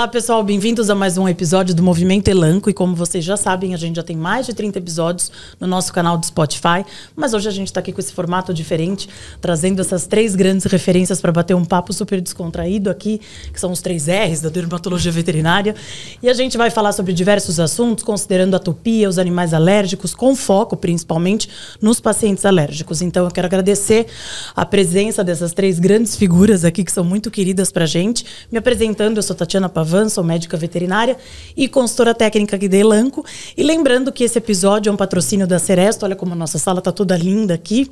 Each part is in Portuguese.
Olá, pessoal, bem-vindos a mais um episódio do Movimento Elanco. E como vocês já sabem, a gente já tem mais de 30 episódios no nosso canal do Spotify. Mas hoje a gente está aqui com esse formato diferente, trazendo essas três grandes referências para bater um papo super descontraído aqui, que são os três R's da dermatologia veterinária. E a gente vai falar sobre diversos assuntos, considerando a atopia, os animais alérgicos, com foco principalmente nos pacientes alérgicos. Então eu quero agradecer a presença dessas três grandes figuras aqui, que são muito queridas para gente. Me apresentando, eu sou Tatiana Pavan, sou médica veterinária e consultora técnica aqui da Elanco. E lembrando que esse episódio é um patrocínio da Seresto, olha como a nossa sala está toda linda aqui.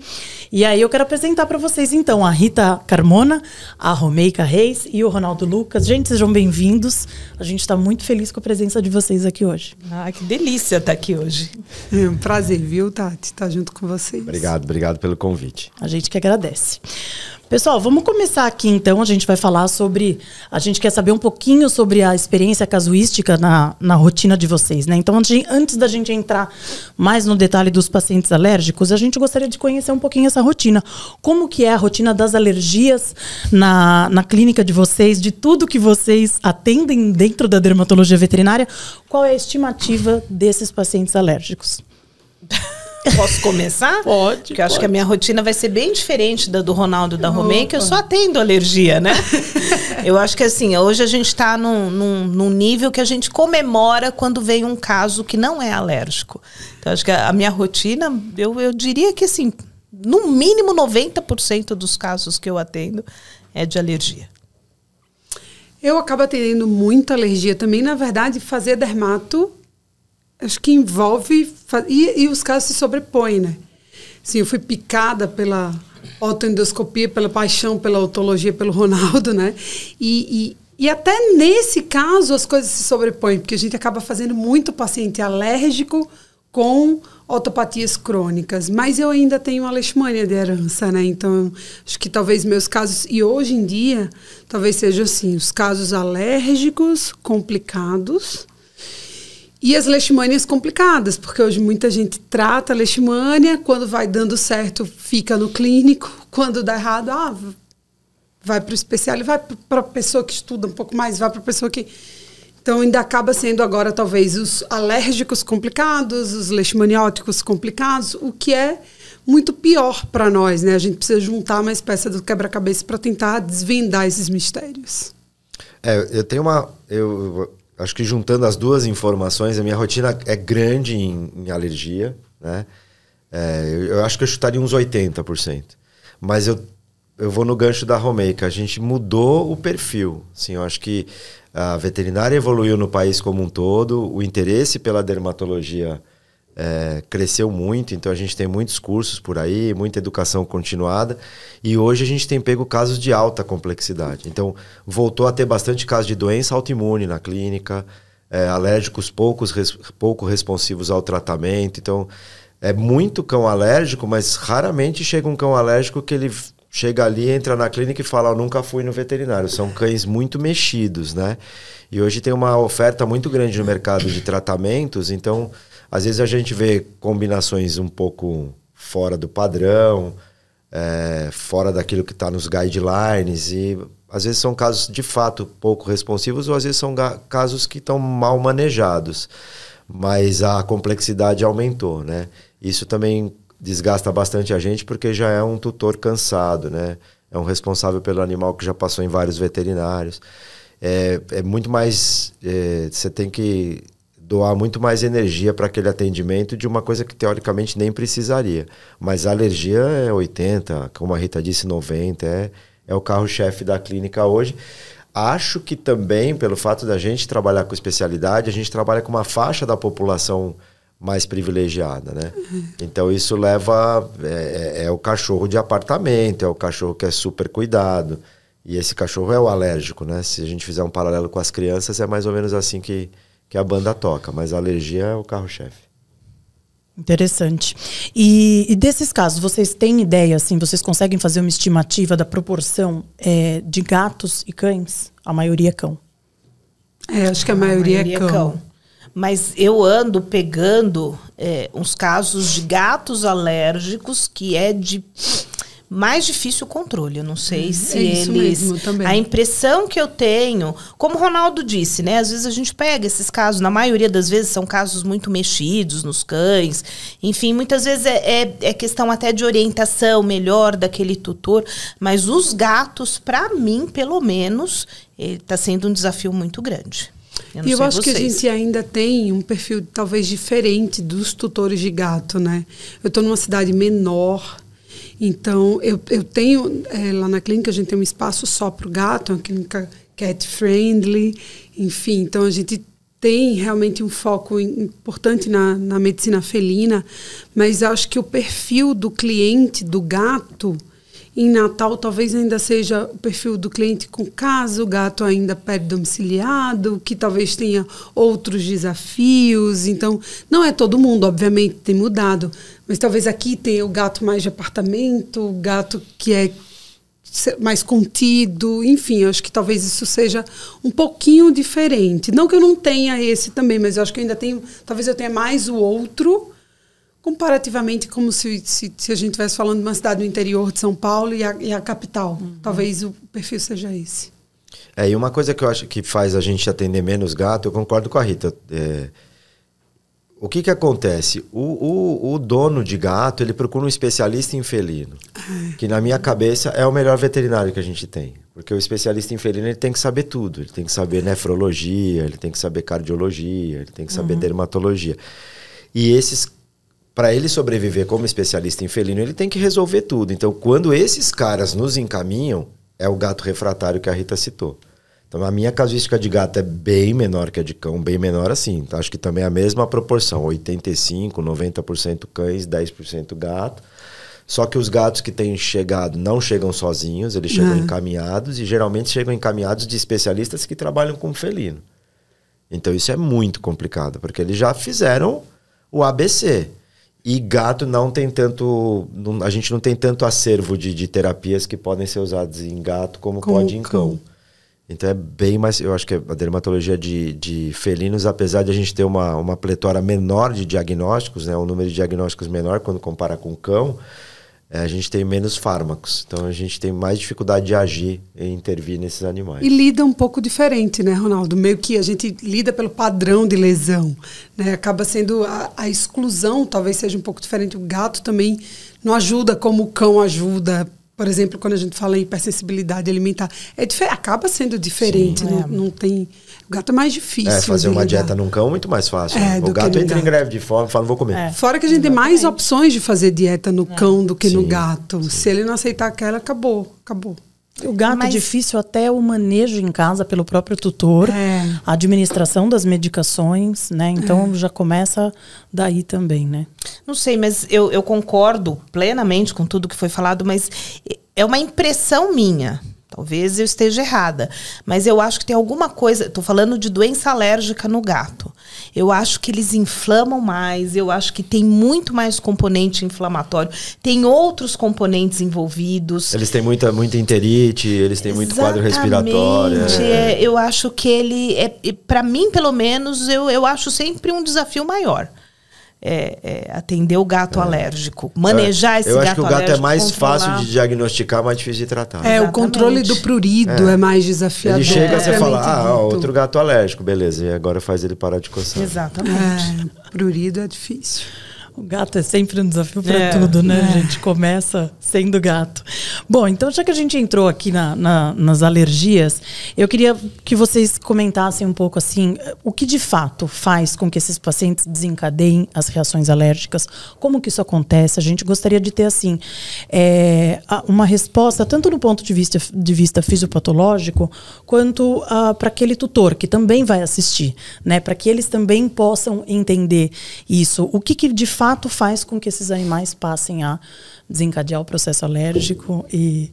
E aí eu quero apresentar para vocês então a Rita Carmona, a Romeica Reis e o Ronaldo Lucas. Gente, sejam bem-vindos. A gente está muito feliz com a presença de vocês aqui hoje. Ah, que delícia estar aqui hoje. É um prazer, viu, Tati, estar junto com vocês. Obrigado, obrigado pelo convite. A gente que agradece. Pessoal, vamos começar aqui então. A gente vai falar sobre. A gente quer saber um pouquinho sobre a experiência casuística na, na rotina de vocês, né? Então, antes da gente entrar mais no detalhe dos pacientes alérgicos, a gente gostaria de conhecer um pouquinho essa rotina. Como que é a rotina das alergias na, na clínica de vocês, de tudo que vocês atendem dentro da dermatologia veterinária? Qual é a estimativa desses pacientes alérgicos? Posso começar? Pode. Porque eu acho que a minha rotina vai ser bem diferente da do Ronaldo e da Romei, que eu só atendo alergia, né? eu acho que assim, hoje a gente está num, num, num, nível que a gente comemora quando vem um caso que não é alérgico. Então, acho que a, a minha rotina, eu, eu diria que assim, no mínimo 90% dos casos que eu atendo é de alergia. Eu acabo atendendo muita alergia também. Na verdade, fazer dermato acho que envolve. E, e, os casos se sobrepõem, né? Sim, eu fui picada pela autoendoscopia, pela paixão pela otologia, pelo Ronaldo, né? E, e, e, até nesse caso as coisas se sobrepõem, porque a gente acaba fazendo muito paciente alérgico com autopatias crônicas. Mas eu ainda tenho a leishmania de herança, né? Então, acho que talvez meus casos, e hoje em dia, talvez seja assim, os casos alérgicos complicados e as leishmanias complicadas, porque hoje muita gente trata a leishmania, quando vai dando certo, fica no clínico, quando dá errado, ah, vai para o especial, vai para a pessoa que estuda um pouco mais, vai para a pessoa que. Então, ainda acaba sendo agora, talvez, os alérgicos complicados, os leishmanióticos complicados, o que é muito pior para nós, né? A gente precisa juntar mais peças do quebra-cabeça para tentar desvendar esses mistérios. É, eu tenho uma. Eu, acho que juntando as duas informações, a minha rotina é grande em, em alergia, né? É, eu, eu, acho que eu chutaria uns 80%. Mas eu, eu vou no gancho da Romeica. A gente mudou o perfil. Assim, eu acho que a veterinária evoluiu no país como um todo, o interesse pela dermatologia é, cresceu muito, então a gente tem muitos cursos por aí, muita educação continuada, e hoje a gente tem pego casos de alta complexidade. Então, voltou a ter bastante casos de doença autoimune na clínica, é, alérgicos poucos, res, pouco responsivos ao tratamento. Então, é muito cão alérgico, mas raramente chega um cão alérgico que ele chega ali, entra na clínica e fala: Eu nunca fui no veterinário. São cães muito mexidos, né? E hoje tem uma oferta muito grande no mercado de tratamentos, então às vezes a gente vê combinações um pouco fora do padrão, é, fora daquilo que está nos guidelines, e às vezes são casos de fato pouco responsivos, ou às vezes são casos que estão mal manejados. Mas a complexidade aumentou, né? Isso também desgasta bastante a gente porque já é um tutor cansado, né? É um responsável pelo animal que já passou em vários veterinários. É, é muito mais. É, você tem que doar muito mais energia para aquele atendimento de uma coisa que teoricamente nem precisaria. Mas a alergia é 80, como a Rita disse, 90, é, é o carro-chefe da clínica hoje. Acho que também, pelo fato da gente trabalhar com especialidade, a gente trabalha com uma faixa da população mais privilegiada, né? Uhum. Então isso leva é, é, é, o cachorro de apartamento, é o cachorro que é super cuidado e esse cachorro é o alérgico, né? Se a gente fizer um paralelo com as crianças é mais ou menos assim que que a banda toca, mas a alergia é o carro-chefe. Interessante. E, e, desses casos, vocês têm ideia, assim, vocês conseguem fazer uma estimativa da proporção é, de gatos e cães? A maioria é cão. É, acho que a maioria, a maioria é, cão. é cão. Mas eu ando pegando é, uns casos de gatos alérgicos que é de mais difícil o controle. Eu não sei É, se é isso eles. mesmo. A impressão que eu tenho, como o Ronaldo disse, né? Às vezes a gente pega esses casos, na maioria das vezes são casos muito mexidos nos cães. Enfim, muitas vezes é, é, é questão até de orientação melhor daquele tutor. Mas os gatos, para mim, pelo menos, está sendo um desafio muito grande. Eu E eu acho que a vocês. gente ainda tem um perfil talvez diferente dos tutores de gato, né? Eu estou numa cidade menor, então eu, eu tenho eh, lá na clínica a gente tem um espaço só para o gato, uma clínica cat friendly, enfim, então a gente tem realmente um foco im- importante na, na medicina felina, mas acho que o perfil do cliente do gato em Natal talvez ainda seja o perfil do cliente com casa, o gato ainda pé domiciliado, que talvez tenha outros desafios. Então, não é todo mundo, obviamente, tem mudado. Mas talvez aqui tenha o gato mais de apartamento, o gato que é mais contido, enfim, eu acho que talvez isso seja um pouquinho diferente. Não que eu não tenha esse também, mas eu acho que eu ainda tenho, talvez eu tenha mais o outro, comparativamente como se, se, se a gente estivesse falando de uma cidade do interior de São Paulo e a, e a capital. Talvez o perfil seja esse. É, e uma coisa que eu acho que faz a gente atender menos gato, eu concordo com a Rita. é, o que que acontece? O, o, o dono de gato, ele procura um especialista em felino. Que na minha cabeça é o melhor veterinário que a gente tem. Porque o especialista em felino, ele tem que saber tudo. Ele tem que saber nefrologia, ele tem que saber cardiologia, ele tem que saber dermatologia. E esses para ele sobreviver como especialista em felino, ele tem que resolver tudo. Então, quando esses caras nos encaminham, é o gato refratário que a Rita citou. Então, a minha casuística de gato é bem menor que a de cão, bem menor assim. Então, acho que também é a mesma proporção: 85, 90% cães, 10% gato. Só que os gatos que têm chegado não chegam sozinhos, eles chegam É. encaminhados e geralmente chegam encaminhados de especialistas que trabalham com felino. Então isso é muito complicado, porque eles já fizeram o ABC. E gato não tem tanto. não- a gente não tem tanto acervo de, de terapias que podem ser usadas em gato como, Como pode em cão. cão. Então é bem mais. Eu acho que a dermatologia de, de felinos, apesar de a gente ter uma, uma pletora menor de diagnósticos, né, um número de diagnósticos menor quando compara com cão, eh, a gente tem menos fármacos. Então a gente tem mais dificuldade de agir e intervir nesses animais. E lida um pouco diferente, né, Ronaldo? Meio que a gente lida pelo padrão de lesão, né? Acaba sendo a, a exclusão, talvez seja um pouco diferente. O gato também não ajuda como o cão ajuda. Por exemplo, quando a gente fala em hipersensibilidade alimentar, é acaba sendo diferente, Sim, não, é. não tem. O gato é mais difícil. É, fazer uma lidar. dieta num cão é muito mais fácil. É, né? O gato no entra em gato. greve de fome e fala, não vou comer. É. Fora que a gente tem mais opções de fazer dieta no cão do que no Sim, gato. Se ele não aceitar aquela, acabou. Acabou. O gato é Mas- difícil até o manejo em casa pelo próprio tutor, É. a administração das medicações, né? Então já começa daí também, né? Não sei, mas eu, eu concordo plenamente com tudo que foi falado, mas é uma impressão minha. Talvez eu esteja errada, mas eu acho que tem alguma coisa. Estou falando de doença alérgica no gato. Eu acho que eles inflamam mais, eu acho que tem muito mais componente inflamatório, tem outros componentes envolvidos. Eles têm muita, muita enterite, eles têm muito quadro respiratório. Exatamente, é. é, eu acho que ele é, para mim pelo menos eu, eu acho sempre um desafio maior é, é, atender o gato alérgico manejar esse Eu gato acho que o gato é alérgico, mais controlar. fácil de diagnosticar, mais difícil de tratar. É, o controle do prurido é, mais desafiador. Ele chega, você fala, propriamente ah, ó, dito. outro gato alérgico, beleza. E agora faz ele parar de coçar. exatamente É, prurido é difícil. O gato é sempre um desafio para É, tudo, né? A gente começa sendo gato. Bom, então já que a gente entrou aqui na- na- nas alergias, eu queria que vocês comentassem um pouco assim, o que de fato faz com que esses pacientes desencadeiem as reações alérgicas, como que isso acontece? A gente gostaria de ter assim é, uma resposta tanto do ponto de vista, de vista fisiopatológico quanto para aquele tutor que também vai assistir, né? Para que eles também possam entender isso. O que, que de fato faz com que esses animais passem a desencadear o processo alérgico e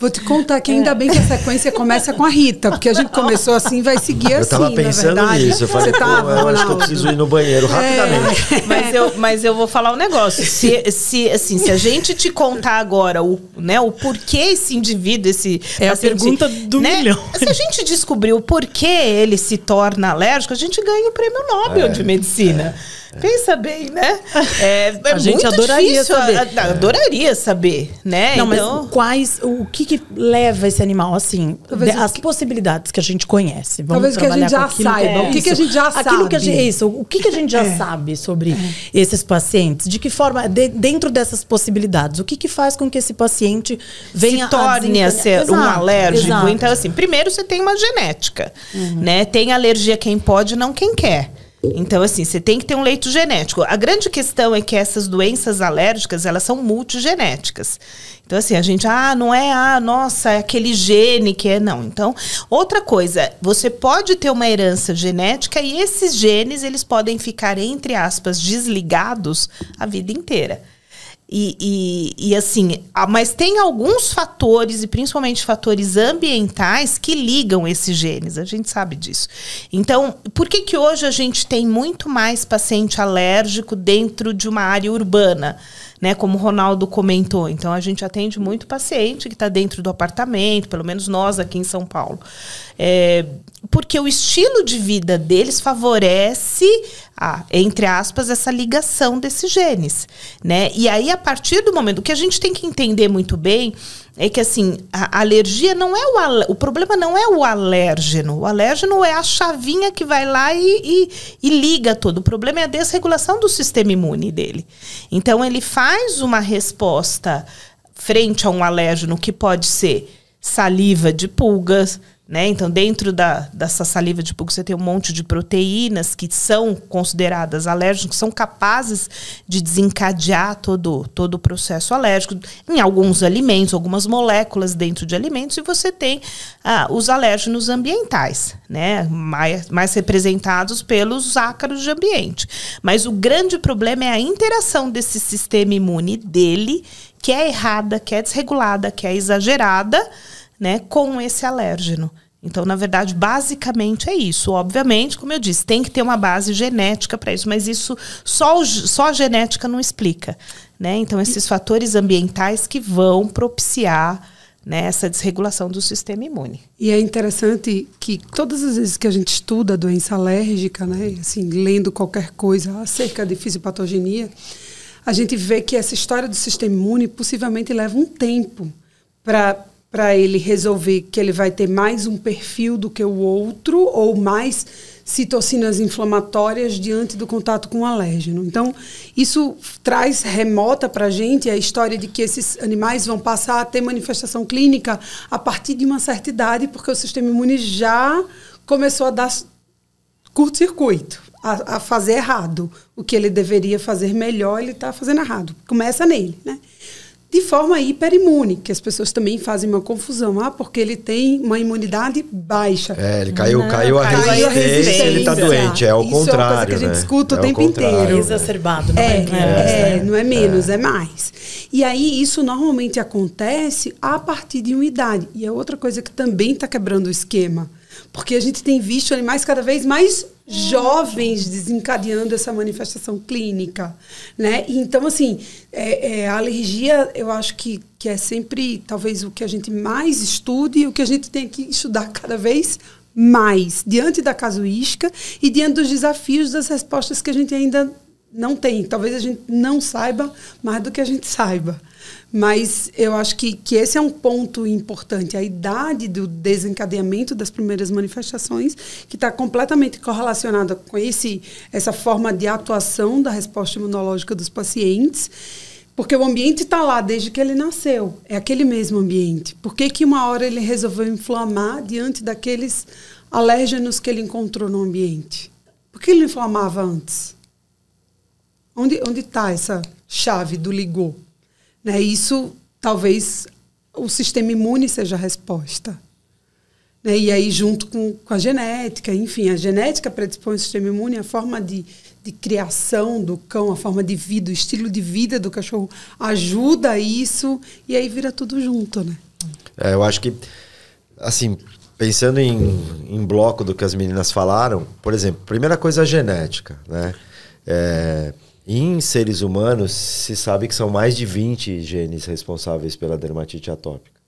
Vou te contar que ainda é. bem que a sequência começa com a Rita, porque a gente começou assim vai seguir assim. Eu tava pensando nisso. Eu falei, tá, pô, eu acho que eu preciso ir no banheiro rapidamente. É. Mas, eu, mas eu vou falar um negócio. Se, se, assim, se a gente te contar agora o, né, o porquê esse indivíduo, esse. É a pergunta do né, milhão. Se a gente descobrir o porquê ele se torna alérgico, a gente ganha o prêmio Nobel é, de medicina. É. Pensa bem, né? É, é a gente adoraria difícil, saber. A, a, adoraria saber, né? Não, então... mas quais, o que, que leva esse animal assim? De, as que... possibilidades que a gente conhece. Vamos Talvez que a gente já saiba. É, o que, que, a gente já aquilo sabe? Que a gente, isso, o que, que a gente já é. sabe sobre é. esses pacientes? De que forma, de, dentro dessas possibilidades, o que, que faz com que esse paciente venha Se torne a, a ser exato, um alérgico? Exato. Então, assim, primeiro você tem uma genética, uhum. né? Tem alergia quem pode, não quem quer. Então, assim, você tem que ter um leito genético. A grande questão é que essas doenças alérgicas, elas são multigenéticas. Então, assim, a gente, ah, não é, ah, nossa, é aquele gene que é, não. Então, outra coisa, você pode ter uma herança genética e esses genes, eles podem ficar, entre aspas, desligados a vida inteira. E, e, e, assim, mas tem alguns fatores, e principalmente fatores ambientais, que ligam esses genes. A gente sabe disso. Então, por que, que hoje a gente tem muito mais paciente alérgico dentro de uma área urbana? né? Como o Ronaldo comentou. Então a gente atende muito paciente que está dentro do apartamento, pelo menos nós aqui em São Paulo. É, porque o estilo de vida deles favorece, a, entre aspas, essa ligação desses genes, né? E aí, a partir do momento, o que a gente tem que entender muito bem é que assim, a alergia não é o o problema não é o alérgeno. O alérgeno é a chavinha que vai lá e, e, e, liga tudo. O problema é a desregulação do sistema imune dele. Então ele faz uma resposta frente a um alérgeno que pode ser saliva de pulgas, né? Então, dentro da, dessa saliva de pulga, você tem um monte de proteínas que são consideradas alérgicas, que são capazes de desencadear todo, todo o processo alérgico em alguns alimentos, algumas moléculas dentro de alimentos, e você tem ah, os alérgenos ambientais, né? mais, mais representados pelos ácaros de ambiente. Mas o grande problema é a interação desse sistema imune dele, que é errada, que é desregulada, que é exagerada né, com esse alérgeno. Então, na verdade, basicamente é isso. Obviamente, como eu disse, tem que ter uma base genética para isso, mas isso só, só a genética não explica. Né? Então, esses fatores ambientais que vão propiciar né, essa desregulação do sistema imune. E é interessante que todas as vezes que a gente estuda a doença alérgica, né, assim, lendo qualquer coisa acerca de fisiopatogenia, a gente vê que essa história do sistema imune possivelmente leva um tempo para para ele resolver que ele vai ter mais um perfil do que o outro ou mais citocinas inflamatórias diante do contato com o alérgeno. Então, isso traz remota para a gente a história de que esses animais vão passar a ter manifestação clínica a partir de uma certa idade, porque o sistema imune já começou a dar curto-circuito, a, a, fazer errado. O que ele deveria fazer melhor, ele está fazendo errado. Começa nele, né? De forma hiperimune, que as pessoas também fazem uma confusão. Ah, porque ele tem uma imunidade baixa. É, ele caiu, não, caiu, a, caiu resistência, a resistência, ele está doente. É o Isso contrário. É uma coisa que a gente né? escuta é o tempo inteiro. É exacerbado, não é? É, é, é não é menos, é. é mais. E aí, isso normalmente acontece a partir de uma idade. E é outra coisa que também está quebrando o esquema. Porque a gente tem visto animais cada vez mais jovens desencadeando essa manifestação clínica, né? Então, assim, é, é, a alergia, eu acho que, que é sempre, talvez, o que a gente mais estude e o que a gente tem que estudar cada vez mais, diante da casuística e diante dos desafios das respostas que a gente ainda não tem. Talvez a gente não saiba mais do que a gente saiba. Mas eu acho que, que esse é um ponto importante. A idade do desencadeamento das primeiras manifestações, que está completamente correlacionada com esse, essa forma de atuação da resposta imunológica dos pacientes. Porque o ambiente está lá desde que ele nasceu. É aquele mesmo ambiente. Por que, que uma hora ele resolveu inflamar diante daqueles alérgenos que ele encontrou no ambiente? Por que ele inflamava antes? Onde está essa chave do ligou? Né? Isso, talvez, o sistema imune seja a resposta. Né? E aí, junto com, com a genética, enfim, a genética predispõe o sistema imune, a forma de, de criação do cão, a forma de vida, o estilo de vida do cachorro ajuda isso, e aí vira tudo junto, né? É, eu acho que, assim, pensando em, em bloco do que as meninas falaram, por exemplo, primeira coisa a genética, né? É, em seres humanos, se sabe que são mais de 20 genes responsáveis pela dermatite atópica.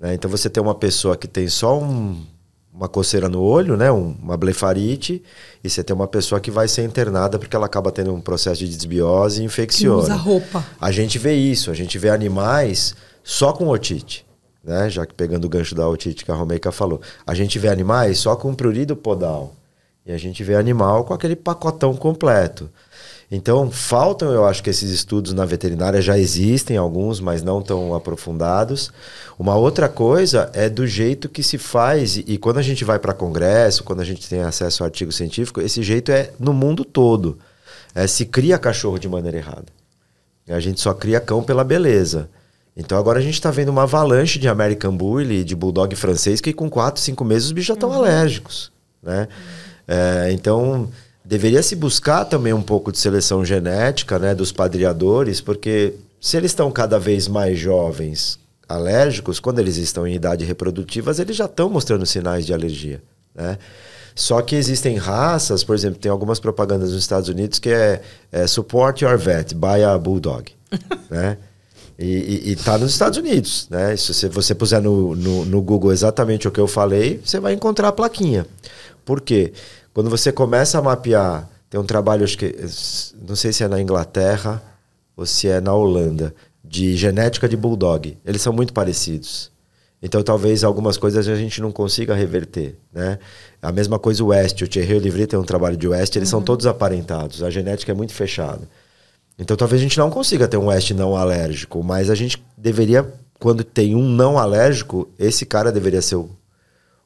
Né? Então você tem uma pessoa que tem só um, uma coceira no olho, né? Um, uma blefarite, e você tem uma pessoa que vai ser internada porque ela acaba tendo um processo de desbiose infecciosa. usa roupa. A gente vê isso, a gente vê animais só com otite. Né? Já que pegando o gancho da otite que a Romeica falou. A gente vê animais só com prurido podal. E a gente vê animal com aquele pacotão completo. Então, faltam, eu acho que esses estudos na veterinária já existem alguns, mas não tão aprofundados. Uma outra coisa é do jeito que se faz, e, quando a gente vai para congresso, quando a gente tem acesso ao artigo científico, esse jeito é no mundo todo. É, se cria cachorro de maneira errada. A gente só cria cão pela beleza. Então agora a gente está vendo uma avalanche de American Bully, de Bulldog francês, que com 4, 5 meses os bichos já estão uhum. alérgicos. Né? Uhum. É, então deveria se buscar também um pouco de seleção genética né, dos padriadores, porque se eles estão cada vez mais jovens alérgicos, quando eles estão em idade reprodutiva, eles já estão mostrando sinais de alergia. Né? Só que existem raças, por exemplo, tem algumas propagandas nos Estados Unidos que é, é Support Your Vet, buy a Bulldog. né? E, está nos Estados Unidos. Né? Se você, você puser no, no, no Google exatamente o que eu falei, você vai encontrar a plaquinha. Por quê? Porque quando você começa a mapear, tem um trabalho, acho que não sei se é na Inglaterra ou se é na Holanda, de genética de bulldog. Eles são muito parecidos. Então talvez algumas coisas a gente não consiga reverter, né? A mesma coisa o West, o Thierry Olivry tem um trabalho de West, eles uhum. são todos aparentados. A genética é muito fechada. Então talvez a gente não consiga ter um West não alérgico, mas a gente deveria, quando tem um não alérgico, esse cara deveria ser o,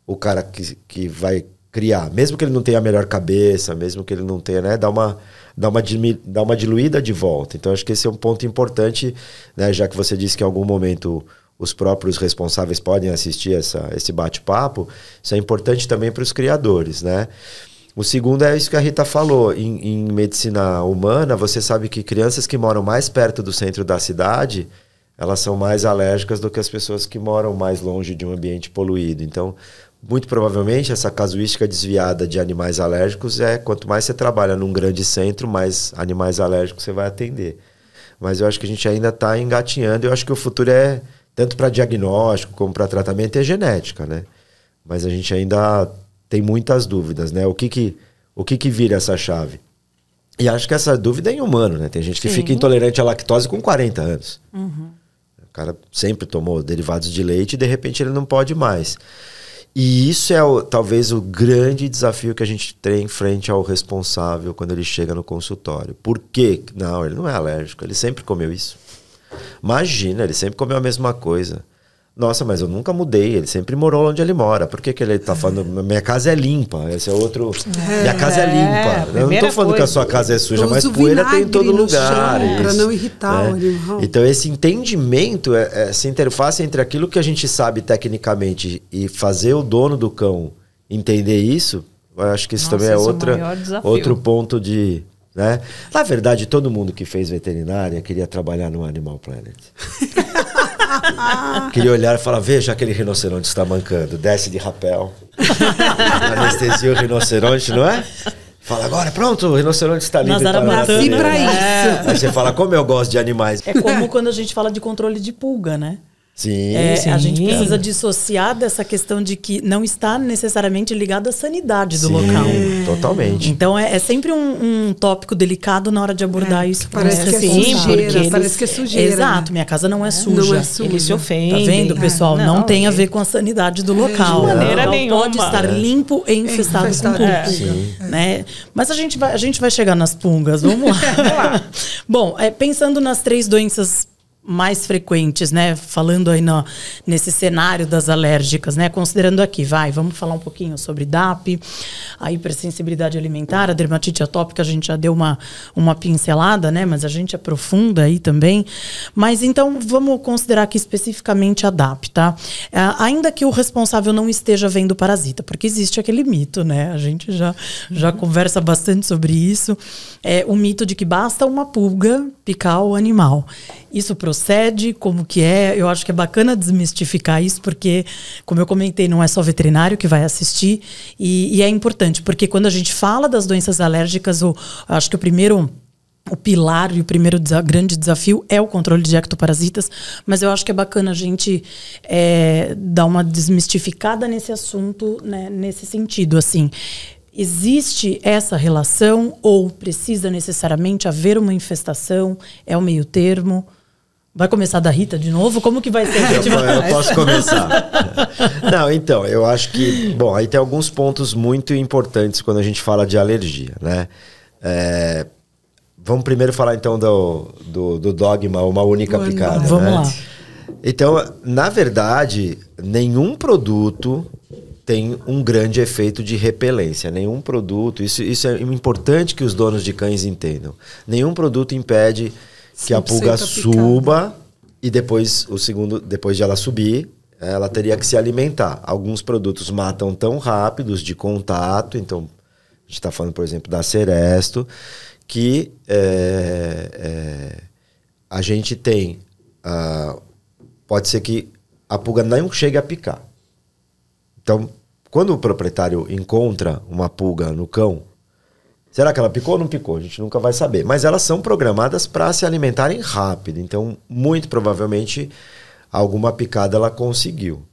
o cara que, que vai criar, mesmo que ele não tenha a melhor cabeça, mesmo que ele não tenha, né, dá uma dá uma dá uma diluída de volta. Então acho que esse é um ponto importante, né, já que você disse que em algum momento os próprios responsáveis podem assistir essa, esse bate-papo, isso é importante também para os criadores, né? O segundo é isso que a Rita falou. Em, em, medicina humana, você sabe que crianças que moram mais perto do centro da cidade, elas são mais alérgicas do que as pessoas que moram mais longe de um ambiente poluído. Então, muito provavelmente essa casuística desviada de animais alérgicos é quanto mais você trabalha num grande centro, mais animais alérgicos você vai atender. Mas eu acho que a gente ainda está engatinhando. Eu acho que o futuro é tanto para diagnóstico como para tratamento é genética, né? Mas a gente ainda tem muitas dúvidas, né? O que que o que que vira essa chave? E acho que essa dúvida é em humano, né? Tem gente que Sim. fica intolerante à lactose com 40 anos. Uhum. O cara sempre tomou derivados de leite e de repente ele não pode mais. E isso é o, talvez o grande desafio que a gente tem frente ao responsável quando ele chega no consultório. Por quê? Não, ele não é alérgico, ele sempre comeu isso. Imagina, ele sempre comeu a mesma coisa. Nossa, mas eu nunca mudei. Ele sempre morou onde ele mora. Por que, que ele está falando? Minha casa é limpa. Esse é outro. É, minha casa é limpa. É, eu não estou falando coisa. que a sua casa é suja, mas poeira tem em todo lugar. Para não irritar né? o animal. Então, esse entendimento, é, essa interface entre aquilo que a gente sabe tecnicamente e fazer o dono do cão entender isso, eu acho que isso Nossa, também é, outra, é outro ponto de. Né? Na verdade, todo mundo que fez veterinária queria trabalhar no Animal Planet. Queria olhar e falar: veja aquele rinoceronte está mancando, desce de rapel. Anestesia o rinoceronte, não é? Fala agora, pronto, o rinoceronte está ali. Nasci tá pra isso. É. Aí você fala, como eu gosto de animais. É como quando a gente fala de controle de pulga, né? Sim, é, sim, A gente precisa dissociar dessa questão de que não está necessariamente ligado à sanidade do sim, local. Totalmente. Então é, é sempre um, um, tópico delicado na hora de abordar é, isso. Parece que é sujeira. Eles, parece que é sujeira. Exato, minha casa não é suja. Não é suja. Eles se ofendem. Tá vendo, pessoal? não, não, tem a ver com a sanidade do local. De maneira não. nenhuma. Pode estar limpo e infestado, infestado com pulga. Né? Mas a gente, vai, a gente vai chegar nas pungas. Vamos lá. Bom, é, pensando nas três doenças mais frequentes, né? Falando aí no, nesse cenário das alérgicas, né? Considerando aqui, vai, vamos falar um pouquinho sobre DAP, a hipersensibilidade alimentar, a dermatite atópica, a gente já deu uma, uma pincelada, né? Mas a gente aprofunda aí também. Mas então, vamos considerar aqui especificamente a DAP, tá? É, ainda que o responsável não esteja vendo parasita, porque existe aquele mito, né? A gente já, já uhum. conversa bastante sobre isso. É, o mito de que basta uma pulga picar o animal. Isso procede? Como que é? Eu acho que é bacana desmistificar isso, porque, como eu comentei, não é só veterinário que vai assistir. E, e é importante, porque quando a gente fala das doenças alérgicas, o, acho que o primeiro o pilar e o primeiro desa grande desafio é o controle de ectoparasitas, mas eu acho que é bacana a gente é, dar uma desmistificada nesse assunto, né, nesse sentido, assim. Existe essa relação ou precisa necessariamente haver uma infestação? É o meio termo? Vai começar da Rita de novo? Como que vai ser? Eu, eu posso começar. Não, então, eu acho que... Bom, aí tem alguns pontos muito importantes quando a gente fala de alergia, né? É, Vamos primeiro falar então do, do, do dogma, uma única Mano, picada. Vamos né? lá. Então, na verdade, nenhum produto tem um grande efeito de repelência. Nenhum produto, isso, isso é importante que os donos de cães entendam. Nenhum produto impede que a pulga suba e depois o segundo, depois de ela subir, ela teria que se alimentar. Alguns produtos matam tão rápidos de contato, então a gente está falando, por exemplo, da Seresto, que é, é, a gente tem. Pode ser que a pulga não chegue a picar. Então, quando o proprietário encontra uma pulga no cão, será que ela picou ou não picou? A gente nunca vai saber. Mas elas são programadas para se alimentarem rápido. Então, muito provavelmente, alguma picada ela conseguiu.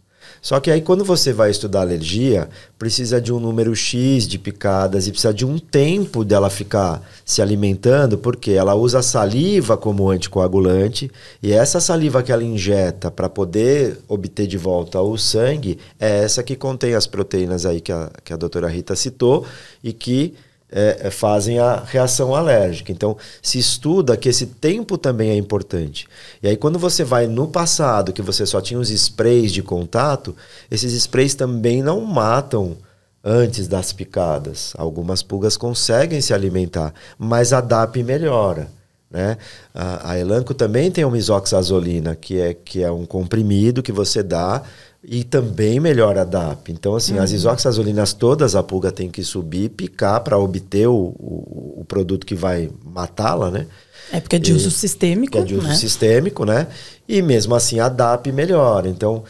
Só que aí quando você vai estudar alergia, precisa de um número X de picadas e precisa de um tempo dela ficar se alimentando, porque ela usa saliva como anticoagulante e essa saliva que ela injeta para poder obter de volta o sangue é essa que contém as proteínas aí que a, que a doutora Rita citou e que é, é, fazem a reação alérgica. Então, se estuda que esse tempo também é importante. E aí, quando você vai no passado, que você só tinha os sprays de contato, esses sprays também não matam antes das picadas. Algumas pulgas conseguem se alimentar, mas a DAP melhora. Né? A, a Elanco também tem uma isoxazolina, que é, que é um comprimido que você dá e também melhora a DAP. Então, assim, uhum. as isoxazolinas todas a pulga tem que subir, picar para obter o, o, o, produto que vai matá-la, né? É porque é de uso e, sistêmico. É de uso né? sistêmico, né? E mesmo assim a DAP melhora. Então,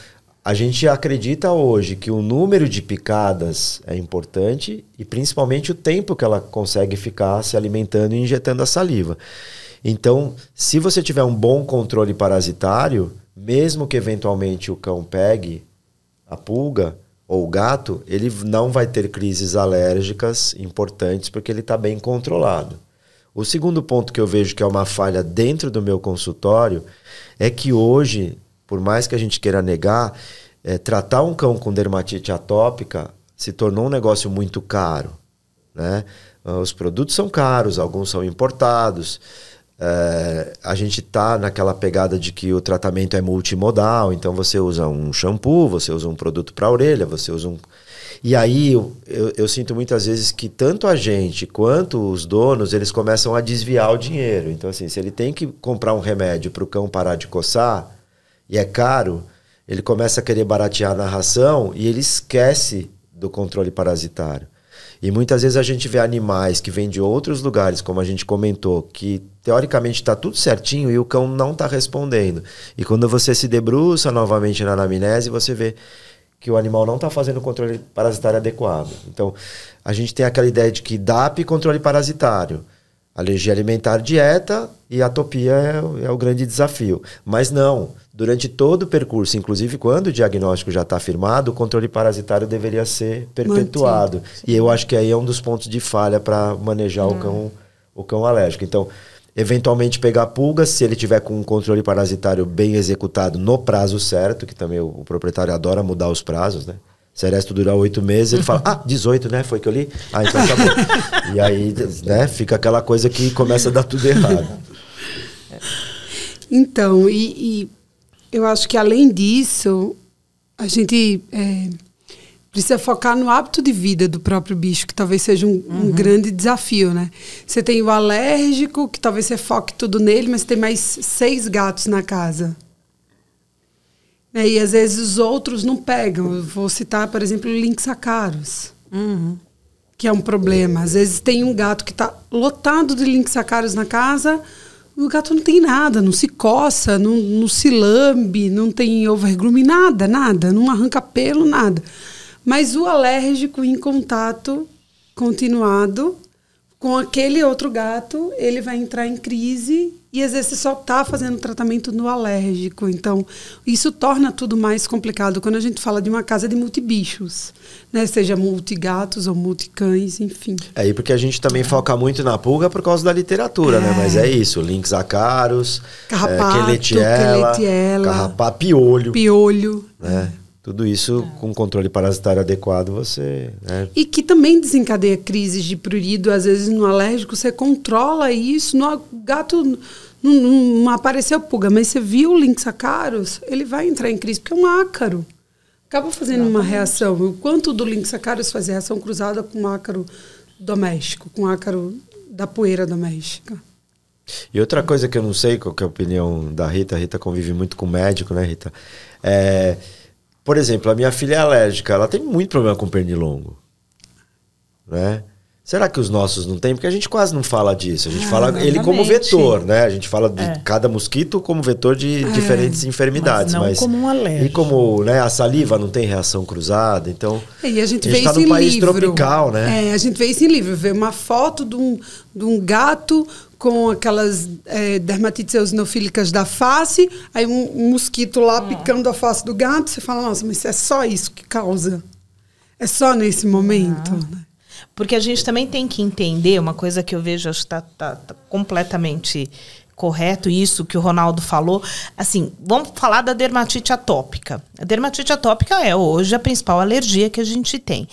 a gente acredita hoje que o número de picadas é importante e principalmente o tempo que ela consegue ficar se alimentando e injetando a saliva. Então, se você tiver um bom controle parasitário, mesmo que eventualmente o cão pegue a pulga ou o gato, ele não vai ter crises alérgicas importantes porque ele está bem controlado. O segundo ponto que eu vejo que é uma falha dentro do meu consultório é que hoje, por mais que a gente queira negar, é, tratar um cão com dermatite atópica se tornou um negócio muito caro. Né? Os produtos são caros, alguns são importados. É, a gente está naquela pegada de que o tratamento é multimodal, então você usa um shampoo, você usa um produto para orelha, você usa um. E aí eu, eu, eu, sinto muitas vezes que tanto a gente quanto os donos eles começam a desviar o dinheiro. Então, assim, se ele tem que comprar um remédio para o cão parar de coçar e é caro, ele começa a querer baratear na ração e ele esquece do controle parasitário. E muitas vezes a gente vê animais que vêm de outros lugares, como a gente comentou, que teoricamente está tudo certinho e o cão não está respondendo. E quando você se debruça novamente na anamnese, você vê que o animal não está fazendo o controle parasitário adequado. Então, a gente tem aquela ideia de que DAP controle parasitário. Alergia alimentar, dieta e atopia é, é, o grande desafio. Mas não, durante todo o percurso, inclusive quando o diagnóstico já está firmado, o controle parasitário deveria ser perpetuado. Mantido. E eu acho que aí é um dos pontos de falha para manejar o, cão, o cão alérgico. Então, eventualmente pegar pulgas, se ele tiver com um controle parasitário bem executado no prazo certo, que também o, o proprietário adora mudar os prazos, né? Seresto durar oito meses, ele fala, ah, 18, né? Foi que eu li? Ah, então tá bom. e aí, né, fica aquela coisa que começa a dar tudo errado. Então, e, e eu acho que além disso, a gente é, precisa focar no hábito de vida do próprio bicho, que talvez seja um, uhum. um, grande desafio, né? Você tem o alérgico, que talvez você foque tudo nele, mas tem mais seis gatos na casa. Né? E às vezes os outros não pegam. Eu vou citar, por exemplo, o Lynx acarus, uhum. que é um problema. Às vezes tem um gato que está lotado de Lynx acarus na casa, o gato não tem nada, não se coça, não, não se lambe, não tem overgrooming, nada, nada, não arranca pelo, nada. Mas o alérgico em contato continuado com aquele outro gato, ele vai entrar em crise e às vezes só está fazendo tratamento no alérgico. Então, isso torna tudo mais complicado quando a gente fala de uma casa de multibichos, né? Seja multigatos ou multicães, enfim. É, e porque a gente também foca muito na pulga por causa da literatura, né? É. Mas é isso, links acaros, Carrapato, é, queletiela, queletiela. carrapato, piolho, Piolho. né? Tudo isso com controle parasitário adequado, você... Né? E que também desencadeia crises de prurido. Às vezes, no alérgico, você controla isso. No gato não, não apareceu pulga, mas você viu o Lynx acarus, ele vai entrar em crise, porque é um ácaro. Acaba fazendo uma reação. O quanto do Lynx acarus faz reação cruzada com ácaro doméstico, com ácaro da poeira doméstica. E outra coisa que eu não sei, qual que é a opinião da Rita, a Rita convive muito com médico, né, Rita? É, por exemplo, a minha filha é alérgica, ela tem muito problema com pernilongo. Né? Será que os nossos não tem? Porque a gente quase não fala disso. A gente fala ele como exatamente. vetor, né? A gente fala de É. cada mosquito como vetor de diferentes enfermidades. Mas não como um alérgico. E como né, a saliva não tem reação cruzada, então. E a gente A vê gente tá isso num país livro. tropical, né? É, a gente vê isso em livro. Vê uma foto de um, de um gato com aquelas é, dermatites eosinofílicas da face, aí um, um mosquito lá picando a face do gato, você fala, nossa, mas é só isso que causa. É só nesse momento. né? Porque a gente também tem que entender uma coisa que eu vejo acho que está tá, tá completamente correto isso que o Ronaldo falou. Assim, vamos falar da dermatite atópica. A dermatite atópica é hoje a principal alergia que a gente tem.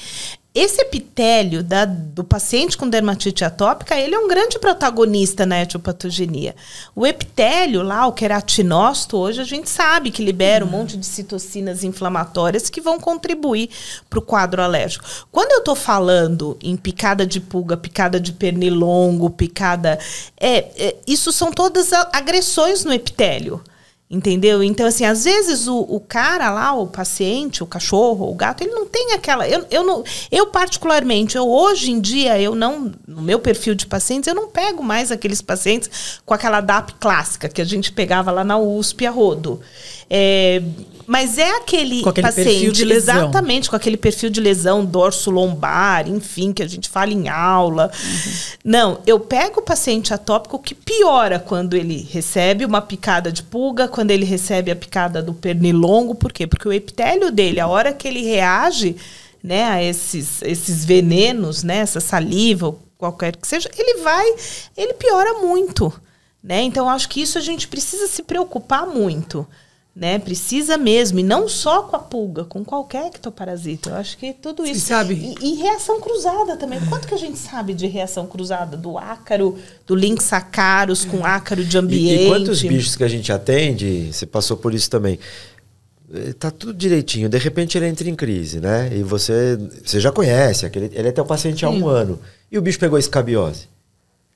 Esse epitélio da- do paciente com dermatite atópica, ele é um grande protagonista na etiopatogenia. O epitélio lá, o queratinócito, hoje a gente sabe que libera um monte de citocinas inflamatórias que vão contribuir para o quadro alérgico. Quando eu estou falando em picada de pulga, picada de pernilongo, picada... É, é, isso são todas agressões no epitélio. Entendeu? Então, assim, às vezes o, o cara lá, o paciente, o cachorro, o gato, ele não tem aquela. Eu, eu, não, eu, particularmente, eu hoje em dia, eu não. No meu perfil de pacientes, eu não pego mais aqueles pacientes com aquela DAP clássica que a gente pegava lá na USP a rodo. É, mas é aquele, Com aquele paciente. perfil de lesão. Exatamente, com aquele perfil de lesão, dorso lombar, enfim, que a gente fala em aula. Não, eu pego o paciente atópico que piora quando ele recebe uma picada de pulga, quando ele recebe a picada do pernilongo. Por quê? Porque o epitélio dele, a hora que ele reage né, a esses, esses venenos, né, essa saliva, ou qualquer que seja, ele vai, ele piora muito. Né? Então, acho que isso a gente precisa se preocupar muito. Né? Precisa mesmo, e não só com a pulga, com qualquer ectoparasita. Eu acho que tudo Você isso. sabe? E, e reação cruzada também. Quanto que a gente sabe de reação cruzada? Do ácaro, do lynx acarus com ácaro de E, ambiente. e quantos bichos que a gente atende, você passou por isso também. eh, Tá tudo direitinho, de repente ele entra em crise, né? E você, você já conhece, aquele, ele é teu paciente há um ano. E o bicho pegou escabiose.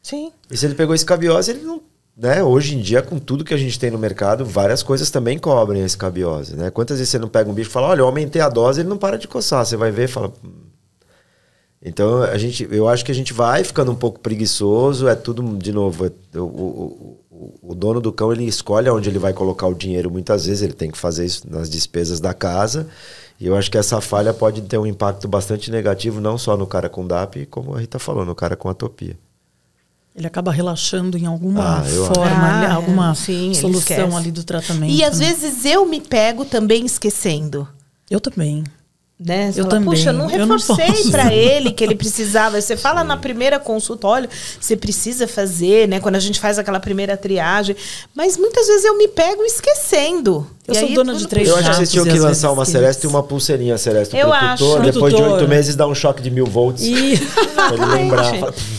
Sim. E se ele pegou escabiose, ele não. Né? Hoje em dia, com tudo que a gente tem no mercado, várias coisas também cobrem a escabiose. Né? Quantas vezes você não pega um bicho e fala, olha, eu aumentei a dose, ele não para de coçar. Você vai ver e fala. "Hum." Então, a gente, eu acho que a gente vai ficando um pouco preguiçoso. É tudo, de novo, é- o, o, o, o dono do cão ele escolhe onde ele vai colocar o dinheiro muitas vezes. Ele tem que fazer isso nas despesas da casa. E eu acho que essa falha pode ter um impacto bastante negativo, não só no cara com DAP, como a Rita falou, no cara com atopia. Ele acaba relaxando em alguma Ah, forma, Ah, é, alguma sim, solução ali do tratamento. E às né? vezes eu me pego também esquecendo. Eu também. Né? Você Eu fala, também. Puxa, eu não reforcei para ele que ele precisava. Você fala na primeira consulta, olha, você precisa fazer, né? Quando a gente faz aquela primeira triagem. Mas muitas vezes eu me pego esquecendo. Eu E sou aí dona de três Eu acho que vocês jatos tinham que lançar uma. Celeste e uma pulseirinha Celeste Eu pro acho. Depois de tutor. oito meses dá um choque de mil volts. E Pra ele lembrar.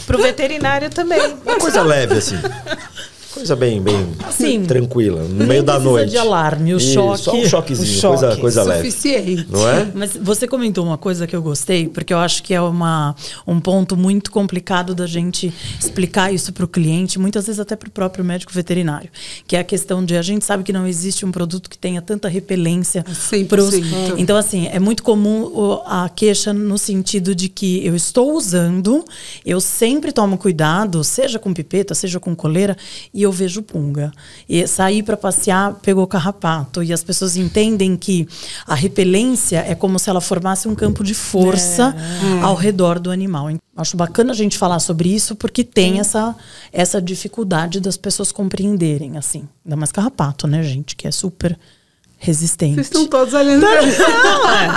Pro veterinário também. Uma coisa leve, assim. Coisa bem, bem Assim, tranquila, no meio da noite. de alarme, o Isso, choque- Só um choquezinho, o choque. coisa, coisa leve. Suficiente. Não é? Mas você comentou uma coisa que eu gostei, porque eu acho que é uma, um ponto muito complicado da gente explicar isso para o cliente, muitas vezes até para o próprio médico veterinário, que é a questão de a gente sabe que não existe um produto que tenha tanta repelência 100%. pros- Então, assim, é muito comum a queixa no sentido de que eu estou usando, eu sempre tomo cuidado, seja com pipeta, seja com coleira, e e eu vejo punga. E sair para passear pegou carrapato. E as pessoas entendem que a repelência é como se ela formasse um campo de força É. ao redor do animal. Acho bacana a gente falar sobre isso porque tem essa, essa dificuldade das pessoas compreenderem, assim. Ainda mais carrapato, né, gente? Que é super resistente. Vocês estão todos olhando pra mim.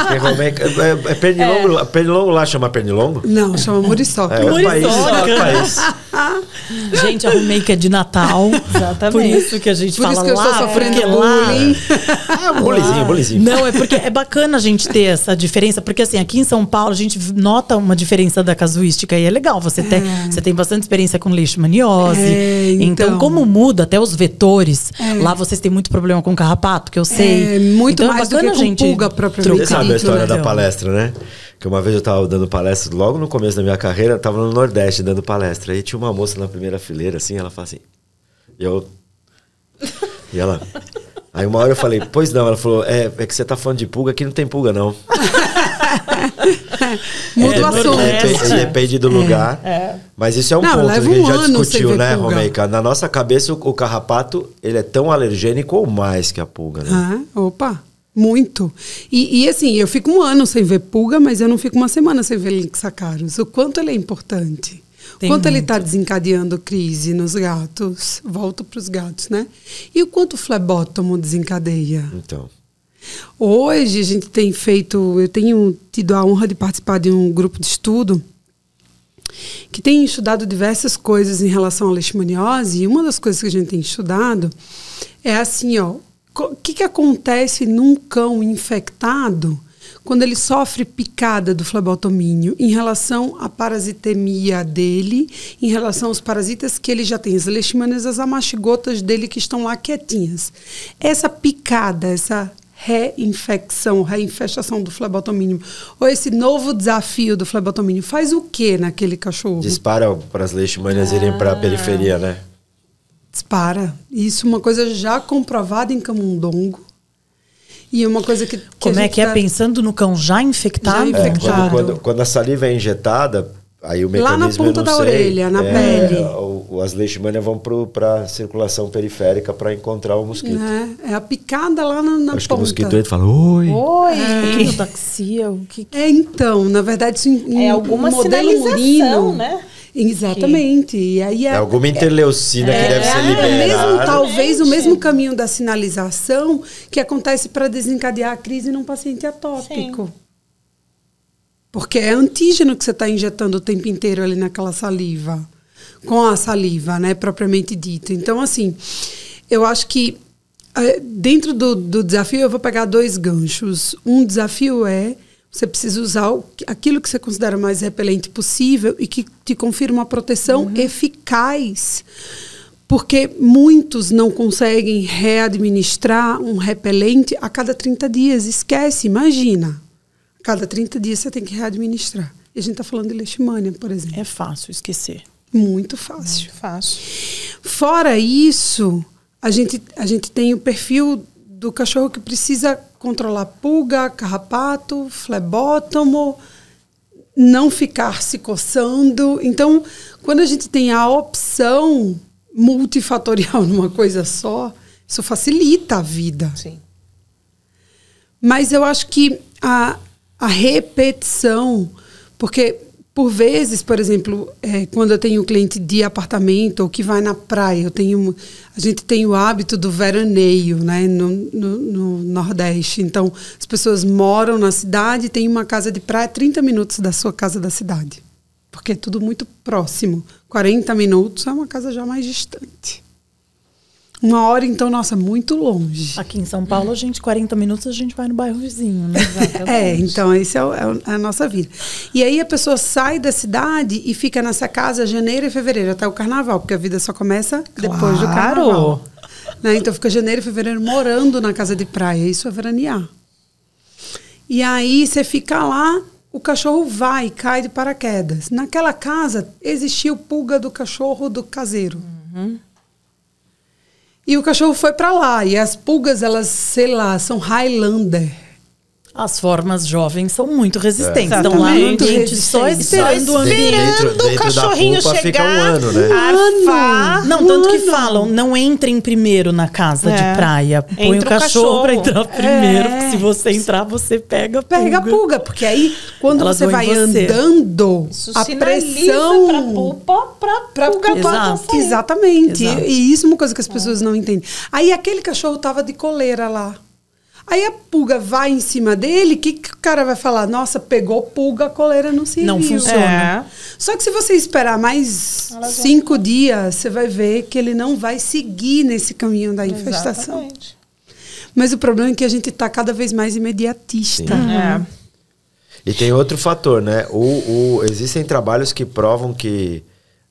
É, é, é, é pernilongo, pernilongo lá chama pernilongo? Não, chama muriçoca. É país. Muriçoca. Outro país. Gente, arrumei que é de Natal. Exatamente. Por isso que a gente Por fala isso que eu estou lá, sofrendo porque lá- bullying. É um bulizinho, bulizinho. Não, é porque é bacana a gente ter essa diferença, porque assim, aqui em São Paulo a gente nota uma diferença da casuística e é legal. Você, tem, você tem bastante experiência com leishmaniose. É, então. então. como muda até os vetores, lá vocês têm muito problema com carrapato, que eu sei. É, muito então, mais é do que bacana com a gente pulga propriamente Você sabe a história né? da palestra, né? Que uma vez eu tava dando palestra, logo no começo da minha carreira, eu tava no Nordeste dando palestra. Aí tinha uma moça na primeira fileira, assim, ela fala assim. E eu. E ela. Aí uma hora eu falei, pois não, ela falou, é, é que você tá falando de pulga, aqui não tem pulga, não. Muda É, o assunto. Depende, depende do lugar. Mas isso é um Não, ponto que a gente já discutiu, né. Romeica? Na nossa cabeça, o, o carrapato, ele é tão alergênico ou mais que a pulga, né? Ah, opa, muito. E, e, assim, eu fico um ano sem ver pulga, mas eu não fico uma semana sem ver Linxacarus. O quanto ele é importante. O quanto ele muito. está desencadeando crise nos gatos. Volto para os gatos, né? E o quanto o flebótomo desencadeia. Então. Hoje a gente tem feito, eu tenho tido a honra de participar de um grupo de estudo que tem estudado diversas coisas em relação à leishmaniose e uma das coisas que a gente tem estudado é assim, ó, o que, que acontece num cão infectado quando ele sofre picada do flebotomínio em relação à parasitemia dele, em relação aos parasitas que ele já tem, as leishmanias, as amastigotas dele que estão lá quietinhas. Essa picada, essa reinfecção, reinfestação do flebotomínio, ou esse novo desafio do flebotomínio, faz o que naquele cachorro? Dispara para as leishmanias irem para a periferia, né? Dispara. Isso é uma coisa já comprovada em camundongo. E é uma coisa que. que Como a é que é tá- pensando no cão já infectado? Já É, infectado. quando, quando, quando a saliva é injetada, aí o Lá na mecanismo ponta da sei, orelha, na é, pele. o- as leishmanias vão para a circulação periférica para encontrar o mosquito. Né? É a picada lá na, na Acho que o ponta. mosquito entra e fala, oi. Oi! É. Taxia, o que É, então, na verdade, isso em, É em alguma modelo sinalização, murino. né? Exatamente. E aí é, É alguma interleucina que deve ser é mesmo, liberada. talvez o mesmo caminho da sinalização que acontece para desencadear a crise num paciente atópico. Porque é antígeno que você está injetando o tempo inteiro ali naquela saliva, com a saliva, né, propriamente dita. Então, assim, eu acho que eh, dentro do, do desafio eu vou pegar dois ganchos. Um desafio é você precisa usar o aquilo que você considera mais repelente possível e que te confira uma proteção eficaz. Porque muitos não conseguem readministrar um repelente a cada 30 dias. Esquece, imagina. A cada 30 dias você tem que readministrar. E a gente está falando de leishmania, por exemplo. é fácil esquecer. Muito fácil. Fácil. Fora isso, a gente, a gente tem o perfil do cachorro que precisa controlar pulga, carrapato, flebótomo, não ficar se coçando. Então, quando a gente tem a opção multifatorial numa coisa só, isso facilita a vida. Sim. Mas eu acho que a, a repetição, porque por vezes, por exemplo, é, quando eu tenho um cliente de apartamento ou que vai na praia, eu tenho, a gente tem o hábito do veraneio né, no, no, no Nordeste. Então, as pessoas moram na cidade têm uma casa de praia a 30 minutos da sua casa da cidade. Porque é tudo muito próximo. 40 minutos é uma casa já mais distante. Uma hora, então, nossa, muito longe. Aqui em São Paulo, a gente, 40 minutos, a gente vai no bairro vizinho, né? É, então esse é, o- é o- é a nossa vida. E aí a pessoa sai da cidade e fica nessa casa janeiro e fevereiro, até o carnaval, porque a vida só começa depois do Claro. carnaval. Né? Então fica janeiro e fevereiro morando na casa de praia, isso é veranear. E aí você fica lá, o cachorro vai, cai de paraquedas. Naquela casa existiu pulga do cachorro do caseiro. E o cachorro foi para lá. E as pulgas, elas, sei lá, são Highlander. As formas jovens são muito resistentes. É. Estão lá no ambiente só esperando o Só ambiente. esperando Dentro- o dentro da cachorrinho fica chegar, um ano, né? arfar. Não, tanto que Mano. falam, não entrem primeiro na casa É. de praia. Põe Entra o o cachorro pra cachorro. entrar primeiro, É. porque se você entrar, você pega a pulga. Pega a pulga, porque aí quando Elas você vai você. andando, Isso a pressão pra pupa, pra, Pra pulga Exato. Exatamente. Exato. E, e isso é uma coisa que as pessoas não entendem. Aí aquele cachorro tava de coleira lá. Aí a pulga vai em cima dele, o que, que o cara vai falar? Nossa, pegou pulga, a coleira não serviu. Não funciona. É. Só que se você esperar mais cinco dias, você vai ver que ele não vai seguir nesse caminho da infestação. Exatamente. Mas o problema é que a gente está cada vez mais imediatista. É. E tem outro fator, né? O, o- existem trabalhos que provam que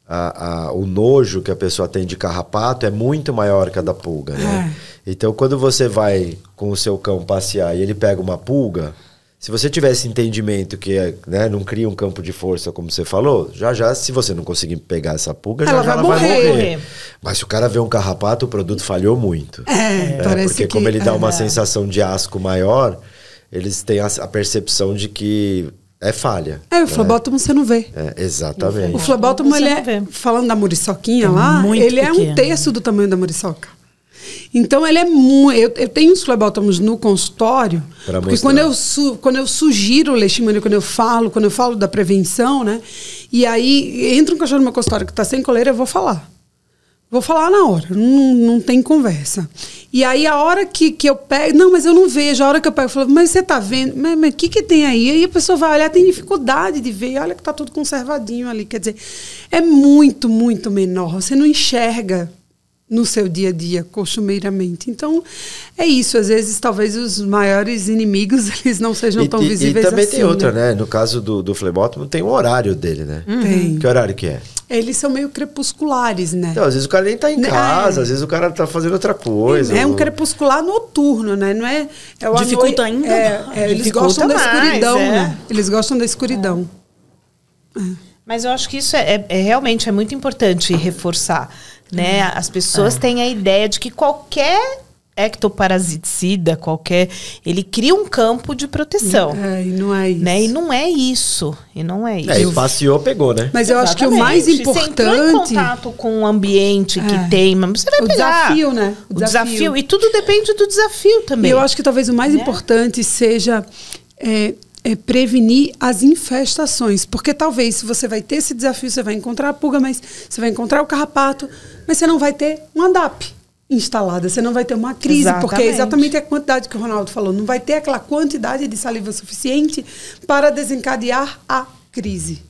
a- a- o nojo que a pessoa tem de carrapato é muito maior que a da pulga, né? Então, quando você vai com o seu cão passear e ele pega uma pulga, se você tiver esse entendimento que é, né, não cria um campo de força, como você falou, já já, se você não conseguir pegar essa pulga, já, Ela já vai ela vai morrer. morrer. Mas se o cara vê um carrapato, o produto falhou muito. É, É, parece porque que... como ele dá uma é. sensação de asco maior, eles têm a, a percepção de que é falha. É, o flebótomo você não vê. É, exatamente. O flebótomo, Você ele é, falando da muriçoquinha É lá, muito ele é um pequeno. terço do tamanho da muriçoca. Então ele é muito. Eu, eu tenho os flebótomos no consultório, Pra porque mostrar. quando eu, su, quando eu sugiro o leishmania, quando eu falo, quando eu falo da prevenção, né? E aí entra um cachorro no meu consultório que está sem coleira, eu vou falar. Vou falar na hora, não, não tem conversa. E aí, a hora que, que eu pego. Não, mas eu não vejo. A hora que eu pego, eu falo, mas você tá vendo? Mas o que, que tem aí? Aí a pessoa vai olhar, tem dificuldade de ver. Olha que tá tudo conservadinho ali. Quer dizer, é muito, muito menor. Você não enxerga no seu dia a dia, costumeiramente. Então, é isso. Às vezes, talvez os maiores inimigos eles não sejam E, tão e- e visíveis também assim. tem outra, né? né? No caso do, do flebótomo, tem um horário dele, né? Tem. Que horário que é? Eles são meio crepusculares, né? Então, às vezes o cara nem tá em Né? casa, É. às vezes o cara tá fazendo outra coisa. É um ou- crepuscular noturno, né? Não é, é Dificulta noite- ainda É, mais. é, eles Dificulta gostam da mais, escuridão, é. né? Eles gostam da escuridão. Mas eu acho que isso é, é- é realmente é muito importante reforçar, né? As pessoas têm a ideia de que qualquer ectoparasiticida, qualquer, ele cria um campo de proteção, É, e não é isso. né? E não é isso, e não é isso. É, e passeou, pegou, né? Mas eu acho que o mais Exatamente. Você entrou em importante contato com o ambiente que É. tem, mas você vai O pegar. desafio, né? O O desafio. desafio. E tudo depende do desafio E também. eu acho que talvez o mais Né? importante seja é, é prevenir as infestações. Porque talvez, se você vai ter esse desafio, você vai encontrar a pulga, mas você vai encontrar o carrapato, mas você não vai ter um ANDAP instalada, você não vai ter uma crise, porque é Exatamente. exatamente a quantidade que o Ronaldo falou. Não vai ter aquela quantidade de saliva suficiente para desencadear a crise.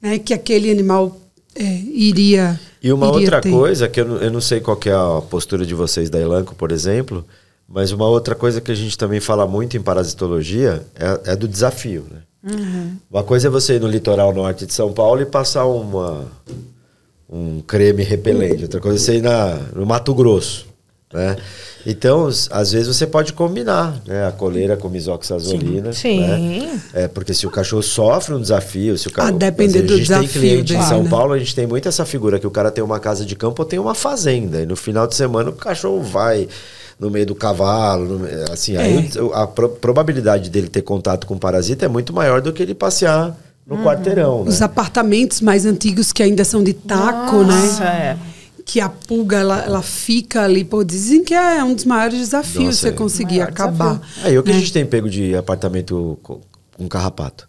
Né? Que aquele animal é, iria. E uma iria outra ter. coisa, que eu não, eu não sei qual que é a postura de vocês da Elanco, por exemplo, mas uma outra coisa que a gente também fala muito em parasitologia é, é do desafio. Né? Uhum. Uma coisa é você ir no litoral norte de São Paulo e passar uma, um creme repelente, outra coisa você ir na, no Mato Grosso. Né? Então, às vezes você pode combinar né? a coleira com misoxazolina. Sim. Né? É, porque se o cachorro sofre um desafio, se o A cara, depender do a gente desafio tem cliente em São né? Paulo, a gente tem muito essa figura que o cara tem uma casa de campo ou tem uma fazenda. E no final de semana o cachorro vai no meio do cavalo. assim, aí É. o- a pro- probabilidade dele ter contato com parasita é muito maior do que ele passear no Uhum. quarteirão. Né? Os apartamentos mais antigos que ainda são de taco, Nossa, né? é. Que a pulga ela, ela fica ali. Pô, dizem que é um dos maiores desafios Nossa, você é. conseguir Maior acabar. Aí o que a né? gente tem pego de apartamento com, com carrapato?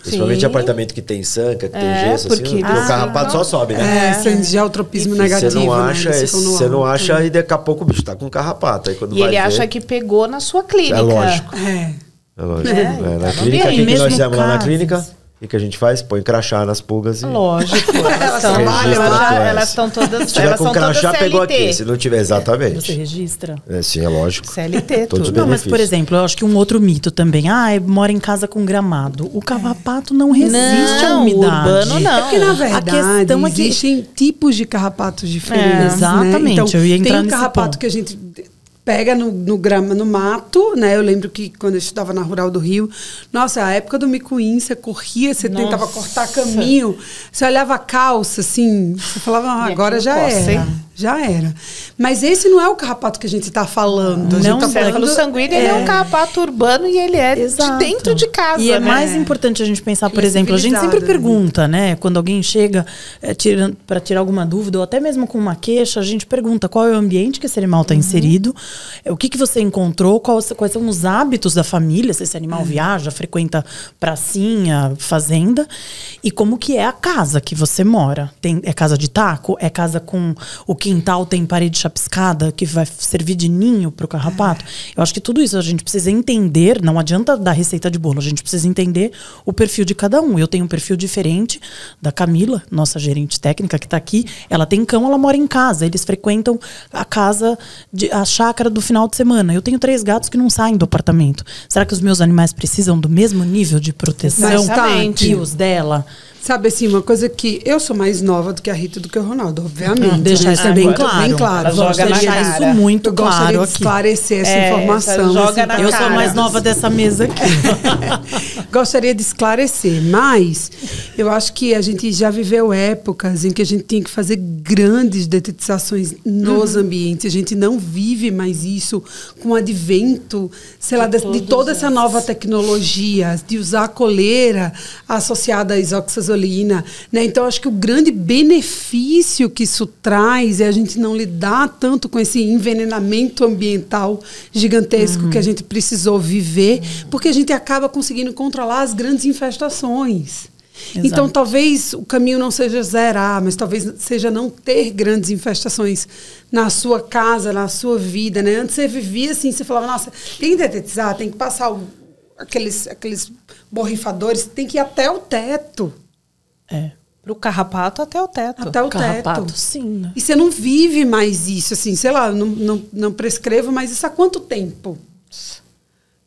Principalmente Sim. apartamento que tem sanca, que tem É, gesso, assim, porque- porque o Ah, carrapato só sobe, né? É, sem geotropismo E negativo. Você não né? acha, no você não acha e daqui a pouco o bicho tá com carrapato. Aí quando E vai ele ver, acha que pegou na sua clínica. É lógico. É. É lógico. É, É, na tá clínica, o que, nós fizemos lá na clínica? O que, a gente faz? Põe crachá nas pulgas e. Lógico. Elas estão trabalham lá. elas estão todas. Se tiver Elas com crachá, pegou aqui. Se não tiver, Você exatamente. registra? É, sim, é lógico. CLT, Todos tudo. Não, mas por exemplo, eu acho que um outro mito também. Ah, é- mora em casa com gramado. O cavapato não resiste à Não, umidade. urbano não. É porque, na A verdade, questão é que- existem tipos de carrapatos diferentes. É, né? exatamente, Então, eu ia entrar tem um nesse carrapato ponto. que a gente pega no, no grama, no mato, né? Eu lembro que quando eu estudava na Rural do Rio, nossa, a época do micuim, você corria, você Nossa. tentava cortar caminho, você olhava a calça, assim, você falava, ah, E agora já era. hein? já era. Mas esse não é o carrapato que a gente está falando. A gente Não, tá O sanguíneo ele é um carrapato urbano e ele é Exato. de dentro de casa. E é né? mais importante a gente pensar, por é exemplo, a gente sempre né? pergunta, né? Quando alguém chega é, tirando para tirar alguma dúvida, ou até mesmo com uma queixa, a gente pergunta qual é o ambiente que esse animal Uhum. está inserido, é, o que, que você encontrou, quais, quais são os hábitos da família, se esse É. animal viaja, frequenta pracinha, fazenda, e como que é a casa que você mora. Tem, é casa de taco? É casa com o quintal tem parede chapiscada que vai servir de ninho para o carrapato? Eu acho que tudo isso a gente precisa entender, não adianta dar receita de bolo, a gente precisa entender o perfil de cada um. Eu tenho um perfil diferente da Camila, nossa gerente técnica que está aqui. Ela tem cão, ela mora em casa. Eles frequentam a casa, de, a chácara do final de semana. Eu tenho três gatos que não saem do apartamento. Será que os meus animais precisam do mesmo nível de proteção Exatamente. que os dela? Sabe assim, uma coisa que eu sou mais nova do que a Rita e do que o Ronaldo, obviamente. Ah, deixar né? isso é bem muito claro. Bem claro. Ela joga na deixar cara. isso muito eu gostaria claro de aqui. esclarecer essa É, informação. joga assim, na Eu sou a cara. mais nova dessa mesa aqui. Gostaria de esclarecer, mas eu acho que a gente já viveu épocas em que a gente tinha que fazer grandes detetizações nos Uhum. ambientes. A gente não vive mais isso com o advento, sei lá, de, de toda essa nova tecnologia, de usar a coleira associada à isoxazolina. Né? Então, acho que o grande benefício que isso traz é a gente não lidar tanto com esse envenenamento ambiental gigantesco que a gente precisou viver, porque a gente acaba conseguindo controlar as grandes infestações. Exato. Então, talvez o caminho não seja zerar, mas talvez seja não ter grandes infestações na sua casa, na sua vida. Né? Antes você vivia assim, você falava, nossa, tem que detetizar, tem que passar o- aqueles, aqueles borrifadores, tem que ir até o teto. É. Pro carrapato até o teto. Até o Carrapato, teto. sim. né? E você não vive mais isso, assim, sei lá, não, não, não prescrevo mais isso há quanto tempo?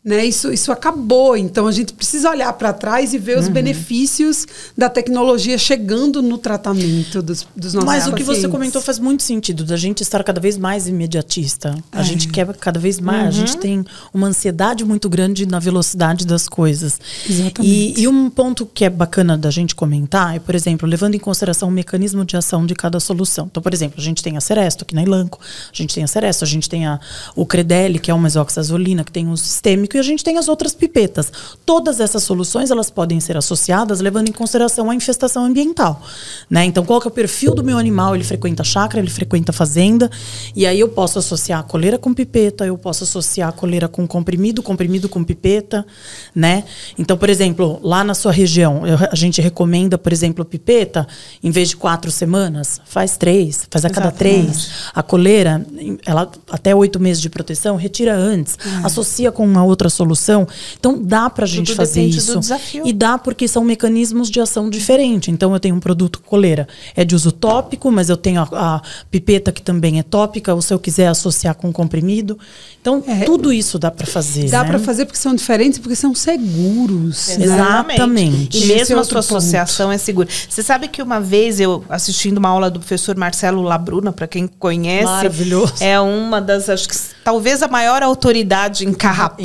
Né? Isso, isso acabou. Então a gente precisa olhar para trás e ver Uhum. os benefícios da tecnologia chegando no tratamento dos, dos nossos Mas o que você comentou faz muito sentido, da gente estar cada vez mais imediatista. A gente quer cada vez mais, a gente tem uma ansiedade muito grande na velocidade das coisas. Exatamente. E, e um ponto que é bacana da gente comentar é, por exemplo, levando em consideração o mecanismo de ação de cada solução. Então, por exemplo, a gente tem a Seresto aqui na Elanco, a gente tem a Seresto, a gente tem a, o Credelli, que é uma isoxazolina, que tem o sistêmico, e a gente tem as outras pipetas. Todas essas soluções, elas podem ser associadas levando em consideração a infestação ambiental. Né? Então, qual que é o perfil do meu animal? Ele frequenta chácara, ele frequenta fazenda, e aí eu posso associar a coleira com pipeta, eu posso associar a coleira com comprimido, comprimido com pipeta, né? Então, por exemplo, lá na sua região, eu- a gente recomenda, por exemplo, pipeta, em vez de quatro semanas, faz três, faz a cada Exatamente. três. A coleira, ela até oito meses de proteção, retira antes, associa com uma outra solução. Então, dá pra gente fazer isso. desafio. E dá porque são mecanismos de ação diferentes. Então, eu tenho um produto coleira, é de uso tópico, mas eu tenho a, a pipeta que também é tópica, ou se eu quiser associar com comprimido. Então, É, tudo isso dá pra fazer. Dá né? para fazer porque são diferentes, porque são seguros. né? Exatamente. E Esse é mesmo a sua associação é segura. Você sabe que uma vez eu assistindo uma aula do professor Marcelo Labruna, para quem conhece, Maravilhoso. é uma das acho que talvez a maior autoridade em carrapato.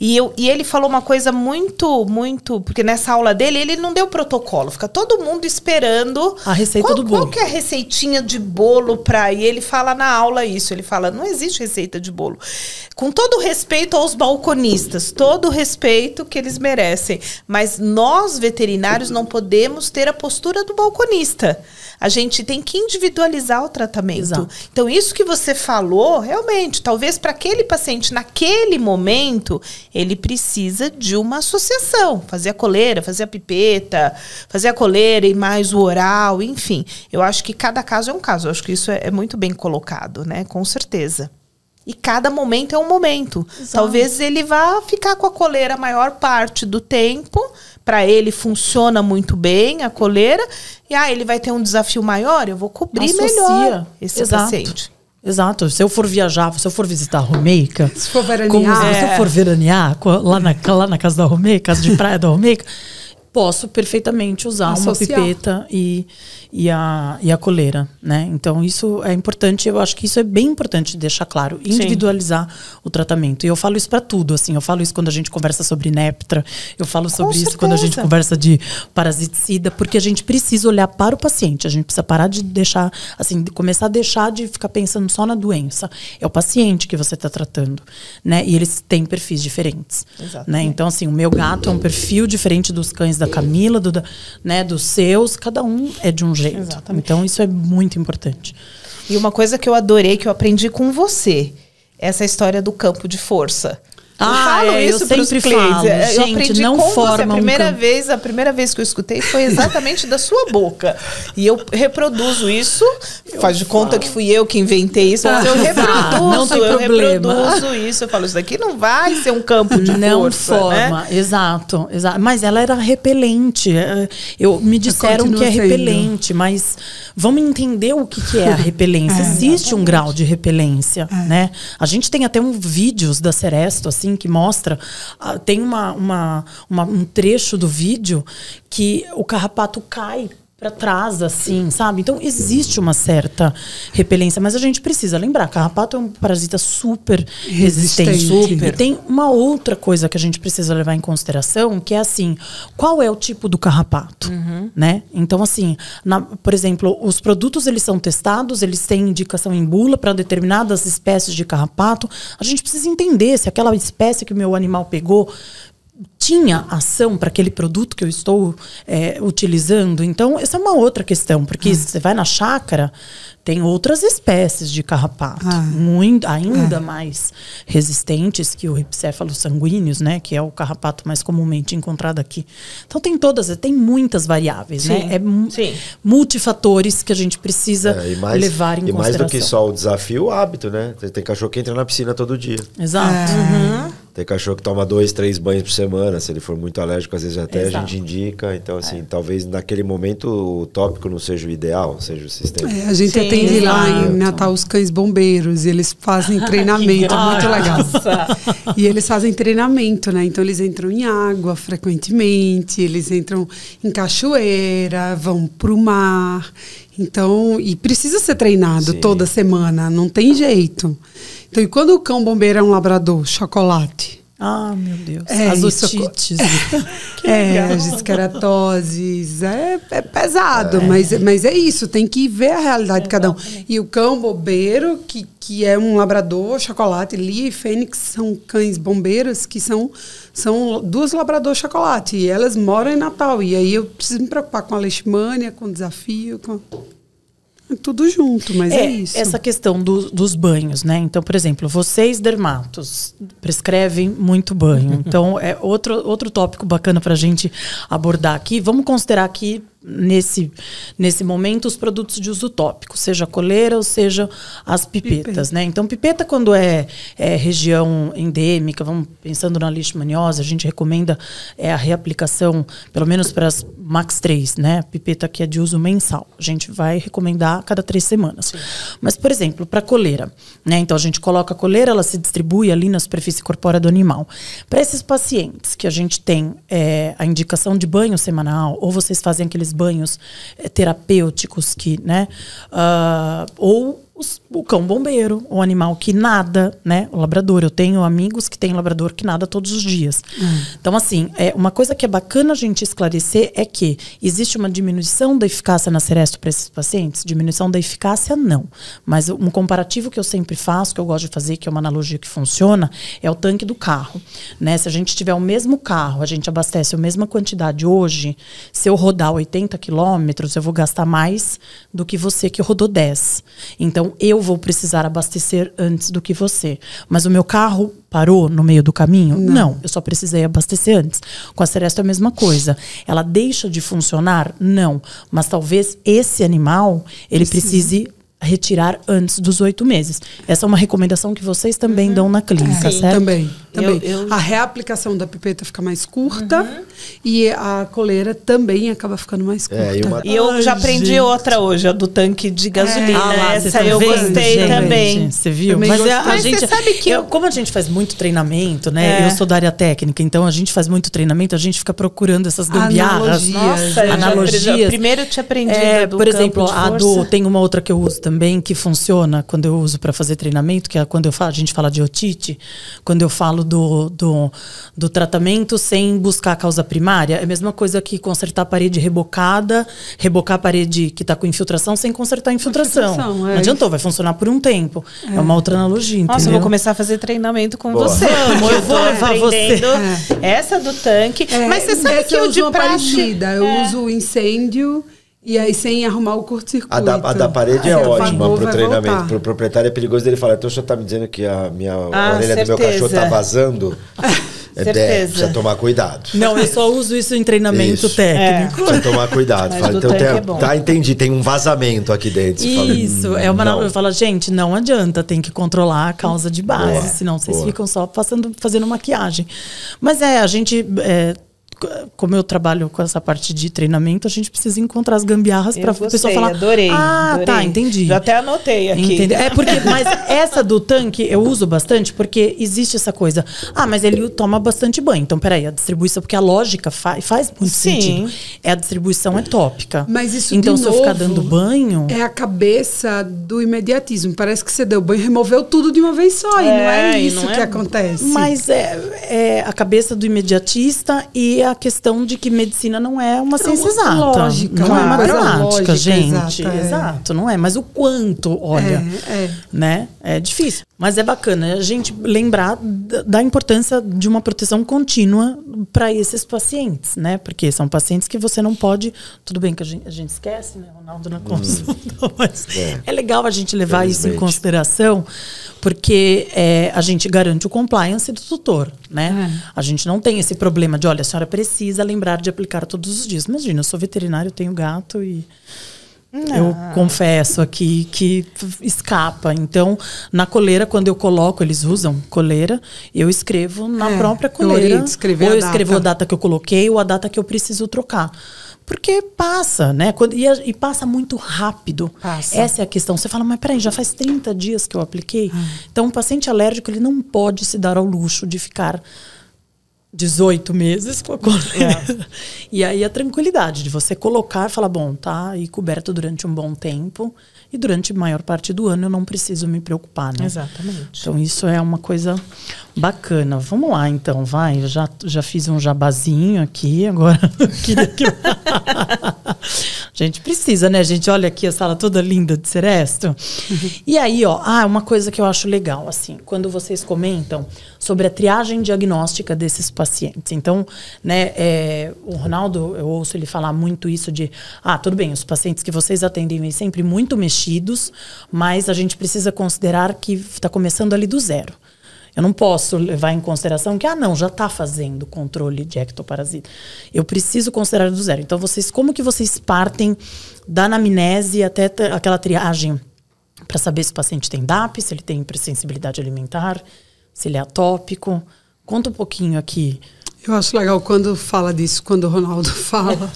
E, eu, e ele falou uma coisa muito, muito, porque nessa aula dele ele não deu protocolo, fica todo mundo esperando A receita qual, do bolo. Qual que é a receitinha de bolo para e ele fala na aula isso, ele fala não existe receita de bolo. Com todo respeito aos balconistas, todo o respeito que eles merecem, mas nós veterinários não podemos ter a postura do balconista. A gente tem que individualizar o tratamento. Exato. Então, isso que você falou, realmente, talvez para aquele paciente, naquele momento, ele precisa de uma associação. Fazer a coleira, fazer a pipeta, fazer a coleira e mais o oral, enfim. Eu acho que cada caso é um caso. Eu acho que isso é, é muito bem colocado, né? Com certeza. E cada momento é um momento. Exato. Talvez ele vá ficar com a coleira a maior parte do tempo. Para ele funciona muito bem a coleira. E ah, ele vai ter um desafio maior, eu vou cobrir Associa. melhor esse Exato. paciente. Exato. Se eu for viajar, se eu for visitar a Romeica, Se for veranear. como se É. eu for veranear lá na, lá na casa da Romeica, casa de praia da Romeica, posso perfeitamente usar Associar. uma pipeta e, e, a, e a coleira, né? Então isso é importante, eu acho que isso é bem importante deixar claro, individualizar o tratamento. E eu falo isso para tudo, assim, eu falo isso quando a gente conversa sobre Neptra, eu falo sobre isso quando a gente certeza. conversa de parasiticida, porque a gente precisa olhar para o paciente, a gente precisa parar de deixar, assim, de começar a deixar de ficar pensando só na doença. É o paciente que você está tratando, né? E eles têm perfis diferentes, né? Então, assim, o meu gato é um perfil diferente dos cães da Camila, do, da- né, dos seus, cada um é de um jeito. Exatamente. Então, isso é muito importante. E uma coisa que eu adorei, que eu aprendi com você, essa história do campo de força. Ah, é, eu pros sempre clientes. falo, É, eu gente, aprendi não com você. forma A um primeira campo. vez, a primeira vez que eu escutei foi exatamente da sua boca. E eu reproduzo isso. faz de conta que fui eu que inventei isso, mas eu Ah, reproduzo. não tem eu problema. reproduzo isso. Eu falo, isso daqui não vai ser um campo de não força, forma, né? exato, exato. Mas ela era repelente. é, Eu me disseram que é sendo. repelente, mas vamos entender o que, que é a repelência. É, Existe um grau de repelência, né? A gente tem até um vídeos da Seresto assim que mostra, ah, tem uma, uma, uma- um trecho do vídeo que o carrapato cai para trás, assim, sabe? Então existe uma certa repelência, mas a gente precisa lembrar, carrapato é um parasita super resistente, Resistente. super. E tem uma outra coisa que a gente precisa levar em consideração, que é assim, qual é o tipo do carrapato, né? Então assim, na- por exemplo, os produtos eles são testados, eles têm indicação em bula para determinadas espécies de carrapato. A gente precisa entender se aquela espécie que o meu animal pegou tinha ação para aquele produto que eu estou é, utilizando. Então, essa é uma outra questão, porque você vai na chácara, tem outras espécies de carrapato, Ah. muito, ainda mais resistentes que o Ripcéfalos sanguíneos, né, que é o carrapato mais comumente encontrado aqui. Então, tem todas, tem muitas variáveis, Sim, né? É sim. multifatores que a gente precisa É, e mais, levar em e mais consideração. do que só o desafio, o hábito, né? Tem, tem cachorro que entra na piscina todo dia. Exato. É. Tem cachorro que toma dois, três banhos por semana. Se ele for muito alérgico, às vezes até Exato. a gente indica. Então, assim, talvez naquele momento o tópico não seja o ideal, seja o sistema. É, a gente Sim, atende lá em Natal os cães bombeiros e eles fazem treinamento, é muito legal. E eles fazem treinamento, né? Então eles entram em água frequentemente, eles entram em cachoeira, vão pro mar. Então, e precisa ser treinado Sim. toda semana, não tem jeito. Então, e quando o cão bombeiro é um labrador, chocolate, Ah, meu Deus. É, As otites. é, as escaratoses, é, é pesado, Mas, mas é isso, tem que ver a realidade de cada um. E o cão bobeiro, que, que é um labrador, chocolate, Lia e Fênix são cães bombeiros que são, são duas labrador chocolate. E elas moram em Natal. E aí eu preciso me preocupar com a leishmania, com o desafio, com... É tudo junto, mas é, isso. Essa questão do- dos banhos, né? Então, por exemplo, vocês dermatos prescrevem muito banho. Então, é outro, outro tópico bacana para a gente abordar aqui. Vamos considerar aqui, nesse, nesse momento, os produtos de uso tópico, seja a coleira ou seja as pipetas, né? Então, pipeta, quando é, é região endêmica, vamos pensando na leishmaniose, a gente recomenda é, a reaplicação, pelo menos para as Max 3, né? Pipeta que é de uso mensal. A gente vai recomendar a cada três semanas. Mas, por exemplo, para coleira, né? Então a gente coloca a coleira, ela se distribui ali na superfície corpórea do animal. Para esses pacientes que a gente tem é, a indicação de banho semanal, ou vocês fazem aqueles banhos é, terapêuticos que, né? ah, ou os- o cão bombeiro, o animal que nada, né? O labrador. Eu tenho amigos que têm labrador que nada todos os dias. Então, assim, é, uma coisa que é bacana a gente esclarecer é que existe uma diminuição da eficácia na Seresto para esses pacientes? Diminuição da eficácia, não. Mas um comparativo que eu sempre faço, que eu gosto de fazer, que é uma analogia que funciona, é o tanque do carro. Né? Se a gente tiver o mesmo carro, a gente abastece a mesma quantidade hoje, se eu rodar 80 quilômetros, eu vou gastar mais do que você que rodou 10. Então, eu vou precisar abastecer antes do que você. Mas o meu carro parou no meio do caminho? Não. eu só precisei abastecer antes. Com a Ceresto é a mesma coisa. Ela deixa de funcionar? Não. Mas talvez esse animal, ele precise retirar antes dos oito meses. Essa é uma recomendação que vocês também dão na clínica, É, certo? também. Também. Eu- eu- A reaplicação da pipeta fica mais curta e a coleira também acaba ficando mais curta. É, e uma- E eu Ai, já aprendi gente. outra hoje, a do tanque de gasolina. Ah lá, Essa tá eu vendo, gostei gente? também. Você viu? Também Mas, é, a, gostei. a Mas gente, você sabe que eu- eu- como a gente faz muito treinamento, né? É. Eu sou da área técnica, então a gente faz muito treinamento, a gente fica procurando essas gambiarras. Analogias. Nossa, eu já Analogias. aprendi- Primeiro eu tinha aprendido É, a do por exemplo, campo de a força. do tem uma outra que eu uso também que funciona quando eu uso para fazer treinamento, que é quando eu falo, a gente fala de otite, quando eu falo do, do, do tratamento sem buscar a causa primária, é a mesma coisa que consertar a parede rebocada, rebocar a parede que está com infiltração sem consertar a infiltração. Infiltração, é. Não adiantou, vai funcionar por um tempo. É, uma outra analogia, Nossa, eu vou começar a fazer treinamento com Boa. você. Vamos, eu vou levar você. Essa do tanque. É, Mas você sabe que eu o de praxe... parecida. Eu É. uso o incêndio e aí sem arrumar o curto-circuito. A da, a da parede é ótima pro vai treinamento. voltar. Pro proprietário é perigoso ele falar, então o senhor tá me dizendo que a minha Ah, orelha do meu certeza. cachorro tá vazando? É, Certeza. é, precisa tomar cuidado. Não, eu só uso isso em treinamento Isso. técnico. Precisa tomar cuidado. Mas Fala, então tem, é bom. tá, entendi, tem um vazamento aqui dentro. Você fala, Isso, "Hum, é uma. não." Eu falo, gente, não adianta, tem que controlar a causa de base, Boa, senão vocês boa. ficam só passando, fazendo maquiagem. Mas é, a gente. é, como eu trabalho com essa parte de treinamento, a gente precisa encontrar as gambiarras Eu para a pessoa falar. adorei. Ah, adorei. tá, entendi. Já até anotei aqui. Entendeu? É porque, mas essa do tanque eu uso bastante porque existe essa coisa. Ah, mas ele toma bastante banho. Então, peraí, a distribuição, porque a lógica fa faz muito Sim. sentido. É a distribuição é tópica. Mas isso Então, de se eu ficar novo, dando banho. É a cabeça do imediatismo. Parece que você deu banho e removeu tudo de uma vez só. e não É, é isso não que é- acontece. Mas é, é a cabeça do imediatista e a questão de que medicina não é uma ciência exata. lógica, não é matemática, lógica, gente. exata, é. Exato, não é. Mas o quanto, olha, É, é. né? É difícil. Mas é bacana a gente lembrar da, importância de uma proteção contínua para esses pacientes, né? Porque são pacientes que você não pode. Tudo bem que a gente, a gente esquece, né, Ronaldo, na consulta, mas É. é. legal a gente levar isso em consideração, porque é, a gente garante o compliance do tutor, né? A gente não tem esse problema de, olha, a senhora precisa lembrar de aplicar todos os dias. Imagina, eu sou veterinário, eu tenho gato e eu confesso aqui que escapa. Então, na coleira, quando eu coloco, eles usam coleira, eu escrevo na É, própria coleira. escrever ou a eu escrevo data. a data que eu coloquei ou a data que eu preciso trocar. Porque passa, né? Quando, e, e passa muito rápido. Passa. Essa é a questão. Você fala, mas peraí, já faz 30 dias que eu apliquei. Então, um paciente alérgico, ele não pode se dar ao luxo de ficar 18 meses com a coleira. E aí a tranquilidade de você colocar e falar, bom, tá aí coberto durante um bom tempo e durante a maior parte do ano eu não preciso me preocupar, né? Exatamente. Então isso é uma coisa bacana. Vamos lá então, vai. Eu já, já fiz um jabazinho aqui, agora eu queria que... gente precisa, né, gente? Olha aqui a sala toda linda de Seresto. E aí, ó, ah, uma coisa que eu acho legal, assim, quando vocês comentam sobre a triagem diagnóstica desses pacientes. Então, né, é, o Ronaldo, eu ouço ele falar muito isso de, ah, tudo bem, os pacientes que vocês atendem vêm sempre muito mexidos, mas a gente precisa considerar que está começando ali do zero. Eu não posso levar em consideração que, ah, não, já está fazendo controle de ectoparasita. Eu preciso considerar do zero. Então, vocês, como que vocês partem da anamnese até aquela triagem para saber se o paciente tem DAP, se ele tem hipersensibilidade alimentar, se ele é atópico? Conta um pouquinho aqui. Eu acho legal quando fala disso, quando o Ronaldo fala.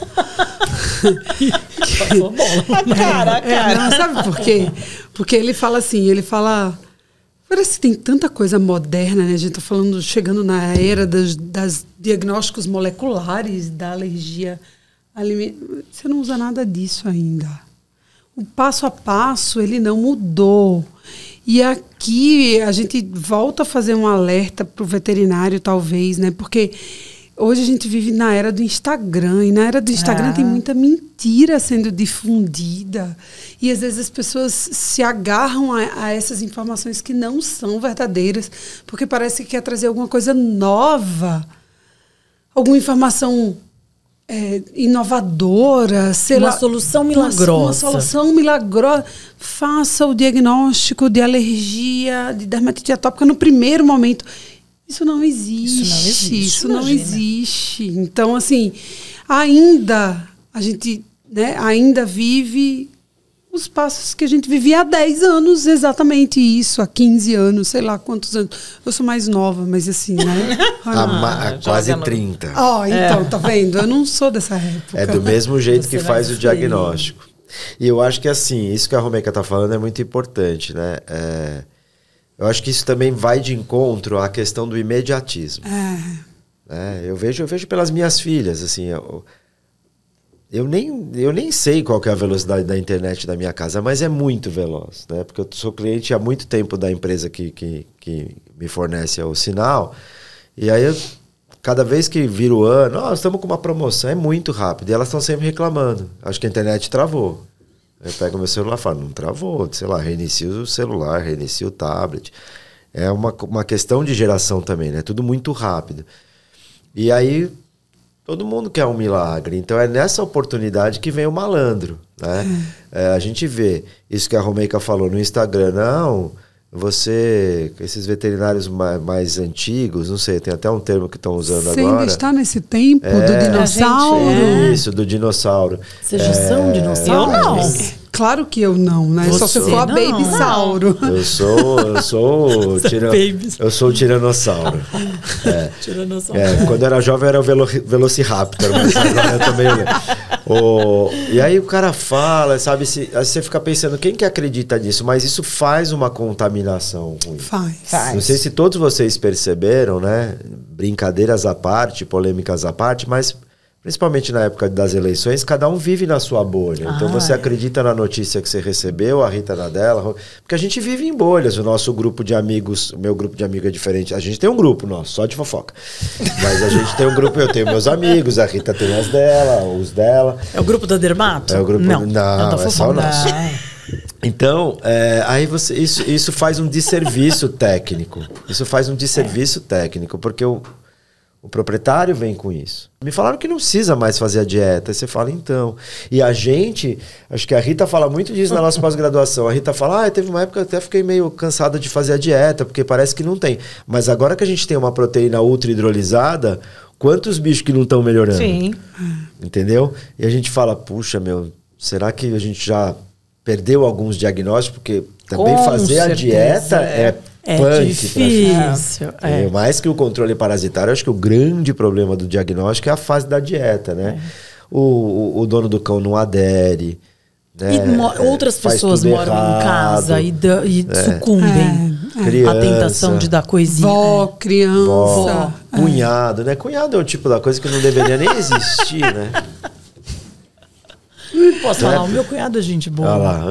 Passou bola. A cara, a É, cara. não, sabe por quê? Porque ele fala assim, ele fala. Parece que tem tanta coisa moderna, né? A gente tá falando, chegando na era dos das diagnósticos moleculares da alergia alimentar. Você não usa nada disso ainda. O passo a passo, ele não mudou. E aqui a gente volta a fazer um alerta para o veterinário, talvez, né? Porque hoje a gente vive na era do Instagram, e na era do Instagram Ah. tem muita mentira sendo difundida. E às vezes as pessoas se agarram a, a essas informações que não são verdadeiras, porque parece que quer trazer alguma coisa nova, alguma informação é, inovadora, sei Uma lá, solução milagrosa. Uma solução milagrosa. Faça o diagnóstico de alergia, de dermatite atópica no primeiro momento. Isso não existe. Isso não existe, Isso não existe. Então, assim, ainda a gente né, ainda vive os passos que a gente vivia há 10 anos, exatamente isso, há 15 anos, sei lá quantos anos. Eu sou mais nova, mas assim, né? Há quase joga no- 30. Ó, então, tá vendo? Eu não sou dessa época. É do mesmo jeito Você que faz o diagnóstico. E eu acho que assim, isso que a Romeca tá falando é muito importante, né? É, eu acho que isso também vai de encontro à questão do imediatismo. É. né? Eu vejo, eu vejo pelas minhas filhas, assim, eu, eu nem, eu nem sei qual é a velocidade da internet da minha casa, mas é muito veloz, né? Porque eu sou cliente há muito tempo da empresa que, que, que me fornece o sinal, e aí eu, cada vez que vira o ano, nós estamos com uma promoção, é muito rápido, e elas estão sempre reclamando. Acho que a internet travou. Eu pego meu celular e falo, não travou, sei lá, reinicio o celular, reinicio o tablet. É uma, uma questão de geração também, né? Tudo muito rápido. E aí todo mundo quer um milagre. Então é nessa oportunidade que vem o malandro. Né? É, a gente vê isso que a Romeica falou no Instagram. Não, você, esses veterinários mais, mais antigos, não sei, tem até um termo que estão usando Você agora. ainda está nesse tempo do É. dinossauro? A gente Isso, do dinossauro. Vocês já são dinossauros? Eu não. Claro que eu não, né? Só se Você for a não. Baby Sauro. Eu sou, eu sou, o tira- eu sou o tiranossauro. É. Tiranossauro. É, quando eu era jovem eu era o velo Velociraptor, mas agora eu também. O, e aí o cara fala, sabe? Se, aí você fica pensando, quem que acredita nisso? Mas isso faz uma contaminação ruim. Faz. Faz. Não sei se todos vocês perceberam, né? Brincadeiras à parte, polêmicas à parte, mas principalmente na época das eleições, cada um vive na sua bolha. Então Ah, você é. acredita na notícia que você recebeu, a Rita na dela, porque a gente vive em bolhas. O nosso grupo de amigos, o meu grupo de amigos é diferente. A gente tem um grupo nosso, só de fofoca. Mas a gente tem um grupo, eu tenho meus amigos, a Rita tem as dela, os dela. É o grupo da Dermato? É o grupo- Não, não, da é só o nosso. Não. Então, é, aí você, isso, isso faz um desserviço técnico. Isso faz um desserviço técnico, porque o, o proprietário vem com isso. Me falaram que não precisa mais fazer a dieta. Aí você fala, então. E a gente, acho que a Rita fala muito disso na nossa pós-graduação. A Rita fala, ah, teve uma época que eu até fiquei meio cansada de fazer a dieta, porque parece que não tem. Mas agora que a gente tem uma proteína ultra hidrolisada, quantos bichos que não estão melhorando? Sim. Entendeu? E a gente fala, puxa, meu, será que a gente já perdeu alguns diagnósticos? Porque também Com fazer a certeza, dieta é, é. É punk difícil. é. É, Mais que o controle parasitário, acho que o grande problema do diagnóstico é a fase da dieta, né? O, o, o dono do cão não adere. Né? E mo- É, outras pessoas moram em errado. casa e, da- e sucumbem É, à tentação de dar coisinha. Vó, criança. Vó, cunhado, né? Cunhado é o tipo da coisa que não deveria nem existir, né? Posso falar, o meu cunhado é gente boa. Olha lá,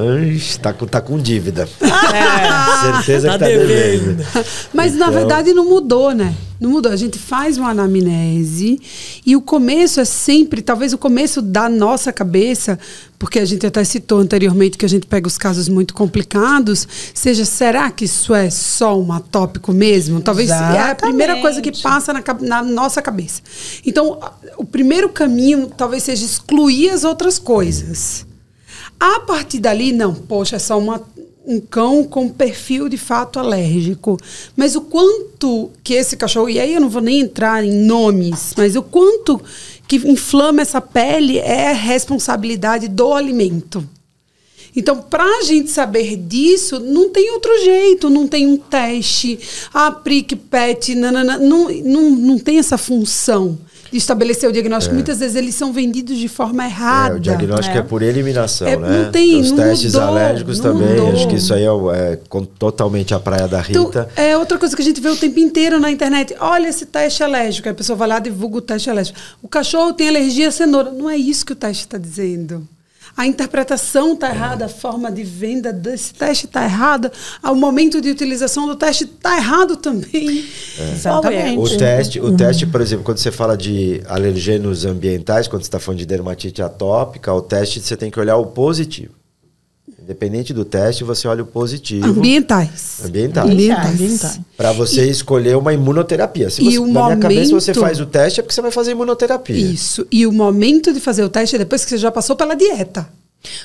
tá com, tá com dívida. É. Certeza Tá que tá devendo. devendo. Mas na Então- verdade não mudou, né? Não mudou. A gente faz uma anamnese e o começo é sempre, talvez o começo da nossa cabeça, porque a gente até citou anteriormente que a gente pega os casos muito complicados, seja, será que isso é só um atópico mesmo? Talvez é a primeira coisa que Exatamente. passa na, na nossa cabeça. Então, o primeiro caminho talvez seja excluir as outras coisas. A partir dali, não, poxa, é só uma, um cão com perfil de fato alérgico. Mas o quanto que esse cachorro, e aí eu não vou nem entrar em nomes, mas o quanto que inflama essa pele é responsabilidade do alimento. Então, para a gente saber disso, não tem outro jeito, não tem um teste, a prick, pet, nanana, não, não, não tem essa função de estabelecer o diagnóstico. Muitas vezes eles são vendidos de forma É, errada. o diagnóstico é, É. por eliminação, É, né? não tem, Os não testes mudou, alérgicos não também. mudou. Acho que isso aí é, é totalmente a praia da Rita. Então, é outra coisa que a gente vê o tempo inteiro na internet. Olha esse teste alérgico. A pessoa vai lá e divulga o teste alérgico. O cachorro tem alergia à cenoura. Não é isso que o teste está dizendo. A interpretação está errada, a forma de venda desse teste está errada, o momento de utilização do teste está errado também. Exatamente. O teste, o teste, por exemplo, quando você fala de alergenos ambientais, quando você está falando de dermatite atópica, o teste você tem que olhar o positivo. Independente do teste, você olha o positivo. Ambientais. Ambientais. Ambientais. Para você escolher uma imunoterapia. Se E você, o na minha cabeça você momento- faz o teste, é porque você vai fazer imunoterapia. Isso. E o momento de fazer o teste é depois que você já passou pela dieta.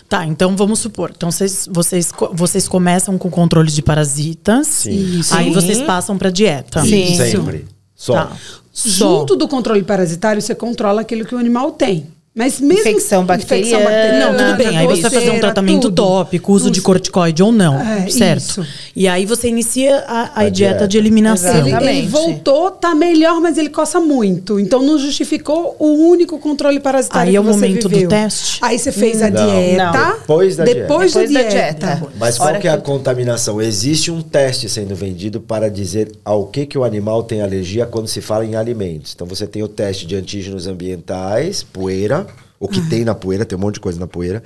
Tá, então vamos supor. Então vocês, vocês, vocês começam com controle de parasitas. Sim. Isso. Aí vocês passam pra dieta. Sim. Sempre. Só. Tá. Junto do controle parasitário, você controla aquilo que o animal tem. Mas mesmo Infecção bacteriana. Não, tudo bem. Aí você vai fazer um tratamento tudo. tópico, uso de corticoide ou não, É, certo? isso. E aí você inicia a, a A dieta, dieta. de eliminação. Ele, Exatamente. ele voltou, tá melhor, mas ele coça muito. Então não justificou o único controle parasitário Aí é o você momento do viveu. teste? Aí você fez a Não. dieta. Não. Depois da depois Depois da dieta. dieta. Mas qual que é a contaminação? Existe um teste sendo vendido para dizer ao que, que o animal tem alergia quando se fala em alimentos. Então você tem o teste de antígenos ambientais, poeira, o que tem na poeira, tem um monte de coisa na poeira,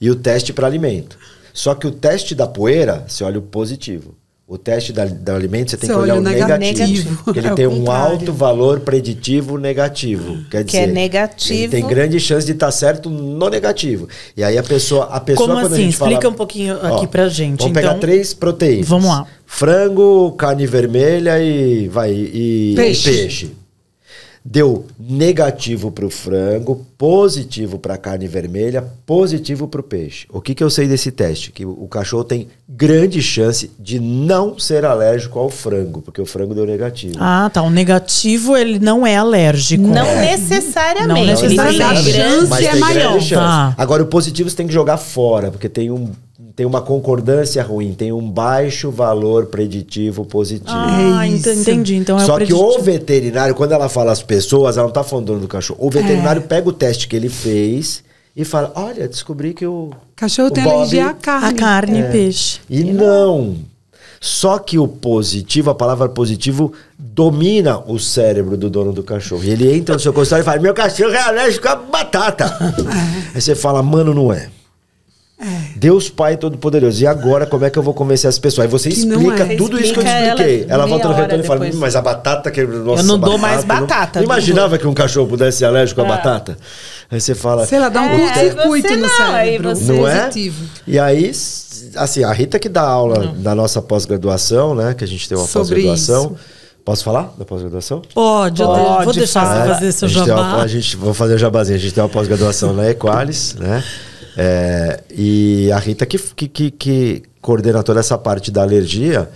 e o teste para alimento. Só que o teste da poeira, você olha o positivo. O teste da, do alimento, você tem Você que olhar olha o o nega- negativo. negativo. Porque ele É tem um alto valor preditivo negativo. Quer Que é dizer, negativo. Ele tem grande chance de estar certo no negativo. E aí a pessoa, a pessoa Como assim? gente fala- Explica um pouquinho aqui pra gente, Vamos pegar então. três proteínas. Vamos lá. Frango, carne vermelha e vai e Peixe. e peixe. Deu negativo para o frango, positivo para a carne vermelha, positivo para o peixe. O que, que eu sei desse teste? Que o, cachorro tem grande chance de não ser alérgico ao frango, porque o frango deu negativo. Ah, tá. O negativo, ele não é alérgico. Não necessariamente. Não necessariamente. grande- chance Mas é tem maior. grande chance. Tá. Agora, o positivo você tem que jogar fora, porque tem, um, tem uma concordância ruim, tem um baixo valor preditivo positivo. Ah, É entendi. Então é Só o que o veterinário, quando ela fala as pessoas, ela não tá falando do dono do cachorro. O veterinário pega o teste que ele fez e fala: Olha, descobri que o. Cachorro o tem Bob- alergia à carne. A carne e peixe. E não. Só que o positivo, a palavra positivo, domina o cérebro do dono do cachorro. E ele entra no seu consultório e fala: Meu cachorro é alérgico à batata. Aí você fala: Mano, não é. Deus Pai Todo-Poderoso. E agora, como é que eu vou convencer as pessoas? Aí você Que não explica é. tudo isso que eu expliquei. ela Ela, volta no retorno e fala: depois. "Hum, Mas a batata que. Nossa, Eu não dou mais batata, Não, imaginava que um cachorro pudesse ser alérgico à É. batata? Aí você fala. Sei lá, dá um É, curto-circuito no não, aí cérebro. você- Não é? positivo. E aí, assim, a Rita que dá aula da nossa pós-graduação, né? Que a gente tem uma pós-graduação. Posso falar da pós-graduação? Pode, eu Pode, de- vou deixar fala. você fazer seu a gente tem uma- jabá. a gente, vou fazer o jabazinho. A gente tem uma pós-graduação na Equalis, né? É, e a Rita que, que, que, coordena toda essa parte da alergia.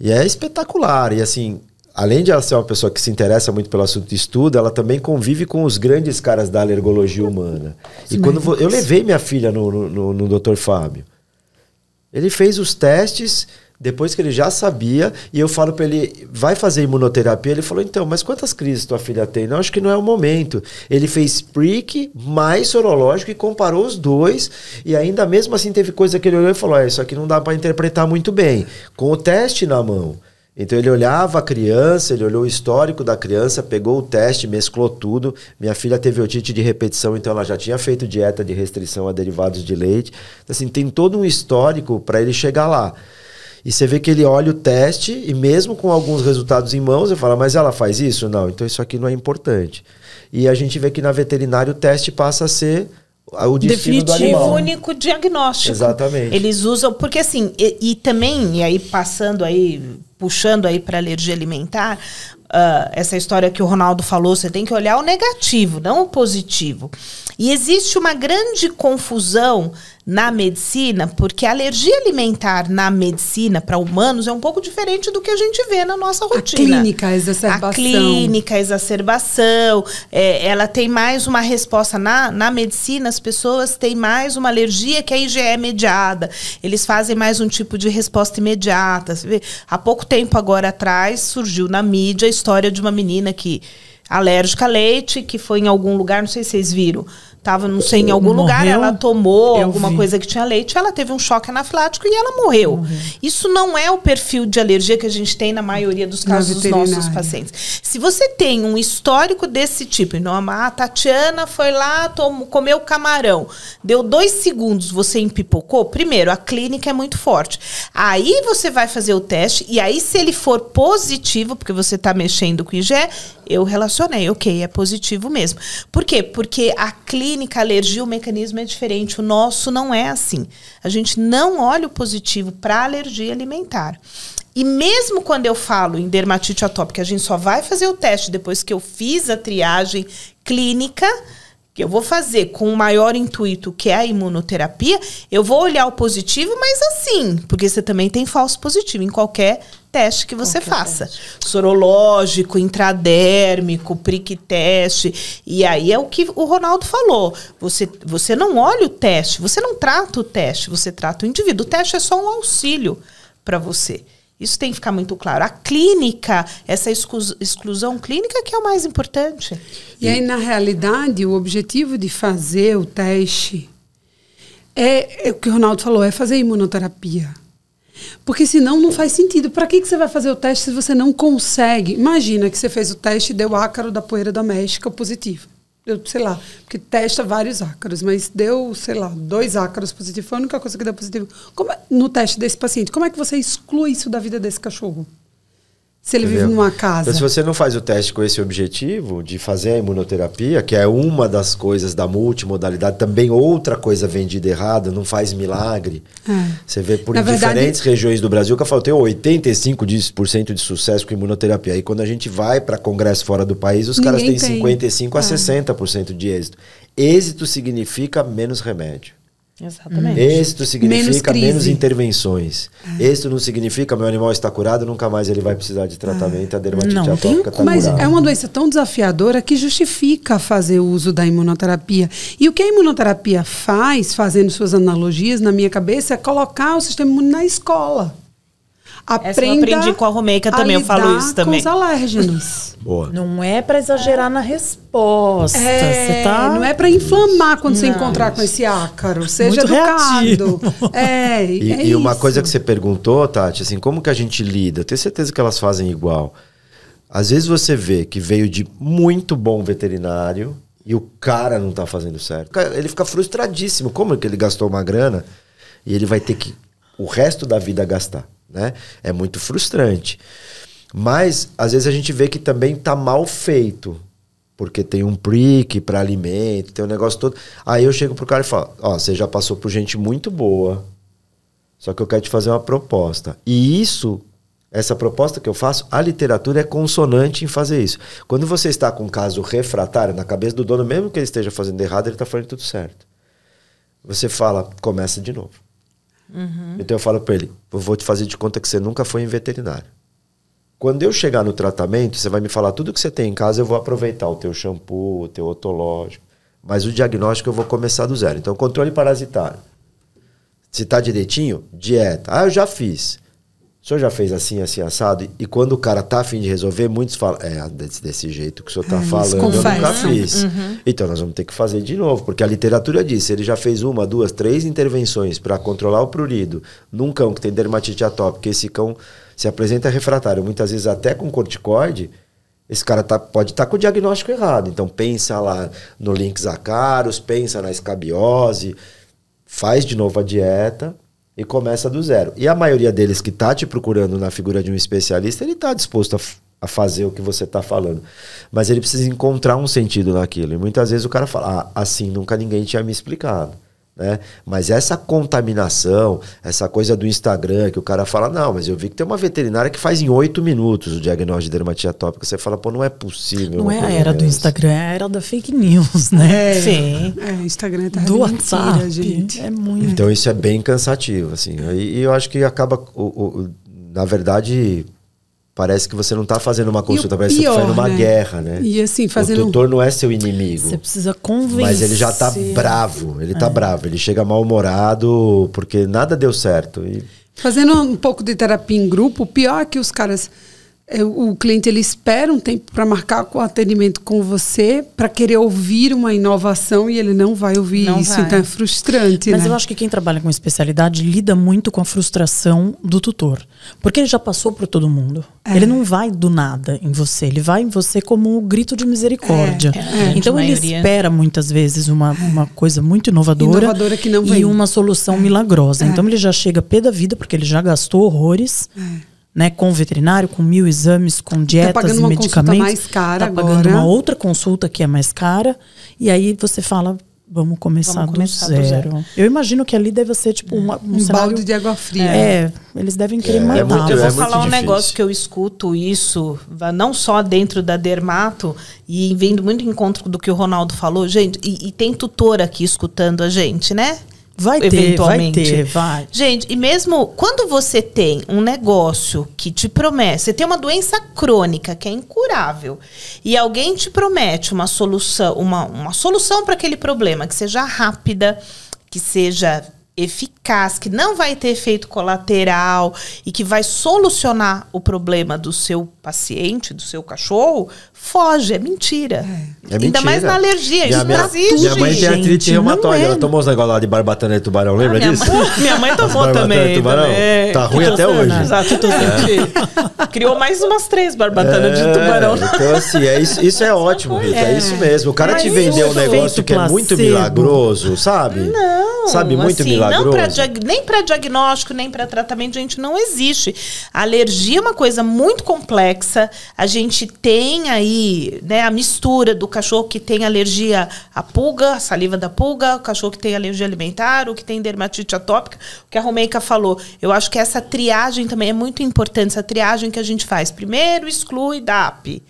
E é espetacular. E assim, além de ela ser uma pessoa que se interessa muito pelo assunto e estuda, ela também convive com os grandes caras da alergologia humana. E quando eu levei minha filha no, no, no, no Dr. Fábio, ele fez os testes depois que ele já sabia e eu falo para ele, vai fazer imunoterapia? Ele falou, então, mas quantas crises tua filha tem? Não, acho que não é o momento. Ele fez prick mais sorológico e comparou os dois e ainda mesmo assim teve coisa que ele olhou e falou, ah, isso aqui não dá para interpretar muito bem. Com o teste na mão. Então ele olhava a criança, ele olhou o histórico da criança, pegou o teste, mesclou tudo. Minha filha teve otite de repetição, então ela já tinha feito dieta de restrição a derivados de leite. Assim, tem todo um histórico para ele chegar lá. E você vê que ele olha o teste e mesmo com alguns resultados em mãos, ele fala, mas ela faz isso? Não, então isso aqui não é importante. E a gente vê que na veterinária o teste passa a ser o destino do Definitivo, animal. único diagnóstico. Exatamente. Eles usam, porque assim, e, e também, e aí passando aí, puxando aí para alergia alimentar, ah, essa história que o Ronaldo falou, você tem que olhar o negativo, não o positivo. E existe uma grande confusão na medicina, porque a alergia alimentar na medicina para humanos é um pouco diferente do que a gente vê na nossa rotina. clínica, a exacerbação. A clínica, a exacerbação, é, ela tem mais uma resposta. Na, na medicina, as pessoas têm mais uma alergia que aí já é mediada. Eles fazem mais um tipo de resposta imediata. Você vê, há pouco tempo agora atrás surgiu na mídia a história de uma menina que alérgica a leite, que foi em algum lugar, não sei se vocês viram. Tava, não sei, em algum Morreu? lugar, ela tomou alguma vi. coisa que tinha leite, ela teve um choque anafilático e ela morreu. Isso não é o perfil de alergia que a gente tem na maioria dos casos dos nossos pacientes. Se você tem um histórico desse tipo, então a Tatiana foi lá, tomou, comeu camarão, deu dois segundos, você empipocou, primeiro, a clínica é muito forte. Aí você vai fazer o teste, e aí se ele for positivo, porque você está mexendo com IgE, eu relacionei, ok, é positivo mesmo. Por quê? Porque a clínica, a alergia, o mecanismo é diferente. O nosso não é assim. A gente não olha o positivo para alergia alimentar. E mesmo quando eu falo em dermatite atópica, a gente só vai fazer o teste depois que eu fiz a triagem clínica. Que eu vou fazer com o maior intuito, que é a imunoterapia, eu vou olhar o positivo, mas assim, porque você também tem falso positivo em qualquer teste que você qualquer faça. Teste. Sorológico, intradérmico, prick teste. E aí é o que o Ronaldo falou. Você, você não olha o teste, você não trata o teste, você trata o indivíduo. O teste é só um auxílio para você. Isso tem que ficar muito claro. A clínica, essa exclusão clínica que é o mais importante. E aí, na realidade, o objetivo de fazer o teste é, é o que o Ronaldo falou, é fazer imunoterapia. Porque senão não faz sentido. Para que, que você vai fazer o teste se você não consegue? Imagina que você fez o teste e deu ácaro da poeira doméstica positivo eu sei lá, porque testa vários ácaros, mas deu, sei lá, dois ácaros positivos, foi a única coisa que deu positivo. Como é, no teste desse paciente, como é que você exclui isso da vida desse cachorro? Se ele Entendeu? vive numa casa. Então, se você não faz o teste com esse objetivo de fazer a imunoterapia, que é uma das coisas da multimodalidade, também outra coisa vendida errada, não faz milagre. É. Você vê por diferentes verdade... regiões do Brasil que eu falo, tem 85% de sucesso com imunoterapia. Aí quando a gente vai para congresso fora do país, os Ninguém caras têm tem. 55 a é. 60% de êxito. Êxito significa menos remédio. Exatamente. Êxito significa menos, menos intervenções. É. Êxito não significa meu animal está curado, nunca mais ele vai precisar de tratamento, é. a dermatite não, atópica está Mas curada. é uma doença tão desafiadora que justifica fazer o uso da imunoterapia. E o que a imunoterapia faz, fazendo suas analogias na minha cabeça, é colocar o sistema imune na escola. Aprenda Essa eu aprendi com a Romeica também, eu falo isso também. Com os alérgenos. Boa. Não é para exagerar é. na resposta. É, tá... Não é para inflamar quando não. você encontrar com esse ácaro. Seja Muito educado. É, e, é e uma coisa que você perguntou, Tati, assim, como que a gente lida? Eu tenho certeza que elas fazem igual. Às vezes você vê que veio de muito bom veterinário e o cara não tá fazendo certo. Ele fica frustradíssimo. Como que ele gastou uma grana e ele vai ter que o resto da vida gastar? Né? É muito frustrante. Mas às vezes a gente vê que também tá mal feito. Porque tem um prick para alimento, tem um negócio todo. Aí eu chego pro cara e falo: Ó, você já passou por gente muito boa. Só que eu quero te fazer uma proposta. E isso, essa proposta que eu faço, a literatura é consonante em fazer isso. Quando você está com um caso refratário, na cabeça do dono, mesmo que ele esteja fazendo errado, ele está fazendo tudo certo. Você fala, começa de novo. Uhum. Então eu falo para ele: eu vou te fazer de conta que você nunca foi em veterinário. Quando eu chegar no tratamento, você vai me falar tudo que você tem em casa, eu vou aproveitar o teu shampoo, o teu otológico. Mas o diagnóstico eu vou começar do zero. Então, controle parasitário. Se está direitinho, dieta. Ah, eu já fiz o senhor já fez assim, assim, assado? E quando o cara tá afim de resolver, muitos falam, é, desse, desse jeito que o senhor tá é, falando, eu nunca fiz. Uhum. Então nós vamos ter que fazer de novo, porque a literatura diz, ele já fez uma, duas, três intervenções para controlar o prurido num cão que tem dermatite atópica, esse cão se apresenta refratário, muitas vezes até com corticoide, esse cara tá, pode estar tá com o diagnóstico errado. Então pensa lá no Links Acaros, pensa na escabiose, faz de novo a dieta e começa do zero. E a maioria deles que está te procurando na figura de um especialista, ele está disposto a, a, fazer o que você está falando. Mas ele precisa encontrar um sentido naquilo. E muitas vezes o cara fala, ah, assim nunca ninguém tinha me explicado. Né? Mas essa contaminação, essa coisa do Instagram que o cara fala, não, mas eu vi que tem uma veterinária que faz em oito minutos o diagnóstico de dermatite atópica. Você fala, pô, não é possível. Não é a era do Instagram, é a era da fake news, né? É, Sim. É, Instagram tá do WhatsApp, mentira, gente. É muito. Então isso é bem cansativo, assim. E, e eu acho que acaba, o, o, na verdade, Parece que você não está fazendo uma consulta, parece que você está fazendo uma né? guerra, né? E assim, fazendo... O tutor não é seu inimigo. Você precisa convencer. Mas ele já está bravo, ele está é. bravo, ele chega mal-humorado porque nada deu certo. E... Fazendo um pouco de terapia em grupo, o pior é que os caras o cliente ele espera um tempo para marcar o atendimento com você para querer ouvir uma inovação e ele não vai ouvir não isso, vai. então é frustrante. Mas né? eu acho que quem trabalha com especialidade lida muito com a frustração do tutor, porque ele já passou por todo mundo. É. Ele não vai do nada em você, ele vai em você como um grito de misericórdia. É. é. Então ele espera muitas vezes uma, uma coisa muito inovadora, inovadora que não e uma solução milagrosa. Então ele já chega pé da vida porque ele já gastou horrores né, com o veterinário, com mil exames, com tá dietas tá pagando e uma medicamentos. mais cara tá agora. pagando uma outra consulta que é mais cara. E aí você fala, Vamos começar, Vamos do, começar do zero. zero. Eu imagino que ali deve ser tipo uma, um, Um cenário- balde de água fria. É, eles devem querer É, é matar. muito- Eu vou é falar um difícil. negócio que eu escuto isso, não só dentro da Dermato, e vendo muito encontro do que o Ronaldo falou, gente, e, e tem tutor aqui escutando a gente, né? Vai ter, vai Eventualmente. ter, vai. Gente, e mesmo quando você tem um negócio que te promete, você tem uma doença crônica que é incurável, e alguém te promete uma solução, uma, uma solução para aquele problema que seja rápida, que seja eficaz, que não vai ter efeito colateral e que vai solucionar o problema do seu paciente, do seu cachorro, foge, é mentira. É Ainda mentira. mais na alergia, Minha isso mãe- não existe. Minha mãe tem artrite não reumatoide. é. Ela tomou os negócios lá de barbatana de tubarão, lembra Ah, minha disso? mãe- minha mãe tomou também, de tubarão. também. Tá ruim até hoje. Exato, tu Criou mais umas três barbatanas de É, tubarão. Então, assim, é isso, isso é ótimo, Rita. É. isso mesmo. O cara Mas te vendeu um isso, negócio que é muito milagroso, sabe? Não, Sabe, muito assim, milagroso. Não pra nem para diagnóstico, nem para tratamento, gente, não existe. A alergia é uma coisa muito complexa. A gente tem aí né, a mistura do cachorro que tem alergia à pulga, à saliva da pulga, o cachorro que tem alergia alimentar, o que tem dermatite atópica. O que a Romeica falou. Eu acho que essa triagem também é muito importante, essa triagem que a gente faz. Primeiro exclui DAP.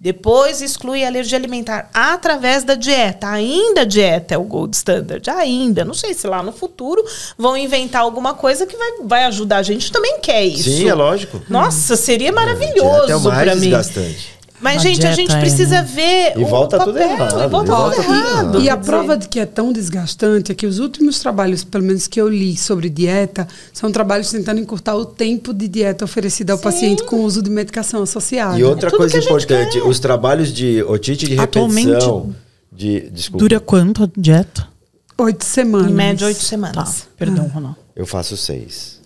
Depois exclui a alergia alimentar através da dieta. Ainda a dieta é o gold standard. Ainda. Não sei se lá no futuro vão inventar alguma coisa que vai, vai ajudar. A gente também quer isso. Sim, é lógico. Nossa, seria Dieta é maravilhoso mais para mim. desgastante. Mas, A gente, a gente é, precisa né? ver E o volta papel, tudo errado, E volta e tudo volta tudo errado. E a prova de que é tão desgastante é que os últimos trabalhos, pelo menos que eu li sobre dieta, são trabalhos tentando encurtar o tempo de dieta oferecida ao paciente com o uso de medicação associada. E outra tudo coisa importante, os trabalhos de otite de Atualmente, repetição, de, desculpa, Dura quanto a dieta? Oito semanas. Em média, oito Tá, semanas. perdão, Ronaldo. eu faço seis.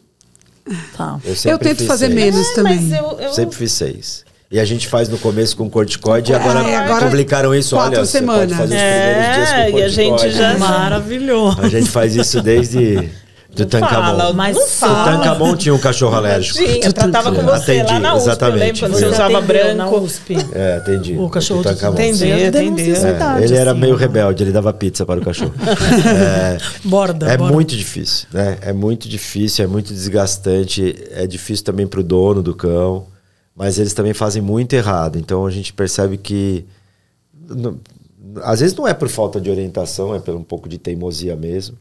Tá. Eu, sempre Eu tento fazer seis. menos É, também. mas eu, eu- Sempre fiz seis. E a gente faz no começo com corticoide e agora, É, agora publicaram isso. quatro Olha, você pode semanas. fazer os É, primeiros dias com e a gente corticoide. já- Maravilhoso. A gente faz isso desde do Não fala, Tancamon. Mas não fala. Tancamon tinha um cachorro alérgico. Tinha, tratava com você lá Atendi, na USP, eu exatamente. lembro quando Foi. você usava atendeu na branco. USP. É, atendi. O cachorro do do Tancamon. Entendi, É, ele era assim, meio rebelde, ele dava pizza para o cachorro. É, Borda, é borda. muito difícil, né? É muito difícil, é muito desgastante, é difícil também para o dono do cão, mas eles também fazem muito errado. Então a gente percebe que às vezes não é por falta de orientação, é por um pouco de teimosia mesmo.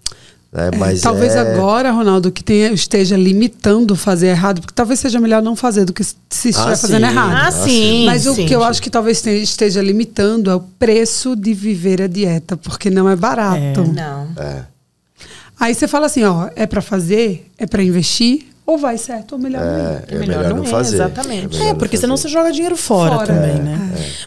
Né? Mas talvez é- agora, Ronaldo, que tenha, esteja limitando fazer errado, porque talvez seja melhor não fazer do que se estiver Ah, fazendo sim. errado. Ah, sim. Mas o sim. que eu acho que talvez te- esteja limitando é o preço de viver a dieta, porque não é barato. Não. É. Aí você fala assim, ó, é para fazer, é para investir, ou vai certo, ou melhor não ir. É, é melhor, não ir, fazer. exatamente. melhor É, não porque senão você joga dinheiro fora, Fora. também, É, né?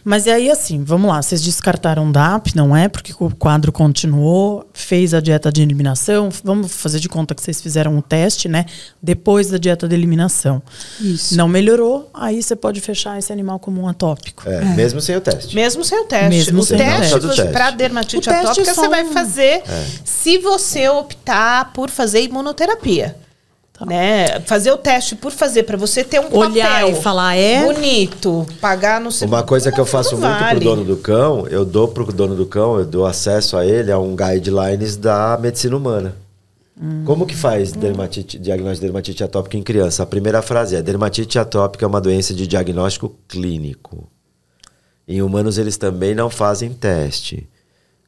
Mas e aí, assim, vamos lá. Vocês descartaram o DAP, não é? Porque o quadro continuou, fez a dieta de eliminação. Vamos fazer de conta que vocês fizeram o teste, né? Depois da dieta de eliminação. Isso. Não melhorou, aí você pode fechar esse animal como um atópico. É, mesmo sem o teste. Mesmo sem o teste. Mesmo o sem o teste, teste. pra dermatite O teste atópica, é só você vai fazer se você optar por fazer imunoterapia. Né? Fazer o teste por fazer, para você ter um Olhar papel e falar, é? bonito, pagar no seu Uma coisa que eu faço muito vale. pro dono do cão, eu dou pro dono do cão, eu dou acesso a ele a um guidelines da medicina humana. Como que faz dermatite, diagnóstico de dermatite atópica em criança? A primeira frase é: dermatite atópica é uma doença de diagnóstico clínico. Em humanos eles também não fazem teste,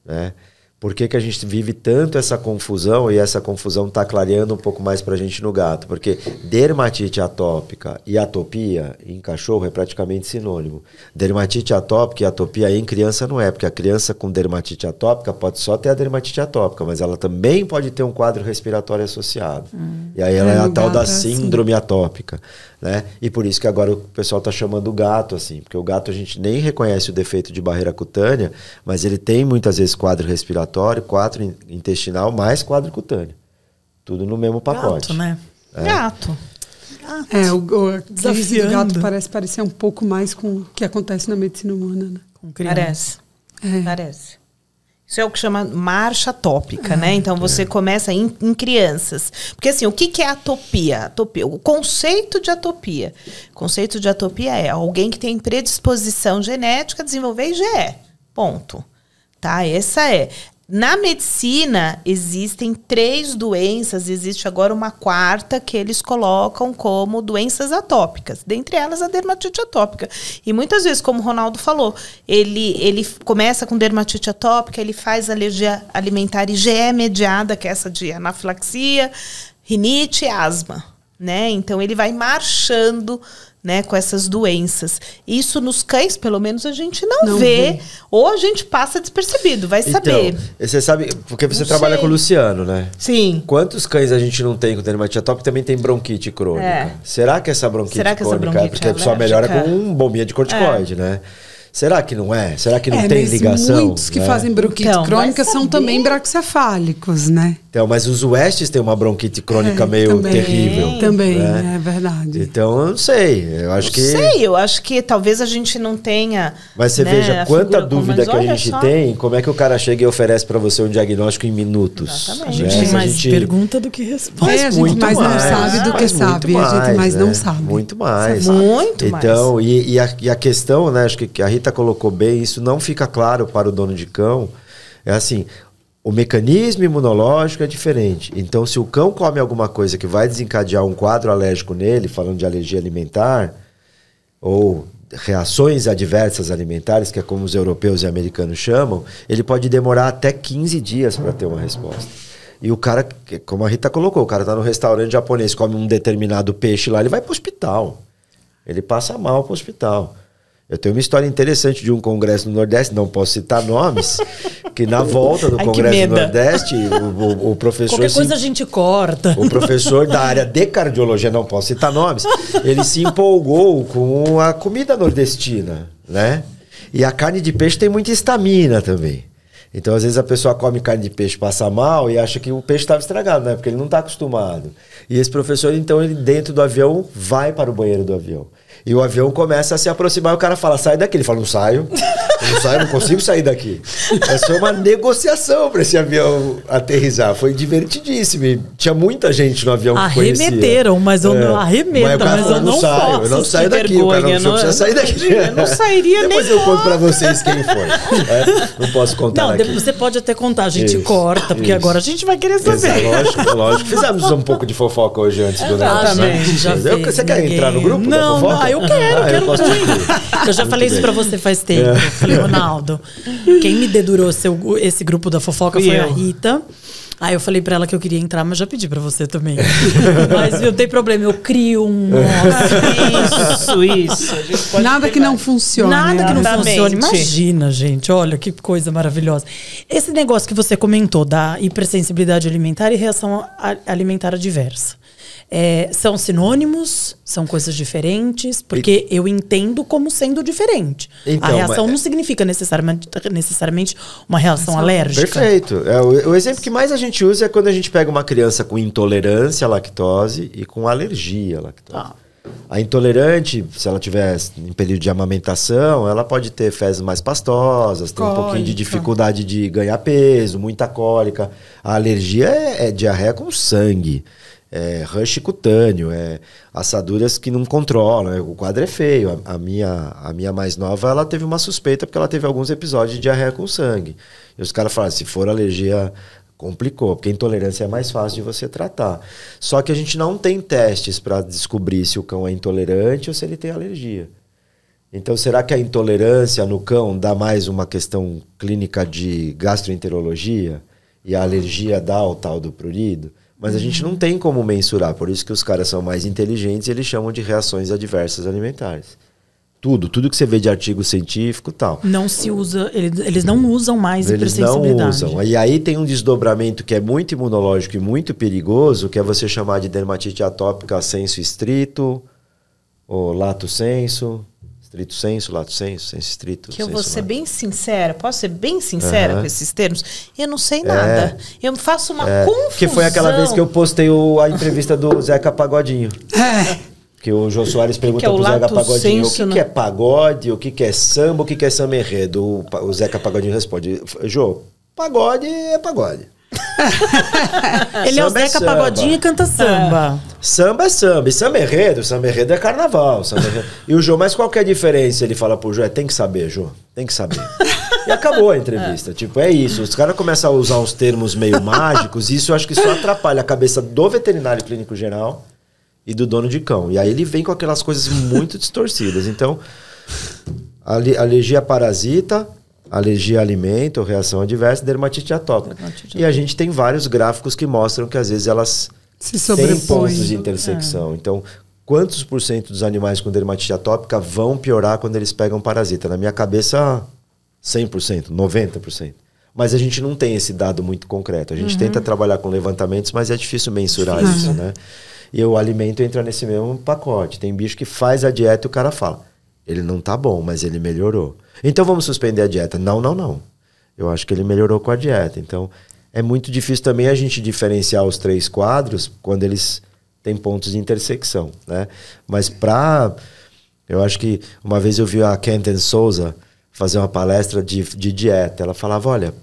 né? Por que, que a gente vive tanto essa confusão e essa confusão está clareando um pouco mais para a gente no gato? Porque dermatite atópica e atopia em cachorro é praticamente sinônimo. Dermatite atópica e atopia em criança não é, porque a criança com dermatite atópica pode só ter a dermatite atópica, mas ela também pode ter um quadro respiratório associado. E aí ela É, é, a tal da é assim. síndrome atópica, né? E por isso que agora o pessoal está chamando o gato assim, porque o gato a gente nem reconhece o defeito de barreira cutânea, mas ele tem muitas vezes quadro respiratório, quadro in- intestinal, mais quadro cutâneo. Tudo no mesmo pacote. Gato, né? Gato. É, o, o crise do gato parece parecer um pouco mais com o que acontece na medicina humana, né? Com criança. Parece. É. Parece. Isso é o que chama marcha tópica, né? Então você começa em, em crianças. Porque assim, o que, que é atopia? atopia? O conceito de atopia. O conceito de atopia é alguém que tem predisposição genética a desenvolver IgE. Ponto. Tá? Essa é. Na medicina existem três doenças, existe agora uma quarta que eles colocam como doenças atópicas, dentre elas a dermatite atópica. E muitas vezes, como o Ronaldo falou, ele, ele começa com dermatite atópica, ele faz alergia alimentar IgE mediada, que é essa de anafilaxia, rinite e asma. Né? Então ele vai marchando né, com essas doenças. Isso nos cães, pelo menos, a gente não, não vê, vê, Ou a gente passa despercebido, vai então, saber. Você sabe, porque você não trabalha sei. com o Luciano, né? Sim. Quantos cães a gente não tem com dermatite atópica também tem bronquite crônica? É. Será que essa bronquite Será que crônica essa bronquite porque a pessoa melhora com um bombinha de corticoide, é. né? Será que não é? Será que não é, tem ligação? Muitos que né? fazem bronquite então, crônica são também braxcefálicos, né? Então, mas os Westes têm uma bronquite crônica é, meio também, terrível. Também, né? é verdade. Então, eu não sei. Eu acho não que. sei, eu acho que talvez a gente não tenha. Mas você né, veja quanta dúvida que a gente só. tem, como é que o cara chega e oferece para você um diagnóstico em minutos. Exatamente. Né? A gente tem mais gente... pergunta do que resposta. É, a gente muito mais, mais não sabe do que sabe. Mais, a gente mais né? não sabe. Muito mais. Muito mais. Então, e, e, a, e a questão, né? Acho que a Rita colocou bem, isso não fica claro para o dono de cão. É assim, o mecanismo imunológico é diferente. Então, se o cão come alguma coisa que vai desencadear um quadro alérgico nele, falando de alergia alimentar, ou reações adversas alimentares, que é como os europeus e americanos chamam, ele pode demorar até 15 dias para ter uma resposta. E o cara, como a Rita colocou, o cara está no restaurante japonês, come um determinado peixe lá, ele vai para o hospital. Ele passa mal para o hospital. Eu tenho uma história interessante de um congresso no Nordeste, não posso citar nomes, que na volta do Ai, congresso do Nordeste, o, o, o professor. Qualquer coisa se, a gente corta. O professor da área de cardiologia, não posso citar nomes, ele se empolgou com a comida nordestina, né? E a carne de peixe tem muita estamina também. Então, às vezes, a pessoa come carne de peixe, passa mal e acha que o peixe estava estragado, né? Porque ele não está acostumado. E esse professor, então, ele dentro do avião, vai para o banheiro do avião. E o avião começa a se aproximar e o cara fala, sai daqui. Ele fala, não saio. não saio, não consigo sair daqui. Essa foi uma negociação para esse avião aterrizar. Foi divertidíssimo. E tinha muita gente no avião que Arremeteram, mas eu é. não arremeta, mas, mas eu não, saio. Posso, eu não saio daqui. Vergonha, o cara não, não precisa sair daqui. Eu não sairia Depois nem eu conto para vocês quem foi. É, não posso contar não. Você pode até contar, a gente isso, corta, porque isso. agora a gente vai querer saber. Exato, lógico, lógico. Fizemos um pouco de fofoca hoje antes do negócio. Né? Já fez, Você quer entrar no grupo não? Não, eu quero, ah, quero eu já falei isso pra você faz tempo. É. Falei, Ronaldo, quem me dedurou seu, esse grupo da fofoca foi a Rita. Aí eu falei pra ela que eu queria entrar, mas já pedi pra você também. mas não tem problema, eu crio um. isso, isso. Nada que não funcione. Nada que não funcione. Imagina, gente, olha que coisa maravilhosa. Esse negócio que você comentou da hipersensibilidade alimentar e reação alimentar adversa. É, são sinônimos? São coisas diferentes? Porque e... eu entendo como sendo diferente. Então, a reação mas... não significa necessariamente, necessariamente uma reação alérgica. Perfeito. É, o, o, exemplo que mais a gente usa é quando a gente pega uma criança com intolerância à lactose e com alergia à lactose. Ah. A intolerante, se ela tiver em período de amamentação, ela pode ter fezes mais pastosas, tem cólica. um pouquinho de dificuldade de ganhar peso, muita cólica. A alergia é, é diarreia com sangue é, rush cutâneo, é, assaduras que não controlam. É, o quadro é feio. A, a, minha, a minha mais nova, ela teve uma suspeita porque ela teve alguns episódios de diarreia com sangue. E os caras falaram, se for alergia, complicou, porque intolerância é mais fácil de você tratar. Só que a gente não tem testes para descobrir se o cão é intolerante ou se ele tem alergia. Então, será que a intolerância no cão dá mais uma questão clínica de gastroenterologia e a alergia dá o tal do prurido? Mas a gente não tem como mensurar, por isso que os caras são mais inteligentes e eles chamam de reações adversas alimentares. Tudo, tudo que você vê de artigo científico tal. Não se usa, eles, eles não usam mais eles hipersensibilidade. Não usam. E aí tem um desdobramento que é muito imunológico e muito perigoso, que é você chamar de dermatite atópica senso estrito, ou lato senso, Estrito senso, lato senso, senso estrito. Que eu vou ser lato. bem sincera, posso ser bem sincera uhum. com esses termos? Eu não sei nada. É. Eu faço uma é. confusão. Que foi aquela vez que eu postei o, a entrevista do Zeca Pagodinho. É. Que o Jô Soares pergunta é pro Zeca Pagodinho senso, o que, né? que, é pagode, o que, que é samba, o que, que é samba enredo. O, o Zeca Pagodinho responde, Jô, pagode é pagode. Ele é o Zeca é Pagodinho e canta samba. É. Samba é samba. E samba é enredo. Samba enredo é carnaval. É enredo. E o Jô, mas qual que é a diferença? Ele fala pro Jô, é, tem que saber, Jô. Tem que saber. E acabou a entrevista. Tipo, é isso. Os caras começam a usar uns termos meio mágicos, e isso eu acho que só atrapalha a cabeça do veterinário clínico geral e do dono de cão. E aí ele vem com aquelas coisas muito distorcidas. Então, ale- alergia parasita, alergia a alimento, reação adversa, dermatite atópica. Dermatite E a gente tem vários gráficos que mostram que às vezes elas Se têm sobrepõe. pontos de intersecção. Então, quantos por cento dos animais com dermatite atópica vão piorar quando eles pegam parasita? Na minha cabeça, 100%, 90%. Mas a gente não tem esse dado muito concreto. A gente tenta trabalhar com levantamentos, mas é difícil mensurar isso, né? E o alimento entra nesse mesmo pacote. Tem bicho que faz a dieta e o cara fala: ele não tá bom, mas ele melhorou. Então vamos suspender a dieta. Não, não, não. Eu acho que ele melhorou com a dieta. Então é muito difícil também a gente diferenciar os três quadros quando eles têm pontos de intersecção, né? Mas para eu acho que uma vez eu vi a Kenten Souza fazer uma palestra de, de dieta. Ela falava, olha,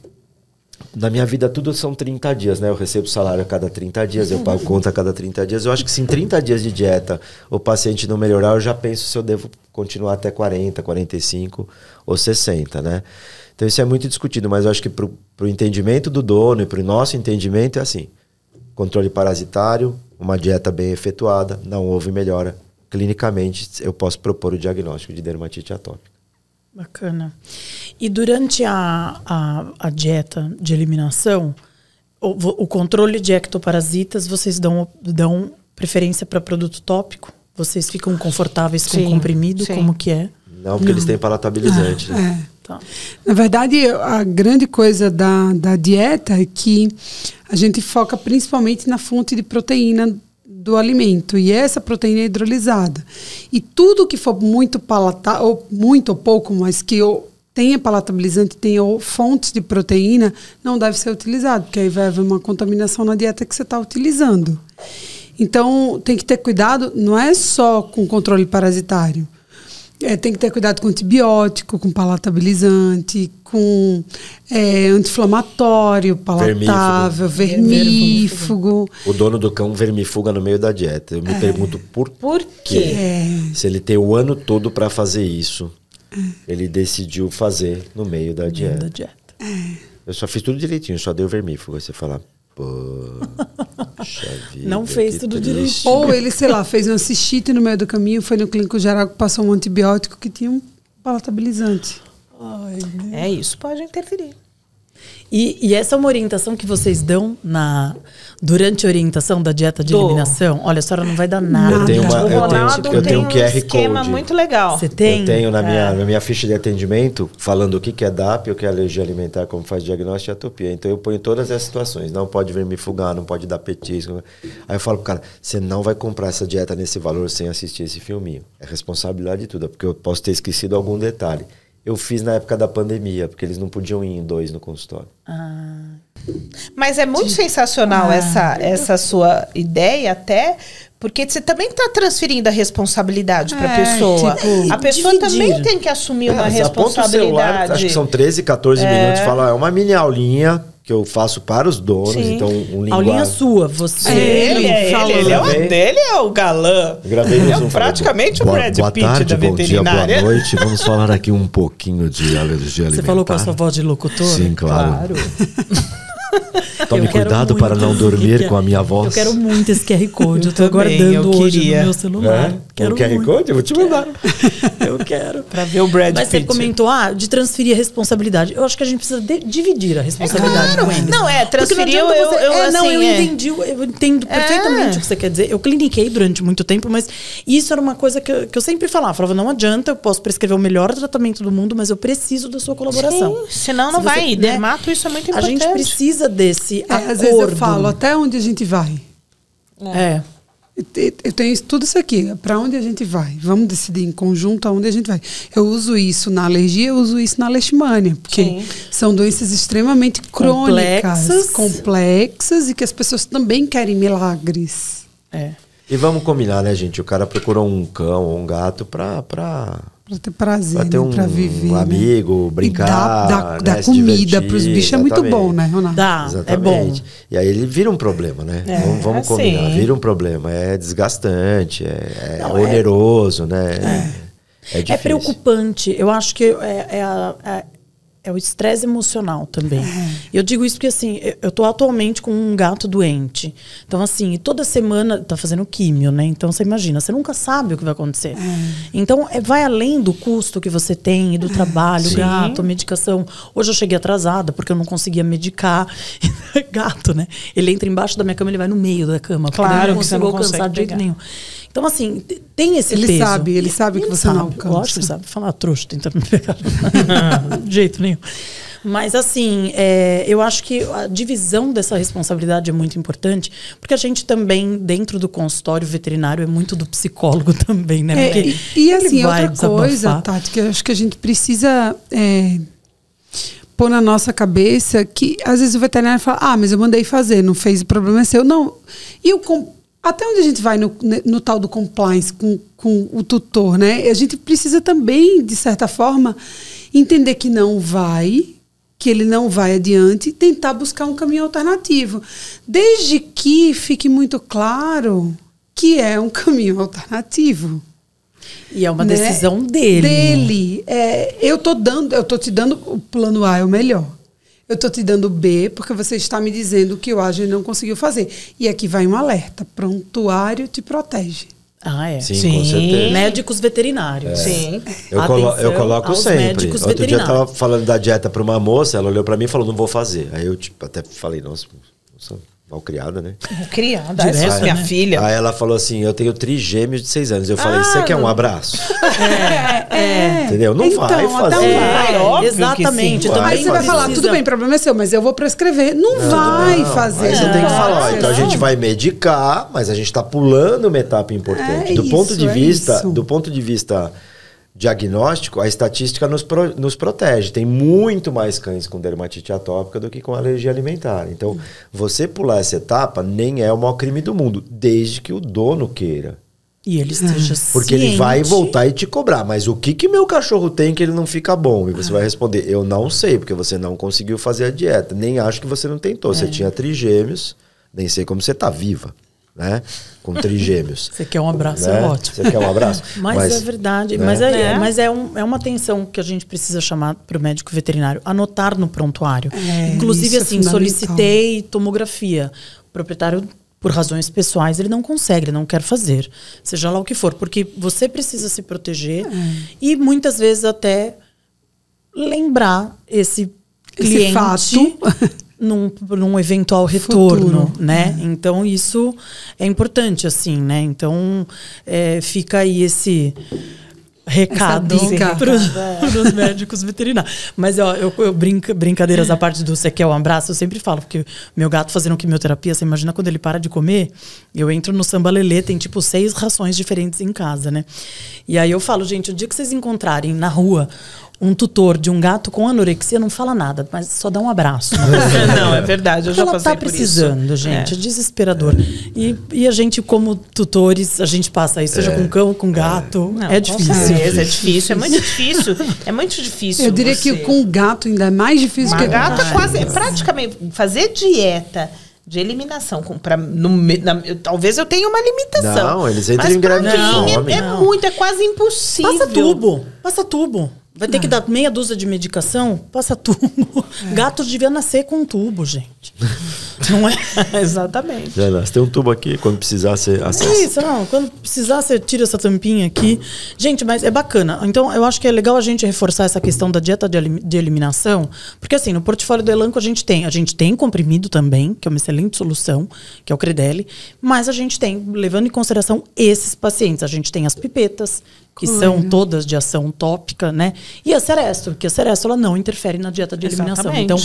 na minha vida tudo são 30 dias, né? Eu recebo salário a cada 30 dias, eu pago conta a cada 30 dias. Eu acho que se em 30 dias de dieta o paciente não melhorar, eu já penso se eu devo continuar até 40, 45 ou 60, né? Então isso é muito discutido, mas eu acho que para o entendimento do dono e para o nosso entendimento é assim: controle parasitário, uma dieta bem efetuada, não houve melhora. Clinicamente, eu posso propor o diagnóstico de dermatite atópica. Bacana. E durante a, a, a dieta de eliminação, o, o controle de ectoparasitas, vocês dão, dão preferência para produto tópico? Vocês ficam confortáveis com Sim, comprimido? sim. Como que é? Não, porque eles têm palatabilizante. né? É. Tá. Na verdade, a grande coisa da, da dieta é que a gente foca principalmente na fonte de proteína do alimento e essa proteína é hidrolisada. E tudo que for muito palatável, ou muito ou pouco, mas que ou tenha palatabilizante, tenha fontes de proteína, não deve ser utilizado, porque aí vai haver uma contaminação na dieta que você está utilizando. Então, tem que ter cuidado, não é só com controle parasitário. É, tem que ter cuidado com antibiótico, com palatabilizante, com é, anti-inflamatório, palatável, vermífugo. O dono do cão vermifuga no meio da dieta. Eu me pergunto por, Por quê? Se ele tem o ano todo para fazer isso, ele decidiu fazer no meio da Da dieta. dieta. Eu só fiz tudo direitinho, só dei o vermífugo. Aí você fala, poxa vida. Não fez que tudo triste. direitinho. Ou ele, sei lá, fez um cistite no meio do caminho, foi no clínico geral, passou um antibiótico que tinha um palatabilizante. Ai, É isso, pode interferir. E, e essa é uma orientação que vocês dão na durante a orientação da dieta de Dou. eliminação? Olha, a senhora não vai dar nada. Eu tenho uma- eu tenho- eu tem tenho um um QR esquema Code. muito legal. Você tem? Eu tenho na minha, É. na minha ficha de atendimento falando o que, que é DAP, o que é alergia alimentar, como faz diagnóstico e atopia. Então eu ponho todas as situações. Não pode vermifugar, não pode dar petisco. Aí eu falo pro cara, você não vai comprar essa dieta nesse valor sem assistir esse filminho. É responsabilidade de tudo, porque eu posso ter esquecido algum detalhe. Eu fiz na época da pandemia, porque eles não podiam ir em dois no consultório. Mas é muito sensacional Ah. essa, essa sua ideia, até porque você também está transferindo a responsabilidade para a É, pessoa. tipo, a pessoa dividir. também tem que assumir uma Você aponta o celular, responsabilidade. acho que são 13, 14 minutos. Fala, é uma mini aulinha que eu faço para os donos. Sim. Então, um Aulinha linguagem. sua, você. Ele, é, ele, ele, é o, Gravei. dele é o galã. Gravei no Ele é falei, praticamente o boa- Brad boa Pitt tarde, da bom dia, veterinária. boa noite. Vamos falar aqui um pouquinho de alergia alimentar. Você falou com a sua voz de locutora? Sim, claro. Tome Eu cuidado muito para não dormir com a minha voz. Eu quero muito esse QR Code. Eu tô Eu também, aguardando eu hoje no meu celular. Né? Quero o QR muito. Code? Eu vou te mandar. Eu quero. Pra ver o Brad Mas você comentou, ah, de transferir a responsabilidade. Eu acho que a gente precisa de- dividir a responsabilidade claro. com eles. Não, é, transferir, não adianta eu- eu, é, não, assim, eu é. entendi, eu entendo É. perfeitamente o que você quer dizer. Eu cliniquei durante muito tempo, mas isso era uma coisa que eu, que eu sempre falava. Falava, não adianta, eu posso prescrever o melhor tratamento do mundo, mas eu preciso da sua colaboração. Sim, senão não Se você- vai. né? Dermato, isso é muito A importante. gente precisa desse É, acordo. às vezes eu falo, até onde a gente vai? É. Eu- Eu tenho tudo isso aqui. Para onde a gente vai? Vamos decidir em conjunto aonde a gente vai. Eu uso isso na alergia, eu uso isso na leishmania, porque Sim. são doenças extremamente crônicas, Complexas. complexas e que as pessoas também querem milagres. É. E vamos combinar, né, gente? O cara procurou um cão ou um gato pra, pra, Pra ter prazer, pra ter né? um, pra viver. um né? amigo, brincar. E dar, dar, né, se comida divertir, pros bichos é muito bom, né, Ronaldo? Dá, é bom. Exatamente. E aí ele vira um problema, né? É, vamos vamos combinar. sim. Vira um problema. É desgastante, é, é Não, é- oneroso, né? É, É preocupante. Eu acho que é, é a- é- é o estresse emocional também. E eu digo isso porque, assim, eu- tô atualmente com um gato doente. Então, assim, toda semana tá fazendo químio, né? Então, você imagina, você nunca sabe o que vai acontecer. Então, é, vai além do custo que você tem e do trabalho, Sim. gato, medicação. Hoje eu cheguei atrasada porque eu não conseguia medicar. gato, né? Ele entra embaixo da minha cama, ele vai no meio da cama. porque Claro eu não que você consigo não alcançar de jeito nenhum. Então, assim, tem esse Ele peso. sabe, ele sabe que você não sabe, alcança. Lógico, ele sabe falar trouxa, tentando me pegar. de jeito nenhum. Mas, assim, é, eu acho que a divisão dessa responsabilidade é muito importante, porque a gente também, dentro do consultório veterinário, é muito do psicólogo também, né? É, e, e, ele assim, outra coisa, Tati, que eu acho que a gente precisa é, pôr na nossa cabeça que às vezes o veterinário fala, ah, mas eu mandei fazer, não fez, o problema é seu. Não. E o até onde a gente vai no, no tal do compliance com, com o tutor, né? A gente precisa também, de certa forma, entender que não vai, que ele não vai adiante tentar buscar um caminho alternativo. Desde que fique muito claro que é um caminho alternativo E é uma né? decisão dele. Dele. É, eu tô dando, eu tô te dando o plano A é o melhor. Eu tô te dando B porque você está me dizendo que o A gente não conseguiu fazer. E aqui vai um alerta. Prontuário te protege. Ah, é. Sim, Sim. com certeza. Médicos veterinários. Sim. Eu, colo- eu coloco sempre. médicos Outro dia eu tava falando da dieta para uma moça, ela olhou para mim e falou, não vou fazer. Aí eu tipo, até falei, nossa, nossa mal criada, né? Criada, Direto, essa é minha né? filha. Aí ela falou assim, eu tenho trigêmeos de seis anos. Eu falei, você quer um abraço? É. Entendeu? Não Então, vai até fazer. um vai, óbvio que exatamente. sim. Também Vai Aí você vai falar, precisa- tudo bem, problema é seu, mas eu vou prescrever. Não, vai Não, fazer. Aí você não tem que falar, ó, então a Não. gente vai medicar, mas a gente está pulando uma etapa importante. É do ponto isso, de é vista, isso. do ponto de vista diagnóstico, a estatística nos, pro- nos protege. Tem muito mais cães com dermatite atópica do que com alergia alimentar. Então, você pular essa etapa nem é o maior crime do mundo, desde que o dono queira. E ele esteja Porque ele vai ciente. voltar e te cobrar. Mas o que que meu cachorro tem que ele não fica bom? E você vai responder, eu não sei, porque você não conseguiu fazer a dieta. Nem acho que você não tentou. É. Você tinha trigêmeos, nem sei como você tá viva, né? Com trigêmeos. Você quer um abraço, né? é ótimo. Você quer um abraço? Mas, é verdade. né? Mas, é, É. mas é, um- é uma atenção que a gente precisa chamar para o médico veterinário. Anotar no prontuário. É, Inclusive, é assim, solicitei tomografia. O proprietário, por razões pessoais, ele não consegue, ele não quer fazer. Seja lá o que for. Porque você precisa se proteger e muitas vezes até lembrar esse Esse cliente fato. num, num eventual retorno, Futuro. né? Então isso é importante, assim, né? Então é, fica aí esse recado para os médicos veterinários. Mas ó, eu, eu brinca, brincadeiras à parte do você quer um abraço, eu sempre falo, porque meu gato fazendo quimioterapia, você imagina quando ele para de comer, eu entro no sambalelê, tem tipo seis rações diferentes em casa, né? E aí eu falo, gente, o dia que vocês encontrarem na rua um tutor de um gato com anorexia, não fala nada, mas só dá um abraço. Não, é verdade, eu Porque já ela passei tá por precisando, isso. gente. É. É. desesperador. E, e a gente, como tutores, a gente passa isso, seja com cão, com gato. Não, é difícil. certeza, é difícil, é muito difícil. É muito difícil. Eu diria você- que com o gato ainda é mais difícil Uma que gata Ai, quase, mas- praticamente, fazer dieta de eliminação, com, pra, no, na- eu- talvez eu tenha uma limitação. Não, eles entram em mim é- fome. É, Não. muito, é quase impossível. Passa tubo. Passa tubo. Vai ter que dar meia dúzia de medicação? Passa tubo. Gato devia nascer com um tubo, gente. Não é? Exatamente. Já nasce. Tem um tubo aqui, quando precisar, você acessa. Isso, não. Quando precisar, você tira essa tampinha aqui. Gente, mas é bacana. Então, eu acho que é legal a gente reforçar essa questão da dieta de, elim- de eliminação. Porque, assim, no portfólio do Elanco a gente tem. A gente tem comprimido também, que é uma excelente solução, que é o Credelli. Mas a gente tem, levando em consideração esses pacientes, a gente tem as pipetas, que são todas de ação tópica, né? E a Seresto, que a Seresto ela não interfere na dieta de eliminação. Exatamente. Então,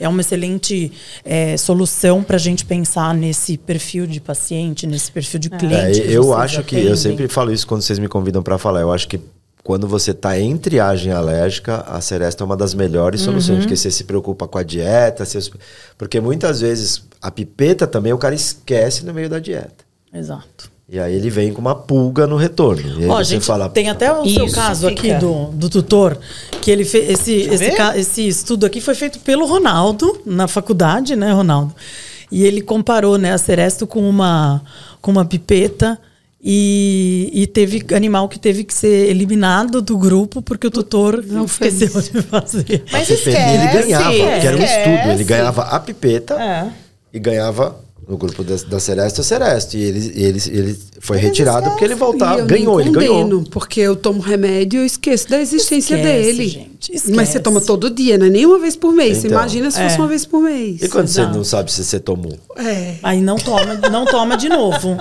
é uma excelente é, solução para a gente pensar nesse perfil de paciente, nesse perfil de cliente. É, que eu vocês acho que, eu atendem. sempre falo isso quando vocês me convidam para falar, eu acho que quando você está em triagem alérgica, a Seresta é uma das melhores Uhum. soluções, porque você se preocupa com a dieta, você- porque muitas vezes a pipeta também o cara esquece no meio da dieta. Exato. E aí ele vem com uma pulga no retorno. E aí Ó, você gente, fala, tem até o seu caso aqui fica. do, do tutor, que ele fez esse, esse, ca- esse estudo aqui foi feito pelo Ronaldo, na faculdade, né, Ronaldo? E ele comparou né, a Seresto com uma, com uma pipeta E, e teve animal que teve que ser eliminado do grupo porque o tutor Não fez esqueceu de fazer. Mas esquece. ele ganhava, que era um esquece. estudo. Ele ganhava a pipeta É. e ganhava no grupo da, da Celeste o Celeste. E ele, ele, ele foi retirado porque ele E voltava. Ganhou, ele ganhou. Porque eu tomo remédio e eu esqueço da existência Esquece, dele. gente, Mas você toma todo dia, não é nem uma vez por mês. Você Então. imagina se É. fosse uma vez por mês. E quando Exato. você não sabe se você tomou? É. Aí não toma, não toma de novo.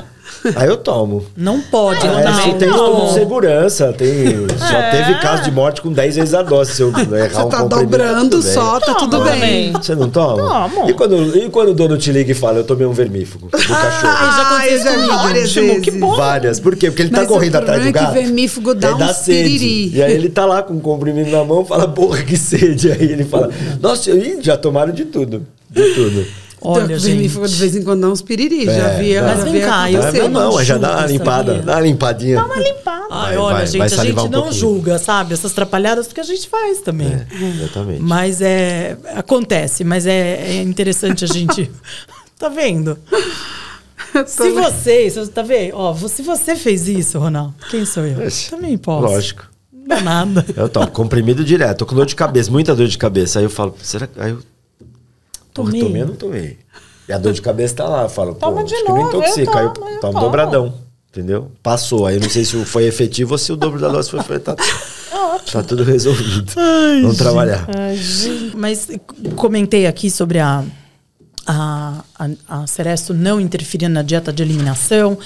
Aí eu tomo. Não pode, Ah, é, isso tem de segurança. Tem, já teve caso de morte com 10 vezes a dose. Se eu errar Você um tá comprimido, dobrando tudo bem. só, tá tudo Toma bem. Você não toma? Tomo. E quando, e quando o dono te liga e fala, eu tomei um vermífugo do cachorro? já aconteceu Ah, eu já vi comigo. várias vezes. que bom. Várias. Por quê? Porque ele tá Mas o correndo atrás do problema é gato. que vermífugo dá é da uns sede. piriri. E aí ele tá lá com um comprimido na mão, fala, porra, que sede. Aí ele fala, nossa, já tomaram de tudo. De tudo. Olha, gente. de vez em quando dá uns piriri. É, já vi, Mas vem cá, eu- Não é eu não, não é já dá uma limpada, sabia? dá uma limpadinha. Dá uma limpada. Ai, Vai, olha, vai, gente, vai a gente um não pouquinho. julga, sabe? Essas trapalhadas porque a gente faz também. É, exatamente. Mas é. Acontece, mas é, é interessante a gente. tá vendo? Se você, se você tá vendo? Ó, se você fez isso, Ronaldo, quem sou eu? Também posso. Lógico. Não dá nada. Eu tomo comprimido direto, tô com dor de cabeça, muita dor de cabeça. Aí eu falo, será que. Aí eu. Porra, Tomei. tomei não tomei? E a dor de cabeça tá lá. Eu falo, Toma pô, de acho que não novo, intoxica. Eu tomo, eu tomo dobradão. Entendeu? Passou. Aí eu não sei se foi efetivo ou se o dobro da dose foi. foi tá, tá tudo resolvido. Vamos trabalhar. Mas comentei aqui sobre a. A, a, a Ceresto não interferir na dieta de eliminação.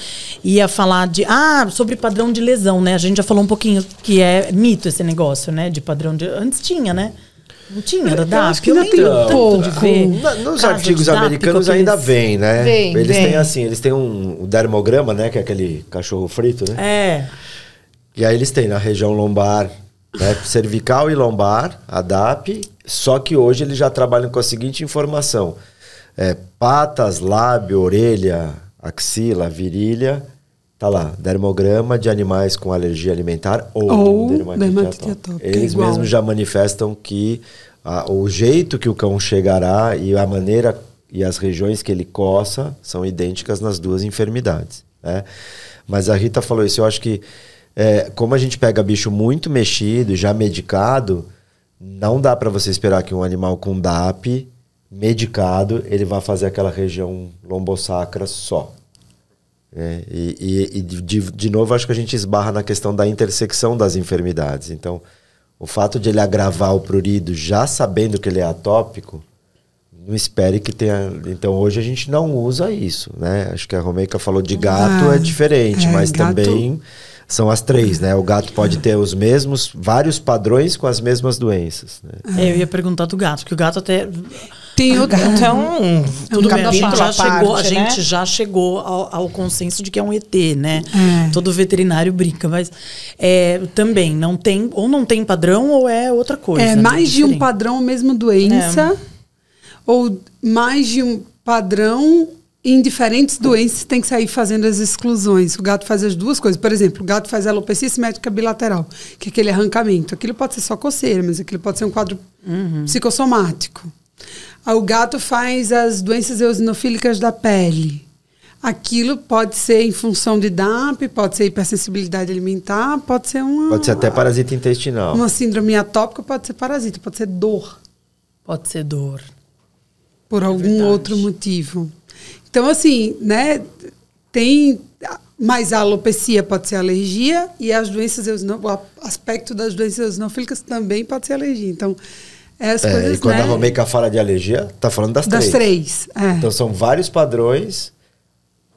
Ia falar de. Ah, sobre padrão de lesão, né? A gente já falou um pouquinho que é mito esse negócio, né? De padrão de. Antes tinha, né? Não tinha, era Eu DAP. acho que ainda lembro tem um tanto pouco. de ver nos artigos americanos ainda vem, né? Vem, eles vem. têm assim, eles têm um, o dermograma, né? Que é aquele cachorro frito, né? É. E aí eles têm na região lombar, né, cervical e lombar, a DAP, só que hoje eles já trabalham com a seguinte informação: é, patas, lábio, orelha, axila, virilha, tá lá, dermograma de animais com alergia alimentar ou, Ou dermatite, dermatite atópica. Eles igual. mesmos já manifestam que a- o jeito que o cão chegará e a maneira e as regiões que ele coça são idênticas nas duas enfermidades. Né? Mas a Rita falou isso, eu acho que é, como a gente pega bicho muito mexido, já medicado, não dá para você esperar que um animal com DAP medicado ele vá fazer aquela região lombosacra só. É, e e, e de, de novo, acho que a gente esbarra na questão da intersecção das enfermidades. Então, o fato de ele agravar o prurido já sabendo que ele é atópico, não espere que tenha. Então, hoje a gente não usa isso, né? Acho que a Romeica falou de gato Ah, é diferente, é, mas gato- também são as três, né? O gato pode ter os mesmos, vários padrões com as mesmas doenças. Né? É, eu ia perguntar do gato, que o gato até. Tem outro. Gato é Tudo bem, a gente, já chegou, a parte, gente né? já chegou ao, ao consenso de que é um ET, né? É. Todo veterinário brinca, mas é, também não tem, ou não tem padrão, ou é outra coisa. É né? mais de um padrão, a mesma doença. Ou mais de um padrão em diferentes doenças tem que sair fazendo as exclusões. O gato faz as duas coisas. Por exemplo, o gato faz alopecia simétrica bilateral, que é aquele arrancamento. Aquilo pode ser só coceira, mas aquilo pode ser um quadro psicossomático. Aí o gato faz as doenças eosinofílicas da pele. Aquilo pode ser em função de DAP, pode ser hipersensibilidade alimentar, pode ser uma, Pode ser até parasita intestinal. uma síndrome atópica, pode ser parasita, pode ser dor Pode ser dor. por algum verdade. outro motivo. Então, assim, né, tem. Mas a alopecia pode ser alergia e as doenças eosino- o aspecto das doenças eosinofílicas também pode ser alergia. Então, as É, coisas, e quando né, a Romeica fala de alergia, tá falando das, das três. três. é. Então são vários padrões,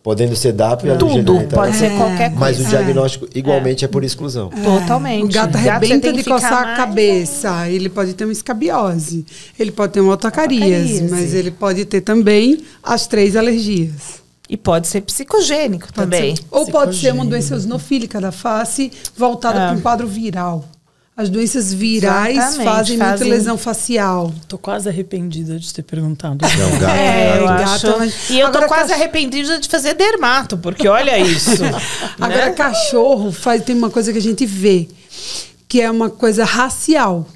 podendo ser DAP e alergia Tudo, pode ser É. qualquer coisa. Mas o diagnóstico igualmente é, por exclusão. Totalmente. O gato você arrebenta tem que de coçar a mais- cabeça. Ele pode ter uma escabiose. Ele pode ter uma. Otocaríase. Mas ele pode ter também as três alergias. E pode ser psicogênico Pode também. ser- Ou pode ser uma Psicogênico. doença eosinofílica da face voltada É. para um quadro viral. As doenças virais Exatamente, fazem, fazem- muita lesão facial. Tô quase arrependida de ter perguntado. Não, gato. É, eu gato, acho. mas- E eu tô Agora, quase cach- arrependida de fazer dermato, porque olha isso. Agora, né? cachorro faz, tem uma coisa que a gente vê, que é uma coisa racial.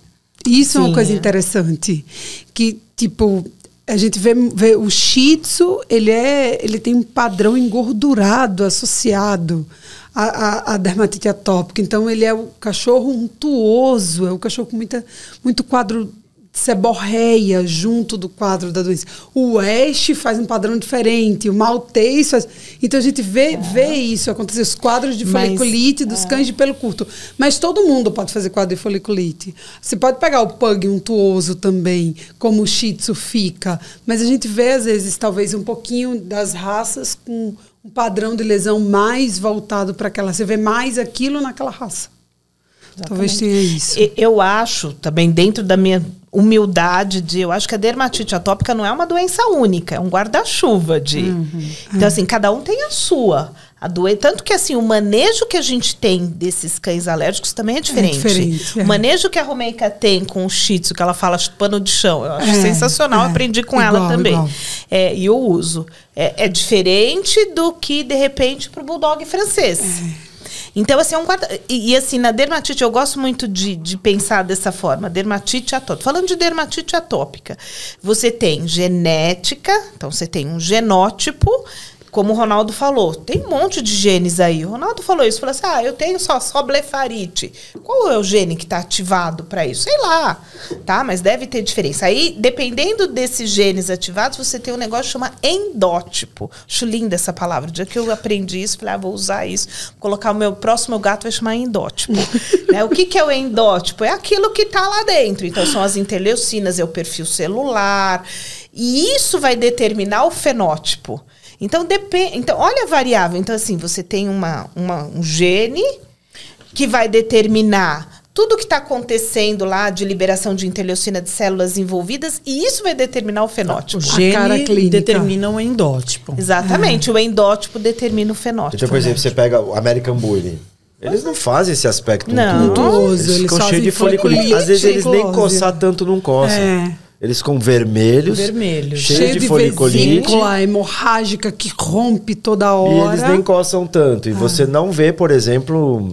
Isso é uma Sim, coisa é. interessante. Que, tipo, a gente vê, vê o Shih Tzu, ele, é, ele tem um padrão engordurado associado à, à, à dermatite atópica. Então, ele é o cachorro untuoso, é o cachorro com muita, muito quadro seborreia junto do quadro da doença. O West faz um padrão diferente, o Maltês faz... Então a gente vê, vê isso acontecer, os quadros de Mas, foliculite dos cães de pelo curto. Mas todo mundo pode fazer quadro de foliculite. Você pode pegar o pug untuoso também, como o Shih Tzu fica. Mas a gente vê, às vezes, talvez um pouquinho das raças com um padrão de lesão mais voltado para aquela. Você vê mais aquilo naquela raça. Talvez tenha isso. Eu acho, também dentro da minha humildade, de eu acho que a dermatite atópica não é uma doença única, é um guarda-chuva de. Uhum. Então, assim, cada um tem a sua. A doen- Tanto que assim, o manejo que a gente tem desses cães alérgicos também é diferente. diferente, é. O manejo que a Romeica tem com o Shih Tzu, que ela fala pano de chão, eu acho É, sensacional, é. aprendi com Igual, ela também. É, e eu uso. É, é diferente do que, de repente, pro bulldog francês. Então, assim, é um guarda... E, e, assim, na dermatite, eu gosto muito de, de pensar dessa forma. Dermatite atópica. Falando de dermatite atópica, você tem genética, então você tem um genótipo, como o Ronaldo falou, tem um monte de genes aí. O Ronaldo falou isso, falou assim: ah, eu tenho só, só blefarite. Qual é o gene que está ativado para isso? Sei lá, tá? Mas deve ter diferença. Aí, dependendo desses genes ativados, você tem um negócio que chama endótipo. Acho linda essa palavra. O dia que eu aprendi isso, falei, ah, vou usar isso. Vou colocar o meu próximo gato, vai chamar endótipo. né? O que, que é o endótipo? É aquilo que está lá dentro. Então, são as interleucinas, é o perfil celular. E isso vai determinar o fenótipo. Então, depende. Então, olha a variável. Então, assim, você tem uma, uma, um gene que vai determinar tudo que está acontecendo lá de liberação de interleucina de células envolvidas, e isso vai determinar o fenótipo. O A cara gene clínica. determina o endótipo. Exatamente, o endótipo determina o fenótipo. Então, por exemplo, você pega o American Bully. Eles não fazem esse aspecto Não. Untuoso, Eles eles ficam cheios de foliculite. Às vezes eles nem coçar tanto não coçam. É. Eles ficam vermelhos, Vermelhos. cheios Cheio de, de foliculite. hemorrágica que rompe toda E hora. eles nem coçam tanto. E você não vê, por exemplo,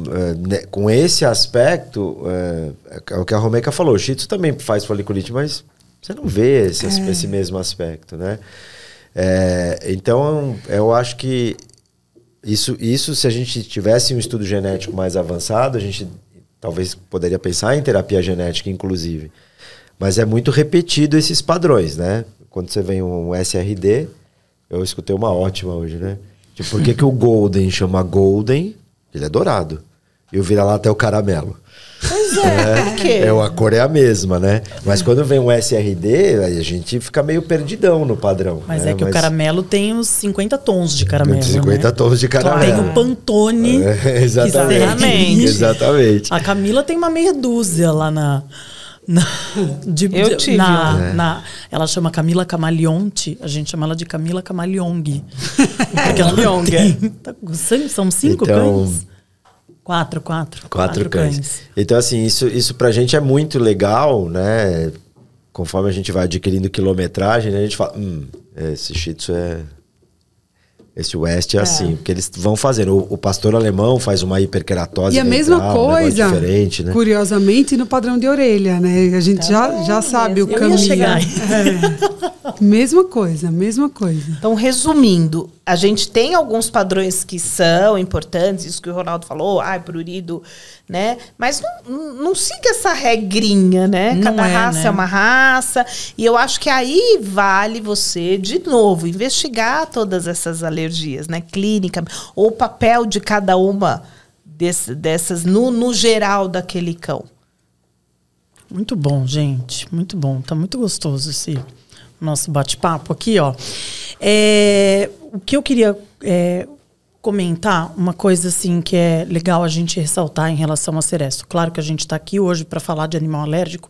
né, com esse aspecto, eh, é o que a Romeca falou, o Shih Tzu também faz foliculite, mas você não vê esse, esse mesmo aspecto, né? Eh, então, eu acho que isso, isso, se a gente tivesse um estudo genético mais avançado, a gente talvez poderia pensar em terapia genética, inclusive. Mas é muito repetido esses padrões, né? Quando você vem um SRD, eu escutei uma ótima hoje, né? Tipo, por que, que o Golden chama Golden? Ele é dourado. E o vira-lata é o caramelo. Pois é, por quê? É, a cor é a mesma, né? Mas quando vem um SRD, aí a gente fica meio perdidão no padrão. Mas né? é que o caramelo tem os 50 tons de caramelo. 50 né? tons de caramelo. Tem o Pantone. É, exatamente. Exatamente. Exatamente. A Camila tem uma meia dúzia lá na. Na de, Eu de- tive na, uma. na- ela chama Camila Camaleonte, a gente chama ela de Camila Camaleong. Porque ela tem, tá são cinco Então, cães? Quatro, quatro. Quatro cães. Então, assim, isso, isso pra gente é muito legal, né? Conforme a gente vai adquirindo quilometragem, né? a gente fala, hum, esse Shih Tzu é... Esse West é, assim, porque eles vão fazendo. O, o pastor alemão faz uma hiperkeratose E a mesma ventral, um coisa, diferente, né? curiosamente, no padrão de orelha, né? A gente já, já sabe o Eu ia caminho. É. Mesma coisa, mesma coisa. Então, resumindo, a gente tem alguns padrões que são importantes, isso que o Ronaldo falou, ai, prurido, né? Mas não, não siga essa regrinha, né? Não Cada é, raça né? é uma raça. E eu acho que aí vale você, de novo, investigar todas essas alergias, né? Clínica, ou o papel de cada uma desse- dessas no, no geral daquele cão. Muito bom, gente. Muito bom. Tá muito gostoso esse nosso bate-papo aqui, ó. É, o que eu queria é, comentar, uma coisa assim que é legal a gente ressaltar em relação a Ceresto. Claro que a gente está aqui hoje para falar de animal alérgico,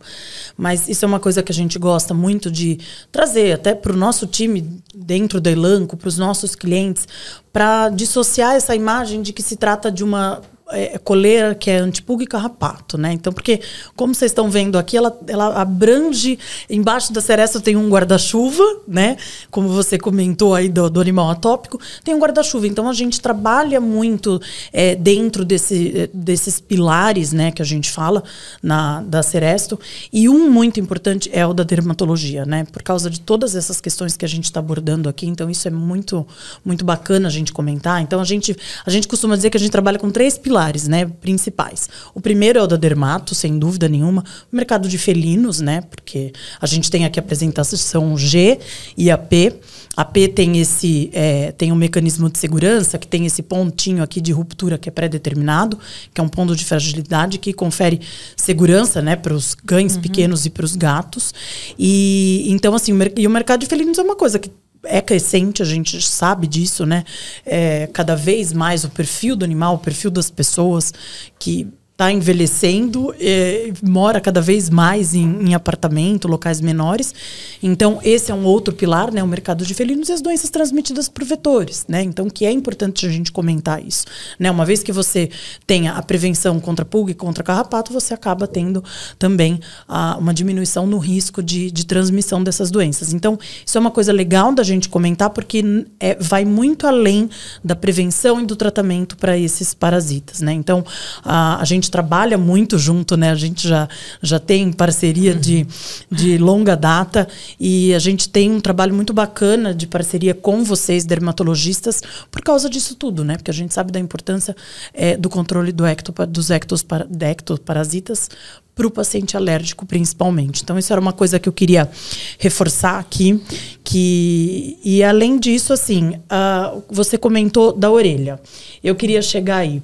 mas isso é uma coisa que a gente gosta muito de trazer até para o nosso time dentro da Elanco, para os nossos clientes, para dissociar essa imagem de que se trata de uma é, coleira que é antipulga e carrapato, né? Então, porque, como vocês estão vendo aqui, ela, ela abrange, embaixo da seresta tem um guarda-chuva, né? Como você comentou aí do, do animal atópico, tem um guarda-chuva. Então, a gente trabalha muito é, dentro desse, desses pilares, né, que a gente fala na, da Seresto. E um muito importante é o da dermatologia, né? Por causa de todas essas questões que a gente está abordando aqui. Então, isso é muito, muito bacana a gente comentar. Então, a gente, a gente costuma dizer que a gente trabalha com três pilares pilares né, principais. O primeiro é o da dermato, sem dúvida nenhuma. O mercado de felinos, né? Porque a gente tem aqui a apresentação G e a P. A P tem esse é, tem um mecanismo de segurança que tem esse pontinho aqui de ruptura que é pré-determinado, que é um ponto de fragilidade que confere segurança, né, para os cães uhum. pequenos e para os gatos. E então assim, o, e o mercado de felinos é uma coisa que é crescente, a gente sabe disso, né? É, cada vez mais o perfil do animal, o perfil das pessoas que está envelhecendo, é, mora cada vez mais em, em, apartamento, locais menores. Então, esse é um outro pilar, né? O mercado de felinos e as doenças transmitidas por vetores, né? Então, que é importante a gente comentar isso. Né? Uma vez que você tenha a prevenção contra pulga e contra carrapato, você acaba tendo também uma diminuição no risco de, de transmissão dessas doenças. Então, isso é uma coisa legal da gente comentar, porque é, vai muito além da prevenção e do tratamento para esses parasitas, né? Então, a, a gente trabalha muito junto, né? A gente já, já tem parceria de, de longa data e a gente tem um trabalho muito bacana de parceria com vocês, dermatologistas, por causa disso tudo, né? Porque a gente sabe da importância é, do controle do ecto, dos ectoparasitas para o paciente alérgico, principalmente. Então, isso era uma coisa que eu queria reforçar aqui. Que, e além disso, assim, uh, você comentou da orelha. Eu queria chegar aí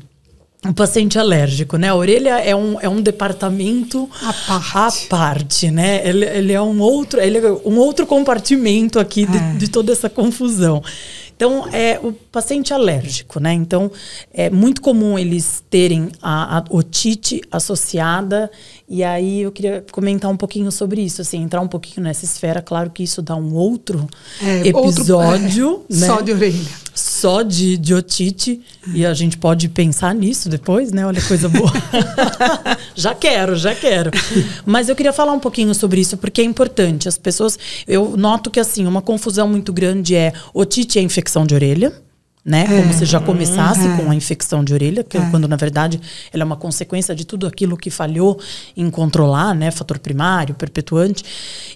um paciente alérgico, né? A orelha é um, é um departamento à parte, à parte né? Ele, ele é um outro, ele é um outro compartimento aqui de, é. de toda essa confusão. Então, é o paciente alérgico, né? Então, é muito comum eles terem a, a otite associada. E aí, eu queria comentar um pouquinho sobre isso, assim, entrar um pouquinho nessa esfera. Claro que isso dá um outro é, episódio. Outro, é, né? Só de orelha. Só de, otite. E a gente pode pensar nisso depois, né? Olha coisa boa. já quero, já quero. Mas eu queria falar um pouquinho sobre isso, porque é importante. As pessoas. Eu noto que, assim, uma confusão muito grande é otite é infecção de orelha, né? É. Como se já começasse é. com a infecção de orelha, que é. quando na verdade ela é uma consequência de tudo aquilo que falhou em controlar, né? Fator primário, perpetuante.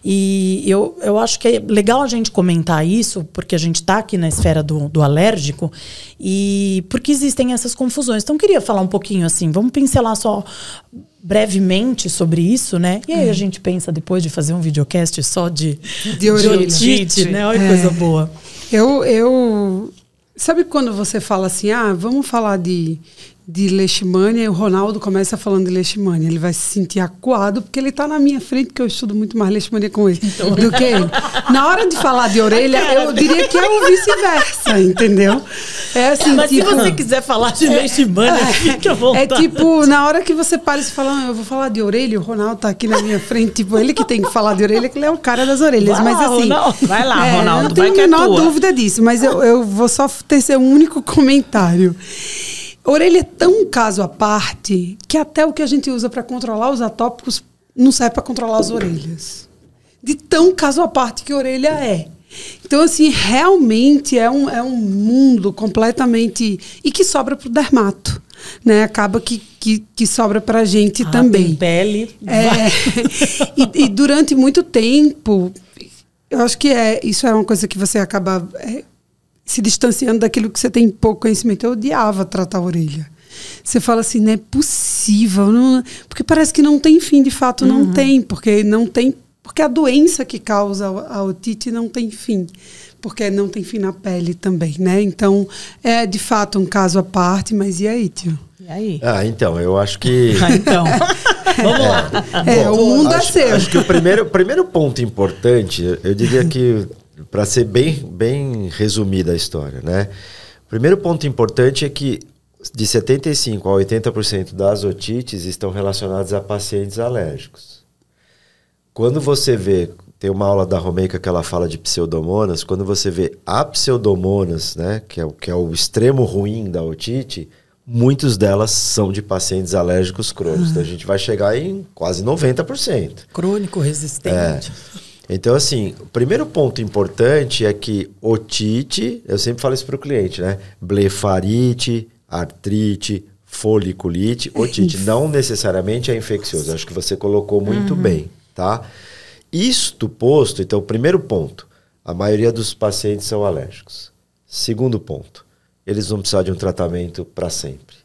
E eu, eu acho que é legal a gente comentar isso, porque a gente está aqui na esfera do, do alérgico e porque existem essas confusões. Então, queria falar um pouquinho assim, vamos pincelar só brevemente sobre isso, né? E aí a gente pensa depois de fazer um videocast só de, de, orelha. de otite, né? Olha que coisa boa. Eu, eu. Sabe quando você fala assim, ah, vamos falar de de leishmania e o Ronaldo começa falando de leishmania. Ele vai se sentir acuado porque ele está na minha frente, que eu estudo muito mais leishmania com ele então... do que ele. Na hora de falar de orelha, eu diria que é o vice-versa, entendeu? É assim, Mas tipo, se você quiser falar de leishmania, é, fique à vontade. É tipo, na hora que você para e fala, ah, eu vou falar de orelha, o Ronaldo está aqui na minha frente, tipo, ele que tem que falar de orelha, que ele é o cara das orelhas. Vai mas lá, assim. Ronaldo. Vai lá, é, Ronaldo, não tenho a menor dúvida disso, mas eu, eu vou só ter um único comentário. Orelha é tão caso à parte que até o que a gente usa para controlar os atópicos não serve para controlar as orelhas. De tão caso à parte que a orelha é. Então, assim, realmente é um, é um mundo completamente. E que sobra para o dermato. Né? Acaba que, que, que sobra para a gente ah, também. Tem pele. É, e, e, durante muito tempo, eu acho que é, isso é uma coisa que você acaba é, se distanciando daquilo que você tem pouco conhecimento. Eu odiava tratar a orelha. Você fala assim, não é possível, não, porque parece que não tem fim, de fato não uhum. tem, porque não tem, porque a doença que causa a otite não tem fim, porque não tem fim na pele também, né? Então, é de fato um caso à parte, mas e aí, tio? E aí? Ah, então, eu acho que. ah, então. Vamos lá. É, Bom, o mundo acho, é seu. Acho que o primeiro, primeiro ponto importante, eu diria que para ser bem, bem resumida a história, né? O primeiro ponto importante é que de 75 a 80% das otites estão relacionadas a pacientes alérgicos. Quando você vê, tem uma aula da Romeica que ela fala de pseudomonas, quando você vê a pseudomonas, né, que é o, que é o extremo ruim da otite, muitas delas são de pacientes alérgicos crônicos. Então a gente vai chegar em quase 90%. Crônico resistente. Então, assim, o primeiro ponto importante é que otite, eu sempre falo isso para o cliente, né? Blefarite, artrite, foliculite, otite. Não necessariamente é infeccioso. Acho que você colocou muito bem, tá? Isto posto, então, o primeiro ponto, a maioria dos pacientes são alérgicos. Segundo ponto, eles vão precisar de um tratamento para sempre.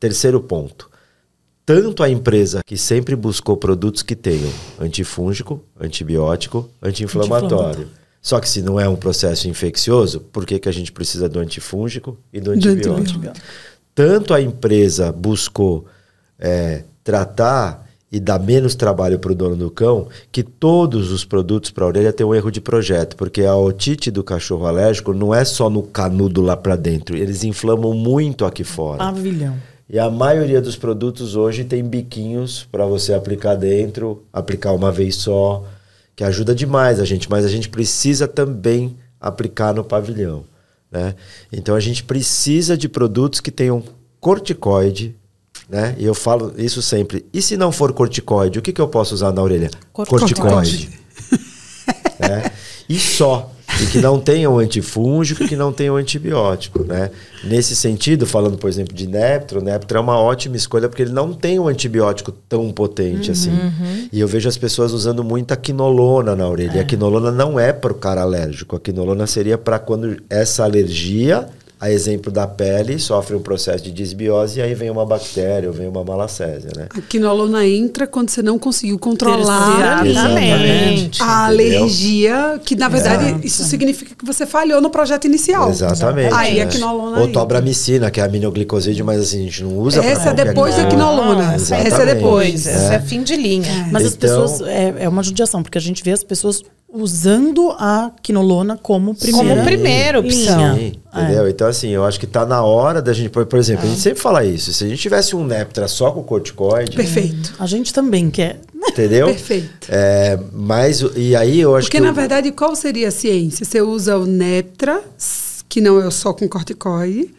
Terceiro ponto, tanto a empresa que sempre buscou produtos que tenham antifúngico, antibiótico, anti-inflamatório. Anti-inflamatório. Só que se não é um processo infeccioso, por que, que a gente precisa do antifúngico e do Do antibiótico? antibiótico. Tanto a empresa buscou é, tratar e dar menos trabalho para o dono do cão, que todos os produtos para a orelha têm um erro de projeto, porque a otite do cachorro alérgico não é só no canudo lá para dentro, eles inflamam muito aqui fora. Pavilhão. E a maioria dos produtos hoje tem biquinhos para você aplicar dentro, aplicar uma vez só, que ajuda demais a gente, mas a gente precisa também aplicar no pavilhão. Né? Então a gente precisa de produtos que tenham corticoide, né? E eu falo isso sempre. E se não for corticoide, o que, que eu posso usar na orelha? Corticoide. Corticoide. né? E só. E que não tenha um antifúngico e que não tenha um antibiótico, né? Nesse sentido, falando, por exemplo, de Neptro, Neptro é uma ótima escolha porque ele não tem um antibiótico tão potente assim. E eu vejo as pessoas usando muita quinolona na orelha. E a quinolona não é para o cara alérgico. A quinolona seria para quando essa alergia, a exemplo da pele, sofre um processo de desbiose e aí vem uma bactéria ou vem uma malacésia, né? A quinolona entra quando você não conseguiu controlar Exatamente. a alergia, que na verdade isso significa que você falhou no projeto inicial. Exatamente. Aí a né? quinolona Ou tobramicina, que é a aminoglicoside, mas assim, a gente não usa Essa é depois da quinolona. Essa Essa é depois. Essa é fim de linha. Mas as Então- pessoas. É, é uma judiação, porque a gente vê as pessoas usando a quinolona como primeira. Como primeira opção. Sim, entendeu? Então, assim, eu acho que tá na hora da gente. Por, por exemplo, a gente sempre fala isso. Se a gente tivesse um Neptra só com corticoide, Perfeito. A gente também quer. entendeu? Perfeito. É, mas, e aí eu acho Porque, que. na o- verdade, qual seria a ciência? Você usa o Neptra, que não é só com corticoide,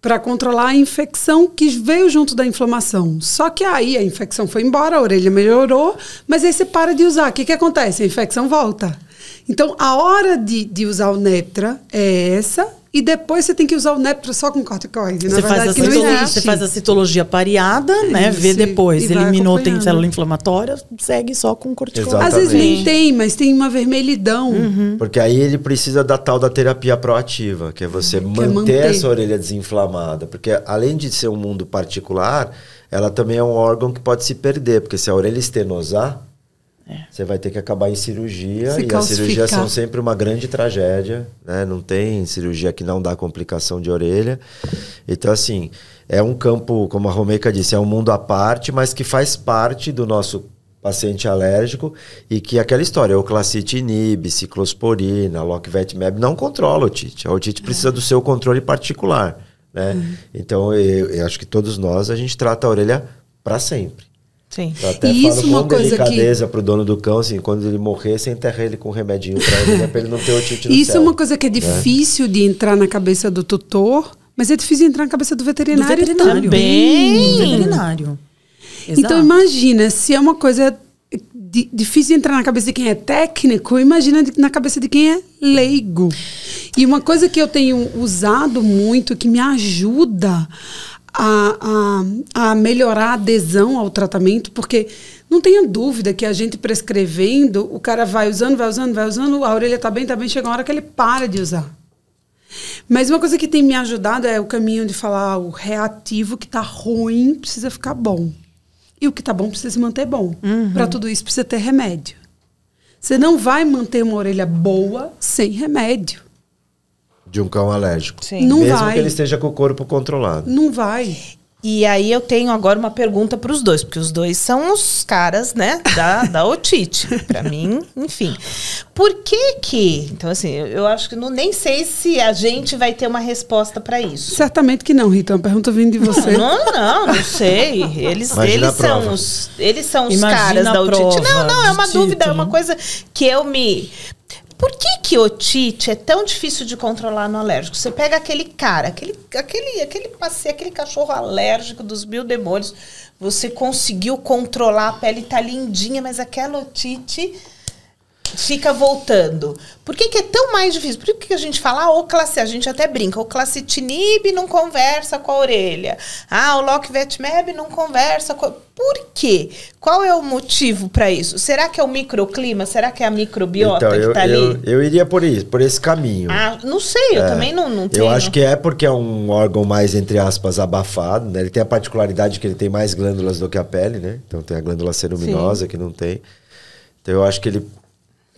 para controlar a infecção que veio junto da inflamação. Só que aí a infecção foi embora, a orelha melhorou, mas aí você para de usar. O que, que acontece? A infecção volta. Então, a hora de, de usar o Neptra é essa, e depois você tem que usar o Neptra só com corticoide. Na Você faz, verdade, a que não citologia, você faz a citologia pareada, né? Vê depois. Eliminou, tem célula inflamatória, segue só com corticoide. Exato. Às vezes nem Exatamente. tem, mas tem uma vermelhidão. Porque aí ele precisa da tal da terapia proativa, que é você manter, manter. essa orelha desinflamada. Porque além de ser um mundo particular, ela também é um órgão que pode se perder. Porque se a orelha estenosar, você vai ter que acabar em cirurgia. Se e as cirurgias calcificar. são sempre uma grande tragédia. Né? Não tem cirurgia que não dá complicação de orelha. Então, assim, é um campo, como a Romeica disse, é um mundo à parte, mas que faz parte do nosso paciente alérgico e que aquela história, o classite inibe, ciclosporina, locvetmab, não controla a otite. A otite precisa do seu controle particular, né? Então, eu, eu acho que todos nós, a gente trata a orelha para sempre. Sim. Eu até E falo isso uma coisa que- delicadeza pro dono do cão, assim, quando ele morrer, você enterra ele com um remedinho pra ele, né, pra ele não ter otite no Isso é céu. uma coisa que é difícil de entrar na cabeça do tutor, mas é difícil de entrar na cabeça do Do veterinário, veterinário. também. Do veterinário. Então Exato. imagina, se é uma coisa di- difícil de entrar na cabeça de quem é técnico, imagina na cabeça de quem é leigo. E uma coisa que eu tenho usado muito, que me ajuda a, a, a melhorar a adesão ao tratamento, porque não tenha dúvida que a gente prescrevendo, o cara vai usando, vai usando, vai usando, a orelha tá bem, tá bem, chega uma hora que ele para de usar. Mas uma coisa que tem me ajudado é o caminho de falar o reativo que tá ruim precisa ficar bom. E o que tá bom precisa se manter bom. Para tudo isso precisa ter remédio. Você não vai manter uma orelha boa sem remédio. De um cão alérgico. Sim. Não Mesmo vai. que ele esteja com o corpo controlado. Não vai. E aí eu tenho agora uma pergunta para os dois, porque os dois são os caras, né, da, da otite. Para mim, enfim. Por que que... Então, assim, eu, eu acho que não, nem sei se a gente vai ter uma resposta para isso. Certamente que não, Rita. É Uma pergunta vindo de você. Não, não, não sei. Eles, Imagina eles são os, eles são os Imagina caras da otite. Não, não, é uma dúvida, é uma título. coisa que eu me. Por que que otite é tão difícil de controlar no alérgico? Você pega aquele cara, aquele aquele, aquele passeio, aquele cachorro alérgico dos mil demônios, você conseguiu controlar, a pele tá lindinha, mas aquela otite fica voltando. Por que, que, é tão mais difícil? Por que, que a gente fala, ah, o classe, a gente até brinca, o classitinib não conversa com a orelha. Ah, o Locvetmab não conversa com. Por quê? Qual é o motivo para isso? Será que é o microclima? Será que é a microbiota então, que tá ali? Eu, eu iria por isso, por esse caminho. Ah, não sei, eu é, também não, não tenho. Eu acho que é porque é um órgão mais, entre aspas, abafado, né? Ele tem a particularidade que ele tem mais glândulas do que a pele, né? Então tem a glândula ceruminosa Sim. que não tem. Então eu acho que ele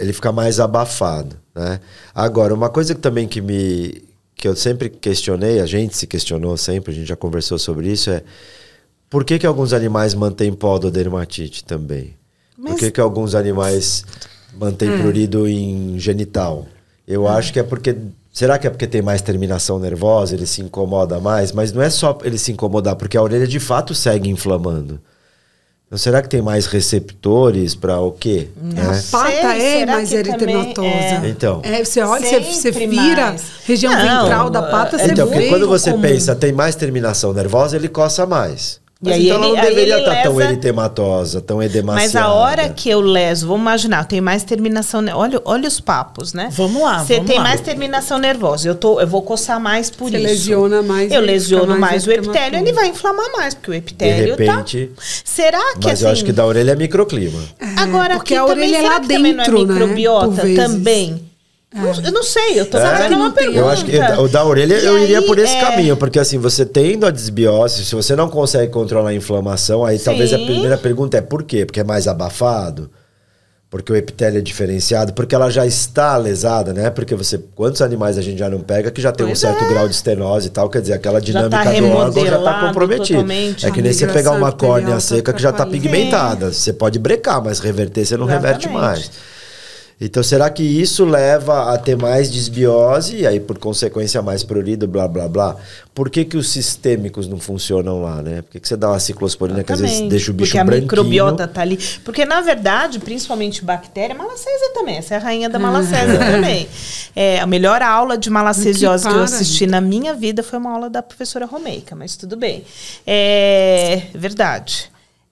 ele fica mais abafado, né? Agora, uma coisa que também que me que eu sempre questionei, a gente se questionou sempre, a gente já conversou sobre isso, é por que, que alguns animais mantêm pododermatite também? Mas... Por que, que alguns animais mantêm hum. prurido em genital? Eu hum. acho que é porque. Será que é porque tem mais terminação nervosa, ele se incomoda mais? Mas não é só ele se incomodar, porque a orelha de fato segue inflamando. Então, será que tem mais receptores para o quê? Não né? A pata é mais eritematosa. É... Então. É, você olha, você, você vira mais. região não, ventral da pata, você Então, porque quando você comum. pensa tem mais terminação nervosa, ele coça mais. Mas e então aí ela não deveria estar tá tão eritematosa, tão edemaciada. Mas a hora que eu leso, vamos imaginar, tem mais terminação... Olha, olha os papos, né? Vamos lá, Você tem lá. mais terminação nervosa, eu, tô, eu vou coçar mais por Você isso. lesiona mais. Eu lesiono mais, mais o epitério, ele vai inflamar mais, porque o epitério De repente, tá... Será que Mas assim... eu acho que da orelha é microclima. É, Agora, porque a orelha também, é lá dentro, não é microbiota né? também? É. Eu não sei, eu tô é, fazendo uma pergunta. Eu acho que o da orelha e eu aí, iria por esse é... caminho, porque assim, você tendo a desbiose, se você não consegue controlar a inflamação, aí Sim. talvez a primeira pergunta é por quê? Porque é mais abafado? Porque o epitélio é diferenciado? Porque ela já está lesada, né? Porque você. Quantos animais a gente já não pega que já tem pois um certo é. grau de estenose e tal? Quer dizer, aquela dinâmica tá do órgão já está comprometida. É que nem você pegar uma córnea seca que já está pigmentada. Você pode brecar, mas reverter você não Exatamente. reverte mais. Então, será que isso leva a ter mais desbiose e aí, por consequência, mais prurido, blá, blá, blá? Por que, que os sistêmicos não funcionam lá, né? Por que, que você dá uma ciclosporina que às vezes deixa o bicho Porque branquinho? a microbiota tá ali. Porque, na verdade, principalmente bactéria, malacésia também. Essa é a rainha da malacésia também. É, a melhor aula de malacesiose que, que eu assisti na minha vida foi uma aula da professora Romeica, mas tudo bem. É verdade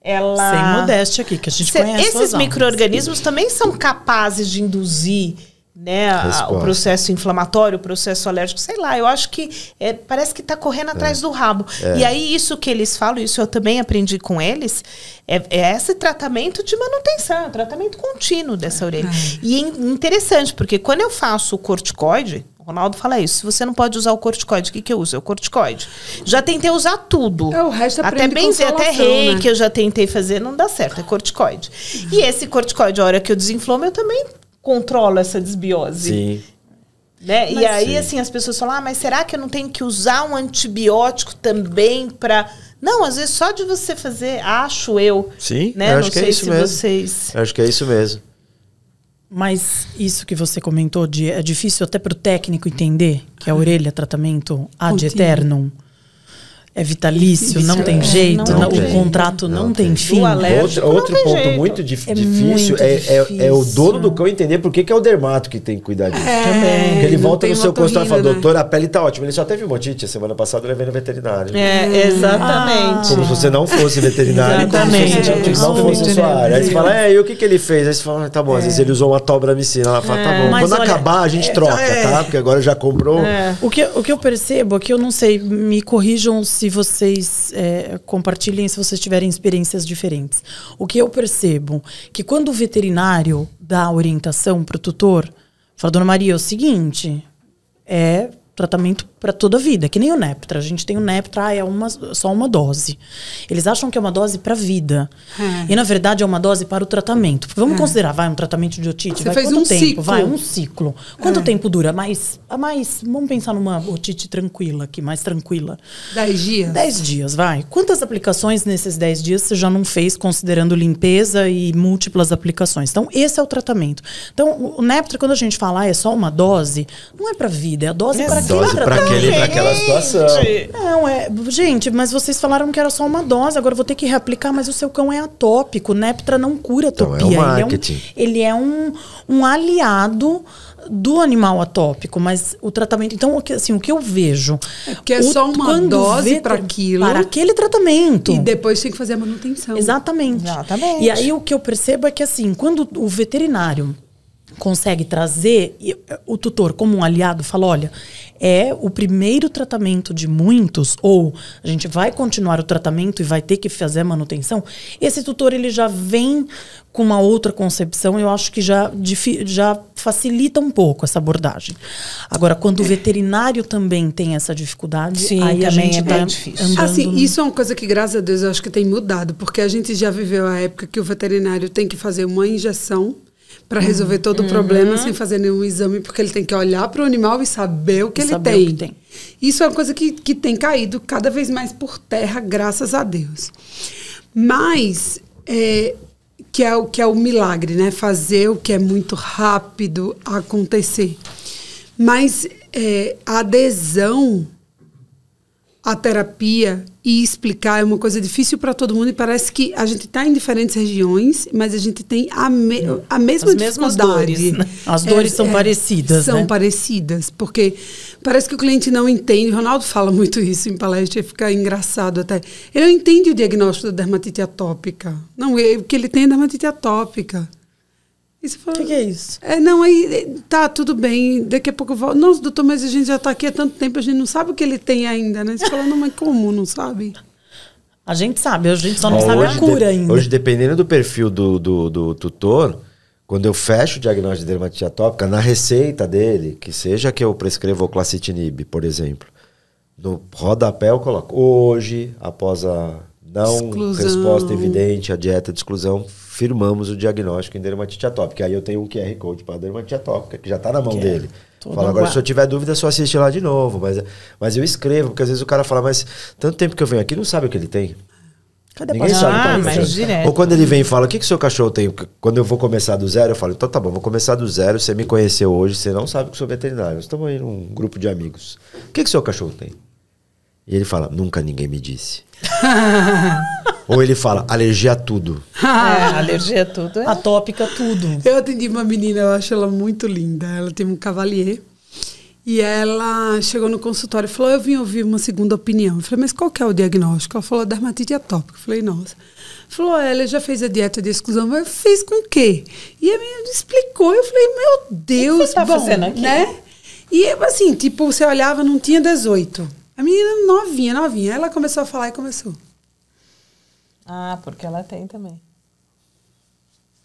ela sem modéstia aqui que a gente conhece esses microorganismos também são capazes de induzir né, a, o processo inflamatório, o processo alérgico, sei lá, eu acho que é, parece que está correndo atrás é. do rabo. É. E aí, isso que eles falam, isso eu também aprendi com eles, é, é esse tratamento de manutenção, é tratamento contínuo dessa orelha. É. E é interessante, porque quando eu faço o corticoide, Ronaldo fala isso. Se você não pode usar o corticoide, o que, que eu uso? É o corticoide. Já tentei usar tudo. É, o resto Até benzer, até rei né? que eu já tentei fazer, não dá certo. É corticoide. Uhum. E esse corticoide, a hora que eu desinflamo, eu também controlo essa desbiose. Sim. Né? e aí, sim. assim, as pessoas falam, ah, mas será que eu não tenho que usar um antibiótico também para... Não, às vezes só de você fazer, acho eu. Sim, né? eu acho não que é isso mesmo. vocês... Eu acho que é isso mesmo. Mas isso que você comentou de é difícil até para o técnico entender que a orelha é tratamento ad eternum é vitalício, não tem jeito, não, não tem. o contrato não, não tem, tem, fim. Outro, outro ponto jeito. muito dif é difícil, muito é, difícil. É, é, o dono do cão entender por que, que é o dermato que tem que cuidar disso. É. Porque ele volta no seu consultório e fala, né? doutor, a pele tá ótima. Ele só teve motite, a semana passada eu levei no veterinário. É, exatamente. Como se você não fosse veterinário, exatamente. como se você não, não fosse sua área. Aí você fala, é, e o que, que ele fez? Aí você fala, ah, tá bom, às vezes é. ele usou uma tobramicina. Ela fala, tá bom, Mas quando olha, acabar a gente troca, tá? Porque agora já comprou. O, que, o que eu percebo é que eu não sei, me corrijam se vocês é, compartilhem se vocês tiverem experiências diferentes. O que eu percebo que quando o veterinário dá orientação para o tutor, fala, dona Maria, é o seguinte, é tratamento para toda a vida, que nem o Neptra. A gente tem o Neptra, ah, é uma, só uma dose. Eles acham que é uma dose para a vida. É. E na verdade é uma dose para o tratamento. Porque vamos é. considerar, vai um tratamento de otite, Você vai fez quanto um tempo? Ciclo. Vai um ciclo. Quanto é. tempo dura? Mais, a mais, vamos pensar numa otite tranquila aqui, mais tranquila. Dez dias. Dez dias, vai. Quantas aplicações nesses dez dias você já não fez considerando limpeza e múltiplas aplicações? Então esse é o tratamento. Então o Neptra quando a gente fala ah, é só uma dose, não é para vida, é a dose para dose para aquele, para aquela situação. Não, é. Gente, mas vocês falaram que era só uma dose, agora eu vou ter que reaplicar, mas o seu cão é atópico. Neptra não cura atopia. Então é um marketing. Ele é um, ele é um, um aliado do animal atópico, mas o tratamento. Então, o que, assim, o que eu vejo. É porque é o- só uma dose para aquilo. Para aquele tratamento. E depois tem que fazer a manutenção. Exatamente. Exatamente. E aí o que eu percebo é que assim, quando o veterinário consegue trazer eh, o tutor como um aliado, fala, olha, é o primeiro tratamento de muitos ou a gente vai continuar o tratamento e vai ter que fazer a manutenção. Esse tutor ele já vem com uma outra concepção, eu acho que já já facilita um pouco essa abordagem. Agora, quando o veterinário também tem essa dificuldade, Sim, aí a também gente é tá bem difícil. Assim, no- isso é uma coisa que, graças a Deus, eu acho que tem mudado, porque a gente já viveu a época que o veterinário tem que fazer uma injeção para resolver todo o problema sem fazer nenhum exame, porque ele tem que olhar para o animal e saber o que E ele tem. o que tem. Isso é uma coisa que, que tem caído cada vez mais por terra, graças a Deus. Mas, é, que, é o, que é o milagre, né? Fazer o que é muito rápido acontecer. Mas é, a adesão à terapia e explicar é uma coisa difícil para todo mundo e parece que a gente está em diferentes regiões, mas a gente tem a, me, a mesma As mesmas dificuldade. dores, né? As dores são parecidas, São né? parecidas, porque parece que o cliente não entende. O Ronaldo fala muito isso em palestra e fica engraçado até. Ele não entende o diagnóstico da dermatite atópica. Não, é- o que ele tem é dermatite atópica. E você fala, O que, que é isso? é, não, aí é, tá, tudo bem. Daqui a pouco eu volto. Nossa, doutor, mas a gente já está aqui há tanto tempo, a gente não sabe o que ele tem ainda, né? Você fala, não, mas como? Não sabe? A gente sabe, a gente só não Ó, sabe a cura de- ainda. Hoje, dependendo do perfil do, do, do tutor, quando eu fecho o diagnóstico de dermatite atópica, na receita dele, que seja que eu prescreva o clacitinib, por exemplo, no rodapé eu coloco hoje, após a não Exclusão. resposta evidente à dieta de exclusão, firmamos o diagnóstico em dermatite atópica. Aí eu tenho um QR Code para dermatite atópica, que já está na mão Que é dele. todo Fala, agora se eu tiver dúvida, só assiste lá de novo. Mas, mas eu escrevo, porque às vezes o cara fala, mas tanto tempo que eu venho aqui, não sabe o que ele tem. Cadê Ninguém sabe Ah, é mas direto. Ou quando ele vem e fala, o que, que seu cachorro tem? Quando eu vou começar do zero, eu falo, então tá bom, vou começar do zero, você me conheceu hoje, você não sabe que eu sou veterinário. Nós estamos aí num grupo de amigos. O que, que seu cachorro tem? E ele fala, nunca ninguém me disse. Ou ele fala, alergia a tudo. É, alergia a tudo. É. Atópica, tudo. Eu atendi uma menina, eu acho ela muito linda. Ela tem um cavalier. E ela chegou no consultório e falou: Eu vim ouvir uma segunda opinião. Eu falei: Mas qual que é o diagnóstico? Ela falou: dermatite atópica. Eu falei: Nossa. Falou: Ela já fez a dieta de exclusão. Mas fez com o quê? E a menina explicou. Eu falei: Meu Deus, você tá bom, fazendo aqui? né? E assim, tipo, você olhava, não tinha 18. A menina novinha, novinha. Ela começou a falar e começou. Ah, porque ela tem também.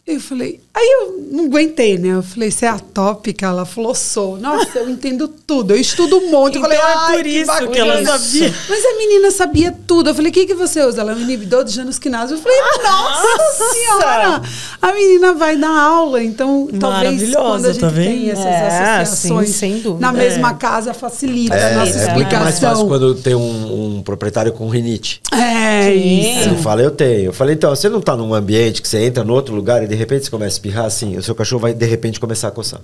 Eu falei, aí eu não aguentei, né? Eu falei, você é atópica? Ela falou, sou. Nossa, eu entendo tudo, eu estudo um monte. eu falei, Então é "Ai, por isso bacana." que ela sabia. Mas a menina sabia tudo. Eu falei, o que, que você usa? Ela é um inibidor de Janus quinase. Eu falei, nossa senhora! A menina vai dar aula, então talvez Maravilhosa, quando a gente tá tem essas É, associações sim, na mesma casa, facilita É, a nossa é muito mais fácil explicação. quando tem um, um proprietário com rinite. É isso. Ele fala, eu tenho. Eu falei, então, você não tá num ambiente que você entra no outro lugar e de repente você começa a espirrar assim, o seu cachorro vai de repente começar a coçar.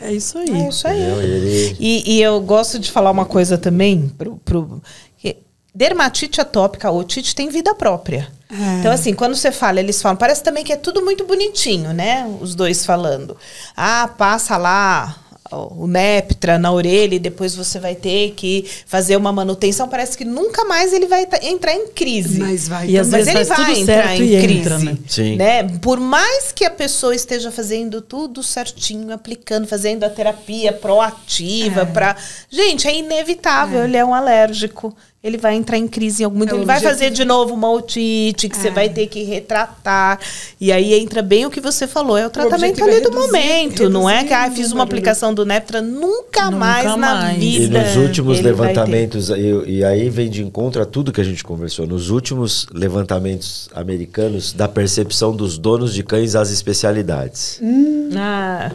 É isso aí. É isso aí. E ele- E, e eu gosto de falar uma coisa também pro, pro que dermatite atópica, otite tem vida própria. É. Então, assim, quando você fala, eles falam, parece também que é tudo muito bonitinho, né? Os dois falando. Ah, passa lá o Neptra na orelha e depois você vai ter que fazer uma manutenção. Parece que nunca mais ele vai entrar em crise. Mas vai E às. Mas vezes ele faz vai tudo entrar certo em e crise. entra, né? Sim. né? Por mais que a pessoa esteja fazendo tudo certinho, aplicando, fazendo a terapia proativa para, gente, é inevitável, ele é um alérgico. Ele vai entrar em crise em algum momento. É o ele vai fazer de novo uma otite, que você É. vai ter que retratar. E aí entra bem o que você falou, é o tratamento objetivo é ali do reduzir- momento. não é que ah, fiz o uma aplicação do Neptra, nunca, Nunca mais na mais. E vida. nos últimos levantamentos, e, e aí vem de encontro a tudo que a gente conversou, nos últimos levantamentos americanos da percepção dos donos de cães às especialidades. Ah,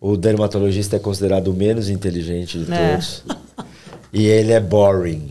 O dermatologista é considerado o menos inteligente de É. todos. E ele é boring.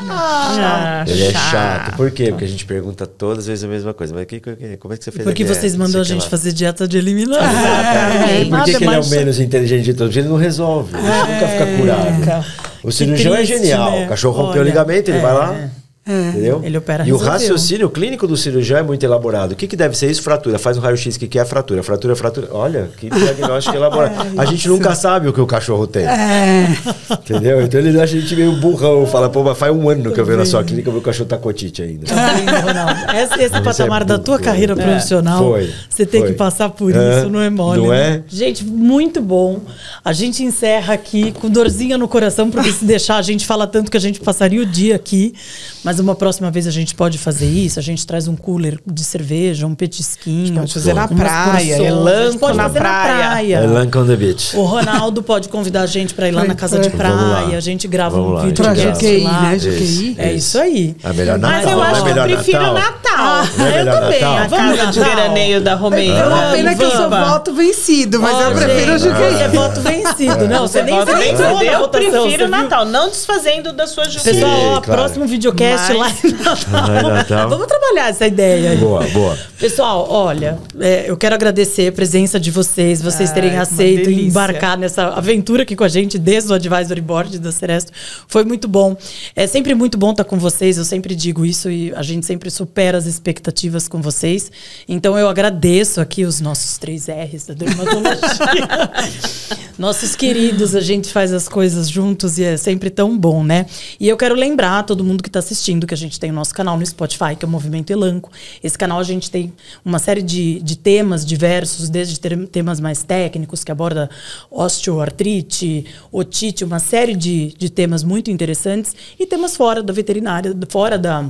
Ah, Ele é chato. Por quê? Porque a gente pergunta todas as vezes a mesma coisa. Mas que, que- como é que você fez Porque vocês mandam a o gente lá. fazer dieta de eliminar. Exatamente. E por que, que ele é o menos inteligente de todos? Ele não resolve. Ele nunca fica curado. O cirurgião é genial. né? O cachorro rompeu o Olha, ligamento, ele é. vai lá. É. Entendeu? Ele opera, E o resolveu. raciocínio clínico do cirurgião é muito elaborado. O que, que deve ser isso? Fratura. Faz um raio-x, o que, que é fratura? Fratura, fratura. Olha, que diagnóstico elaborado. a gente nunca sabe o que o cachorro tem. É. Entendeu? Então ele deixa a gente meio burrão. Fala, pô, mas faz um ano que eu venho na sua clínica, meu cachorro tá com otite ainda. Tá Ronaldo? Esse, esse Isso patamar é da tua muito carreira profissional, Foi, você tem foi. que passar por É, isso, não é mole. não né? é? Gente, muito bom. A gente encerra aqui com dorzinha no coração, porque se deixar, a gente fala tanto que a gente passaria o dia aqui. Mas uma próxima vez a gente pode fazer isso. A gente traz um cooler de cerveja, um petisquinho. pode fazer na praia, porções. A gente elanco pode na fazer praia. É Lank on the beach. O Ronaldo pode convidar a gente para ir lá Pra- na casa de pra- Vamos lá. praia. A gente grava Vamos um lá, vídeo Pra GQI, lá. né? GQI. É isso aí. É melhor Natal. Mas eu é acho que eu prefiro Natal. Natal. É eu também. Natal? A casa de veraneio da Romênia. É uma pena que eu sou Vamos. voto vencido, mas eu prefiro o gente, GQI. É voto vencido. Não, você, nem entrou na eu votação, você prefiro? Natal, não desfazendo da sua justiça. Pessoal, próximo videocast Mas- lá em Natal. Lá em Natal. Vamos trabalhar essa ideia aí. Boa, boa. Pessoal, olha, é, eu quero agradecer a presença de vocês, vocês Ai, terem aceito e embarcar nessa aventura aqui com a gente desde o Advisory Board da Ceresto. Foi muito bom. É sempre muito bom estar com vocês, eu sempre digo isso e a gente sempre supera as expectativas com vocês. Então eu agradeço aqui os nossos três R's da dermatologia. Nossos queridos, a gente faz as coisas juntos e é sempre tão bom, né? E eu quero lembrar todo mundo que está assistindo que a gente tem o nosso canal no Spotify, que é o Movimento Elanco. Esse canal a gente tem uma série de, de temas diversos, desde temas mais técnicos, que aborda osteoartrite, otite, uma série de, de temas muito interessantes, e temas fora da veterinária, fora da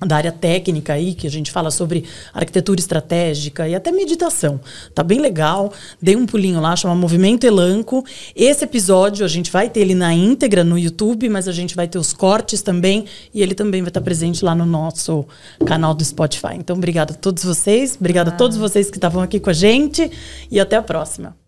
da área técnica aí, que a gente fala sobre arquitetura estratégica e até meditação. Tá bem legal. Dei um pulinho lá, chama Movimento Elanco. Esse episódio a gente vai ter ele na íntegra no YouTube, mas a gente vai ter os cortes também e ele também vai estar presente lá no nosso canal do Spotify. Então, obrigada a todos vocês, obrigada a todos vocês que estavam aqui com a gente e até a próxima.